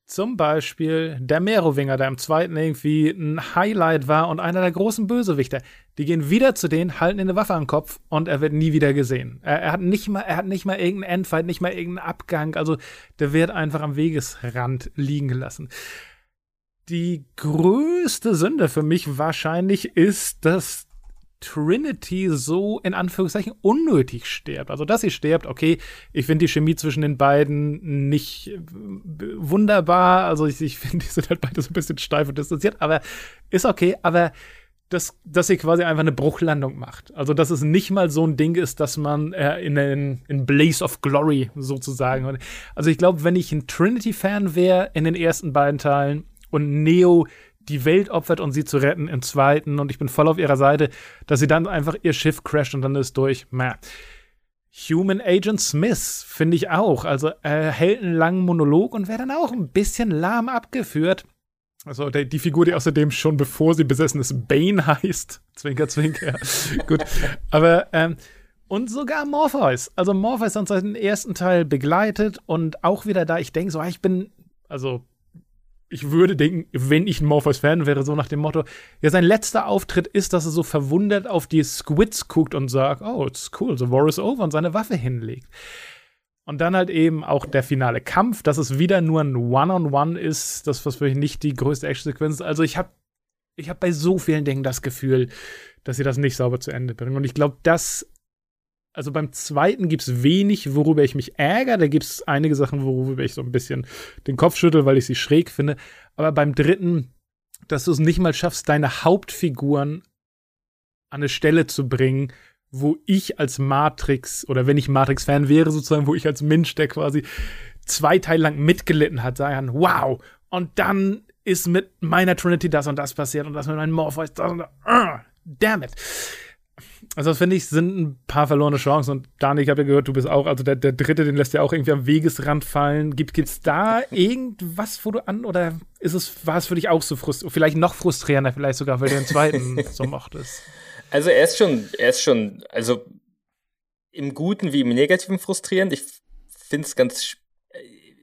Zum Beispiel der Merowinger, der im zweiten irgendwie ein Highlight war und einer der großen Bösewichter. Die gehen wieder zu denen, halten eine Waffe am Kopf und er wird nie wieder gesehen. Er, er, hat nicht mal, er hat nicht mal irgendeinen Endfight, nicht mal irgendeinen Abgang. Also der wird einfach am Wegesrand liegen gelassen. Die größte Sünde für mich wahrscheinlich ist, dass Trinity so in Anführungszeichen unnötig stirbt. Also, dass sie stirbt, okay, ich finde die Chemie zwischen den beiden nicht äh, wunderbar. Also, ich, ich finde, die sind halt beide so ein bisschen steif und distanziert, aber ist okay. Aber dass, dass sie quasi einfach eine Bruchlandung macht. Also, dass es nicht mal so ein Ding ist, dass man äh, in, in, in Blaze of Glory sozusagen. Also, ich glaube, wenn ich ein Trinity-Fan wäre in den ersten beiden Teilen und Neo die Welt opfert, um sie zu retten im zweiten. Und ich bin voll auf ihrer Seite, dass sie dann einfach ihr Schiff crasht und dann ist durch. Mäh. Human Agent Smith finde ich auch. Also er hält einen langen Monolog und wäre dann auch ein bisschen lahm abgeführt. Also der, die Figur, die außerdem schon bevor sie besessen ist, Bane heißt. Zwinker, zwinker. Gut. Aber, ähm, und sogar Morpheus. Also Morpheus hat uns seit dem ersten Teil begleitet und auch wieder da, ich denke so, ah, ich bin, also ich würde denken, wenn ich ein Morpheus-Fan wäre, so nach dem Motto, ja, sein letzter Auftritt ist, dass er so verwundert auf die Squids guckt und sagt, oh, it's cool, the war is over und seine Waffe hinlegt. Und dann halt eben auch der finale Kampf, dass es wieder nur ein One-on-One -on -One ist, das was für mich nicht die größte Action-Sequenz ist. Also ich habe ich hab bei so vielen Dingen das Gefühl, dass sie das nicht sauber zu Ende bringen. Und ich glaube, das also beim zweiten gibt es wenig, worüber ich mich ärgere. Da gibt es einige Sachen, worüber ich so ein bisschen den Kopf schüttel, weil ich sie schräg finde. Aber beim dritten, dass du es nicht mal schaffst, deine Hauptfiguren an eine Stelle zu bringen, wo ich als Matrix oder wenn ich Matrix-Fan wäre, sozusagen, wo ich als Mensch, der quasi zwei Teile lang mitgelitten hat, sagen, wow. Und dann ist mit meiner Trinity das und das passiert und das mit meinem Morpheus das und das. Uh, damn it. Also das finde ich, sind ein paar verlorene Chancen. Und Dani, ich habe ja gehört, du bist auch, also der, der dritte, den lässt ja auch irgendwie am Wegesrand fallen. Gibt es da irgendwas, wo du an, oder ist es, war es für dich auch so frustrierend, vielleicht noch frustrierender, vielleicht sogar, weil du den zweiten so mochtest? Also er ist schon, er ist schon, also im Guten wie im Negativen frustrierend. Ich finde es ganz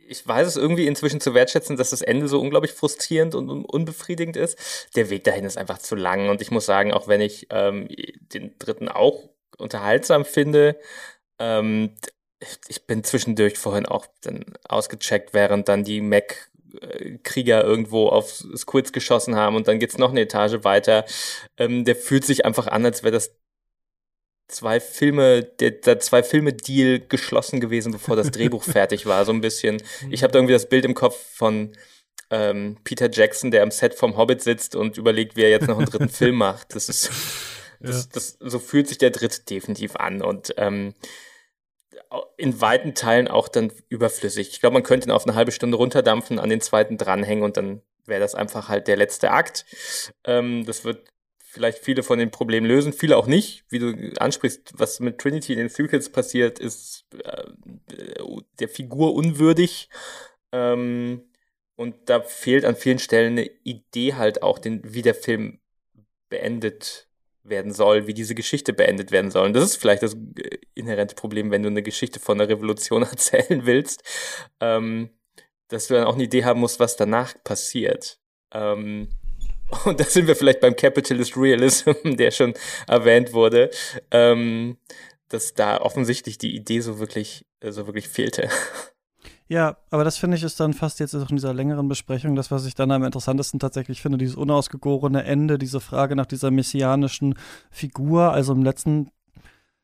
ich weiß es irgendwie inzwischen zu wertschätzen, dass das Ende so unglaublich frustrierend und unbefriedigend ist. Der Weg dahin ist einfach zu lang und ich muss sagen, auch wenn ich ähm, den dritten auch unterhaltsam finde, ähm, ich bin zwischendurch vorhin auch dann ausgecheckt, während dann die Mac Krieger irgendwo auf Squids geschossen haben und dann geht's noch eine Etage weiter. Ähm, der fühlt sich einfach an, als wäre das zwei Filme, der, der zwei Filme Deal geschlossen gewesen, bevor das Drehbuch fertig war, so ein bisschen. Ich habe da irgendwie das Bild im Kopf von ähm, Peter Jackson, der am Set vom Hobbit sitzt und überlegt, wie er jetzt noch einen dritten Film macht. Das ist das, ja. das, so fühlt sich der dritte definitiv an und ähm, in weiten Teilen auch dann überflüssig. Ich glaube, man könnte ihn auf eine halbe Stunde runterdampfen, an den zweiten dranhängen und dann wäre das einfach halt der letzte Akt. Ähm, das wird vielleicht viele von den Problemen lösen, viele auch nicht. Wie du ansprichst, was mit Trinity in den Sequels passiert, ist äh, der Figur unwürdig. Ähm, und da fehlt an vielen Stellen eine Idee halt auch, den, wie der Film beendet werden soll, wie diese Geschichte beendet werden soll. Und das ist vielleicht das äh, inhärente Problem, wenn du eine Geschichte von einer Revolution erzählen willst, ähm, dass du dann auch eine Idee haben musst, was danach passiert. Ähm, und da sind wir vielleicht beim Capitalist Realism, der schon erwähnt wurde, ähm, dass da offensichtlich die Idee so wirklich, äh, so wirklich fehlte. Ja, aber das finde ich ist dann fast jetzt auch in dieser längeren Besprechung das, was ich dann am interessantesten tatsächlich finde, dieses unausgegorene Ende, diese Frage nach dieser messianischen Figur. Also im letzten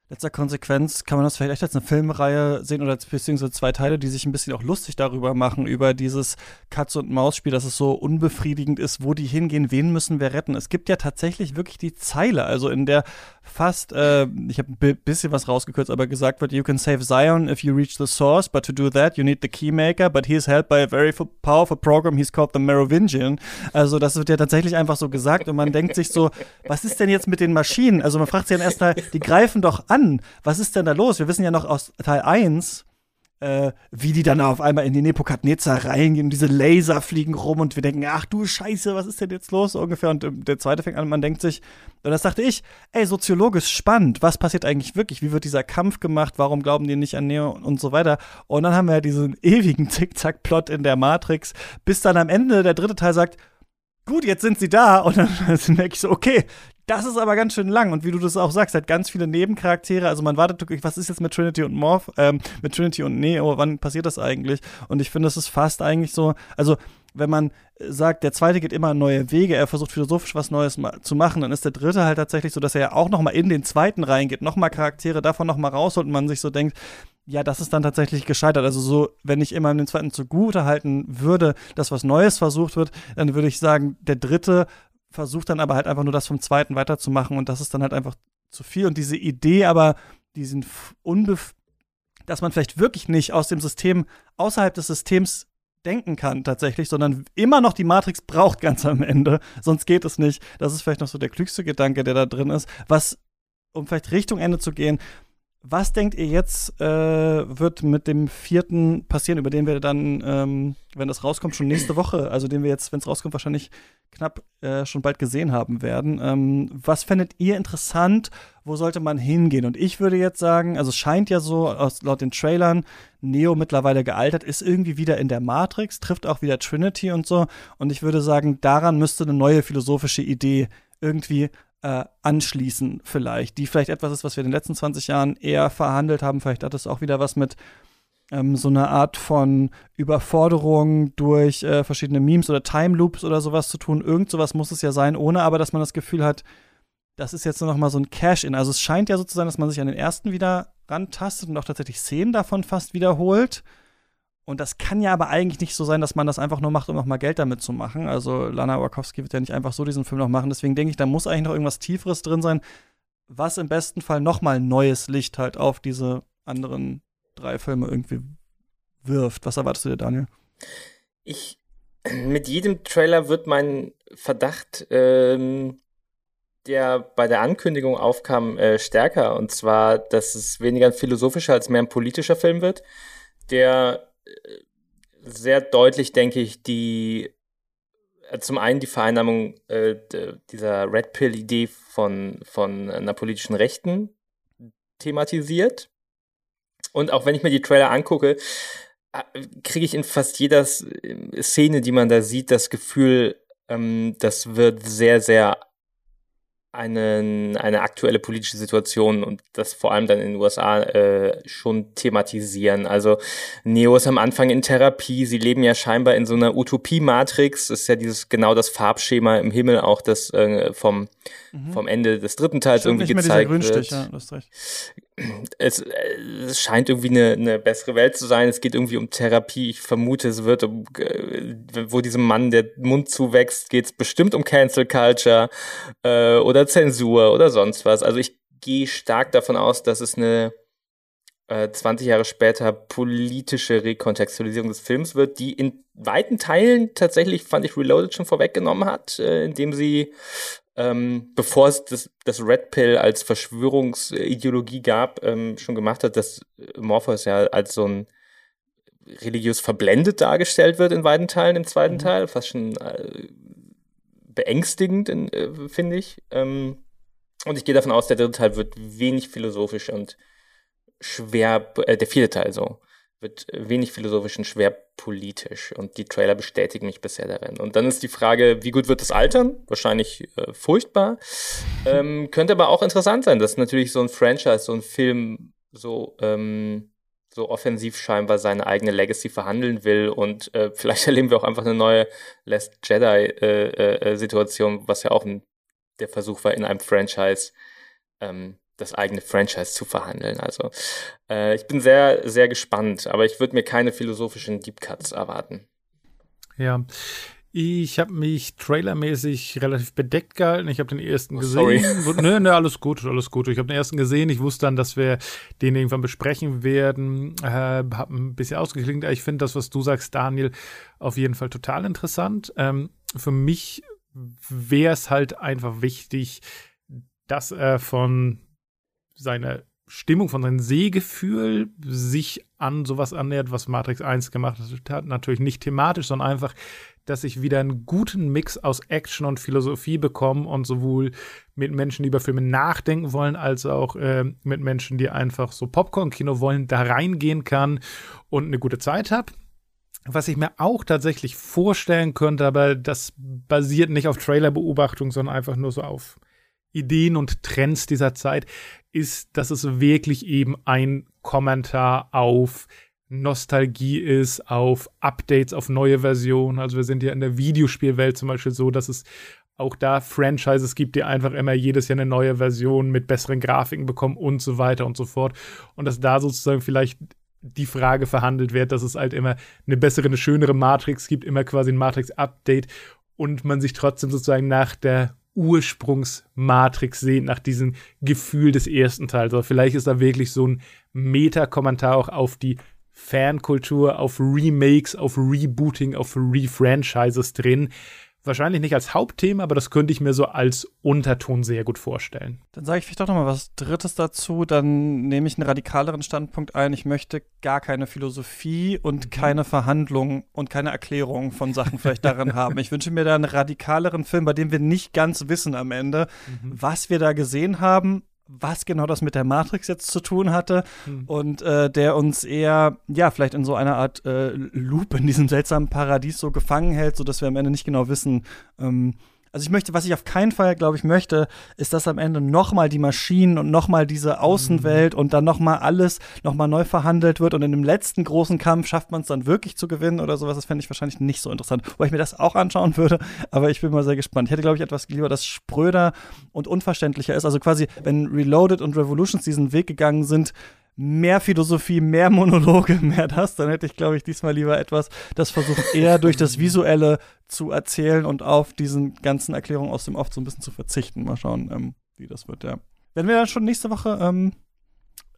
letzter Konsequenz kann man das vielleicht echt als eine Filmreihe sehen oder beziehungsweise zwei Teile, die sich ein bisschen auch lustig darüber machen, über dieses Katz- und Maus-Spiel, dass es so unbefriedigend ist, wo die hingehen, wen müssen wir retten. Es gibt ja tatsächlich wirklich die Zeile, also in der fast, äh, ich habe ein bisschen was rausgekürzt, aber gesagt wird, you can save Zion if you reach the source, but to do that you need the keymaker, but he is held by a very powerful program, he's called the Merovingian. Also das wird ja tatsächlich einfach so gesagt und man denkt sich so, was ist denn jetzt mit den Maschinen? Also man fragt sich dann erstmal, die greifen doch an? Was ist denn da los? Wir wissen ja noch aus Teil 1, äh, wie die dann auf einmal in die Nebukadnezar reingehen und diese Laser fliegen rum und wir denken, ach du Scheiße, was ist denn jetzt los ungefähr? Und ähm, der zweite fängt an, man denkt sich, und das dachte ich, ey, soziologisch spannend, was passiert eigentlich wirklich? Wie wird dieser Kampf gemacht? Warum glauben die nicht an Neo und so weiter? Und dann haben wir ja diesen ewigen Zickzack-Plot in der Matrix, bis dann am Ende der dritte Teil sagt, gut, jetzt sind sie da. Und dann merke ich so, okay, das ist aber ganz schön lang. Und wie du das auch sagst, hat ganz viele Nebencharaktere. Also man wartet wirklich, was ist jetzt mit Trinity und Morph, ähm, mit Trinity und Neo, wann passiert das eigentlich? Und ich finde, das ist fast eigentlich so, also wenn man sagt, der zweite geht immer neue Wege, er versucht philosophisch was Neues zu machen, dann ist der dritte halt tatsächlich so, dass er ja auch noch mal in den zweiten reingeht, noch mal Charaktere davon noch mal rausholt und man sich so denkt, ja, das ist dann tatsächlich gescheitert. Also so, wenn ich immer den zweiten zugute halten würde, dass was Neues versucht wird, dann würde ich sagen, der dritte versucht dann aber halt einfach nur das vom zweiten weiterzumachen und das ist dann halt einfach zu viel. Und diese Idee aber, diesen Unbef dass man vielleicht wirklich nicht aus dem System, außerhalb des Systems denken kann tatsächlich, sondern immer noch die Matrix braucht ganz am Ende, sonst geht es nicht. Das ist vielleicht noch so der klügste Gedanke, der da drin ist, was, um vielleicht Richtung Ende zu gehen, was denkt ihr jetzt äh, wird mit dem vierten passieren, über den wir dann, ähm, wenn das rauskommt, schon nächste Woche, also den wir jetzt, wenn es rauskommt, wahrscheinlich knapp äh, schon bald gesehen haben werden. Ähm, was fändet ihr interessant? Wo sollte man hingehen? Und ich würde jetzt sagen, also es scheint ja so, aus, laut den Trailern, Neo mittlerweile gealtert, ist irgendwie wieder in der Matrix, trifft auch wieder Trinity und so. Und ich würde sagen, daran müsste eine neue philosophische Idee irgendwie äh, anschließen, vielleicht, die vielleicht etwas ist, was wir in den letzten 20 Jahren eher verhandelt haben. Vielleicht hat es auch wieder was mit ähm, so einer Art von Überforderung durch äh, verschiedene Memes oder Time Loops oder sowas zu tun. Irgend sowas muss es ja sein, ohne aber, dass man das Gefühl hat, das ist jetzt nur noch mal so ein Cash-In. Also es scheint ja so zu sein, dass man sich an den ersten wieder rantastet und auch tatsächlich Szenen davon fast wiederholt. Und das kann ja aber eigentlich nicht so sein, dass man das einfach nur macht, um nochmal Geld damit zu machen. Also Lana Wachowski wird ja nicht einfach so diesen Film noch machen. Deswegen denke ich, da muss eigentlich noch irgendwas Tieferes drin sein, was im besten Fall nochmal neues Licht halt auf diese anderen drei Filme irgendwie wirft. Was erwartest du dir, Daniel? Ich, mit jedem Trailer wird mein Verdacht, ähm, der bei der Ankündigung aufkam, äh, stärker. Und zwar, dass es weniger ein philosophischer als mehr ein politischer Film wird, der sehr deutlich, denke ich, die äh, zum einen die Vereinnahmung äh, dieser Red Pill-Idee von, von einer politischen Rechten thematisiert. Und auch wenn ich mir die Trailer angucke, äh, kriege ich in fast jeder Szene, die man da sieht, das Gefühl, ähm, das wird sehr, sehr einen, eine aktuelle politische Situation und das vor allem dann in den USA äh, schon thematisieren. Also Neo ist am Anfang in Therapie, sie leben ja scheinbar in so einer Utopie-Matrix, ist ja dieses genau das Farbschema im Himmel auch das äh, vom, mhm. vom Ende des dritten Teils Stimmt, irgendwie gezeigt wird. Ja, es, es scheint irgendwie eine, eine bessere Welt zu sein. Es geht irgendwie um Therapie. Ich vermute, es wird um, äh, wo diesem Mann der Mund zuwächst, geht es bestimmt um Cancel Culture äh, oder Zensur oder sonst was. Also ich gehe stark davon aus, dass es eine äh, 20 Jahre später politische Rekontextualisierung des Films wird, die in weiten Teilen tatsächlich, fand ich, Reloaded schon vorweggenommen hat, äh, indem sie ähm, bevor es das, das Red Pill als Verschwörungsideologie gab, ähm, schon gemacht hat, dass Morpheus ja als so ein religiös verblendet dargestellt wird in beiden Teilen, im zweiten mhm. Teil, fast schon äh, beängstigend, äh, finde ich. Ähm, und ich gehe davon aus, der dritte Teil wird wenig philosophisch und schwer, äh, der vierte Teil so, wird wenig philosophisch und schwer politisch. Und die Trailer bestätigen mich bisher darin. Und dann ist die Frage, wie gut wird das altern? Wahrscheinlich äh, furchtbar. Ähm, könnte aber auch interessant sein, dass natürlich so ein Franchise, so ein Film so, ähm, so offensiv scheinbar seine eigene Legacy verhandeln will. Und äh, vielleicht erleben wir auch einfach eine neue Last Jedi-Situation, äh, äh, was ja auch ein, der Versuch war, in einem Franchise ähm, das eigene Franchise zu verhandeln. Also äh, ich bin sehr, sehr gespannt, aber ich würde mir keine philosophischen Deep Cuts erwarten. Ja. Ich habe mich trailermäßig relativ bedeckt gehalten. Ich habe den ersten oh, gesehen. Sorry. Ne, ne, alles gut, alles gut. Ich habe den ersten gesehen. Ich wusste dann, dass wir den irgendwann besprechen werden. Äh, habe ein bisschen ausgeklingt. Ich finde das, was du sagst, Daniel, auf jeden Fall total interessant. Ähm, für mich wäre es halt einfach wichtig, dass er von seine Stimmung, von seinem Sehgefühl sich an sowas annähert, was Matrix 1 gemacht hat. Natürlich nicht thematisch, sondern einfach, dass ich wieder einen guten Mix aus Action und Philosophie bekomme und sowohl mit Menschen, die über Filme nachdenken wollen, als auch äh, mit Menschen, die einfach so Popcorn-Kino wollen, da reingehen kann und eine gute Zeit habe. Was ich mir auch tatsächlich vorstellen könnte, aber das basiert nicht auf Trailerbeobachtung, sondern einfach nur so auf Ideen und Trends dieser Zeit, ist, dass es wirklich eben ein Kommentar auf Nostalgie ist, auf Updates, auf neue Versionen. Also wir sind ja in der Videospielwelt zum Beispiel so, dass es auch da Franchises gibt, die einfach immer jedes Jahr eine neue Version mit besseren Grafiken bekommen und so weiter und so fort. Und dass da sozusagen vielleicht die Frage verhandelt wird, dass es halt immer eine bessere, eine schönere Matrix gibt, immer quasi ein Matrix-Update und man sich trotzdem sozusagen nach der Ursprungsmatrix sehnt, nach diesem Gefühl des ersten Teils. Aber vielleicht ist da wirklich so ein Meta-Kommentar auch auf die Fankultur, auf Remakes, auf Rebooting, auf Refranchises drin. Wahrscheinlich nicht als Hauptthema, aber das könnte ich mir so als Unterton sehr gut vorstellen. Dann sage ich vielleicht doch noch mal was Drittes dazu. Dann nehme ich einen radikaleren Standpunkt ein. Ich möchte gar keine Philosophie und mhm. keine Verhandlung und keine Erklärung von Sachen vielleicht darin haben. Ich wünsche mir da einen radikaleren Film, bei dem wir nicht ganz wissen am Ende, mhm. was wir da gesehen haben was genau das mit der Matrix jetzt zu tun hatte hm. und äh, der uns eher, ja, vielleicht in so einer Art äh, Loop in diesem seltsamen Paradies so gefangen hält, sodass wir am Ende nicht genau wissen, ähm, also ich möchte, was ich auf keinen Fall, glaube ich, möchte, ist, dass am Ende nochmal die Maschinen und nochmal diese Außenwelt mhm. und dann nochmal alles nochmal neu verhandelt wird und in dem letzten großen Kampf schafft man es dann wirklich zu gewinnen oder sowas. Das fände ich wahrscheinlich nicht so interessant, weil ich mir das auch anschauen würde. Aber ich bin mal sehr gespannt. Ich hätte, glaube ich, etwas lieber, das spröder und unverständlicher ist. Also quasi, wenn Reloaded und Revolutions diesen Weg gegangen sind, mehr Philosophie, mehr Monologe, mehr das, dann hätte ich, glaube ich, diesmal lieber etwas, das versucht eher durch das Visuelle zu erzählen und auf diesen ganzen Erklärungen aus dem Off so ein bisschen zu verzichten. Mal schauen, ähm, wie das wird, ja. Wenn wir dann schon nächste Woche ähm,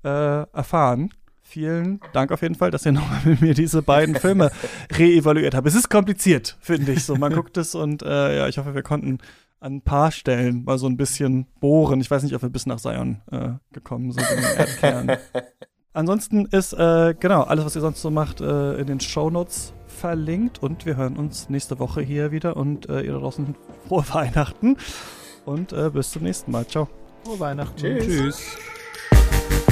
äh, erfahren. Vielen Dank auf jeden Fall, dass ihr nochmal mit mir diese beiden Filme reevaluiert habt. Es ist kompliziert, finde ich so. Man guckt es und äh, ja, ich hoffe, wir konnten an ein paar Stellen mal so ein bisschen bohren. Ich weiß nicht, ob wir bis nach Sion äh, gekommen sind in den Erdkern. Ansonsten ist, äh, genau, alles, was ihr sonst so macht, äh, in den Shownotes verlinkt und wir hören uns nächste Woche hier wieder und äh, ihr da draußen frohe Weihnachten und äh, bis zum nächsten Mal. Ciao. Frohe Weihnachten. Tschüss. Tschüss.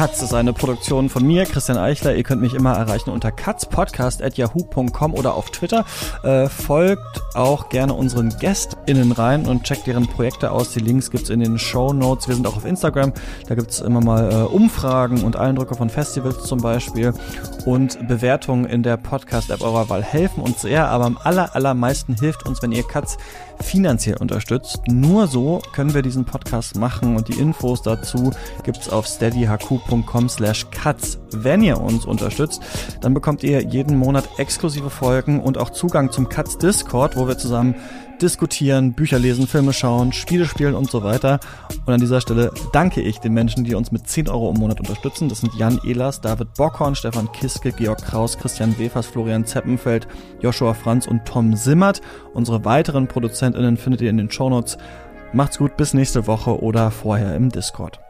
Katz ist eine Produktion von mir, Christian Eichler. Ihr könnt mich immer erreichen unter katzpodcast.yahoo.com oder auf Twitter. Äh, folgt auch gerne unseren GästInnen rein und checkt deren Projekte aus. Die Links gibt's in den Show Notes. Wir sind auch auf Instagram. Da gibt's immer mal äh, Umfragen und Eindrücke von Festivals zum Beispiel. Und Bewertungen in der Podcast-App eurer Wahl helfen uns sehr, aber am aller, allermeisten hilft uns, wenn ihr Katz finanziell unterstützt. Nur so können wir diesen Podcast machen und die Infos dazu gibt's auf steadyhq.com slash cuts. Wenn ihr uns unterstützt, dann bekommt ihr jeden Monat exklusive Folgen und auch Zugang zum Cuts Discord, wo wir zusammen diskutieren, Bücher lesen, Filme schauen, Spiele spielen und so weiter. Und an dieser Stelle danke ich den Menschen, die uns mit 10 Euro im Monat unterstützen. Das sind Jan Ehlers, David Bockhorn, Stefan Kiske, Georg Kraus, Christian Wefers, Florian Zeppenfeld, Joshua Franz und Tom Simmert. Unsere weiteren ProduzentInnen findet ihr in den Shownotes. Macht's gut, bis nächste Woche oder vorher im Discord.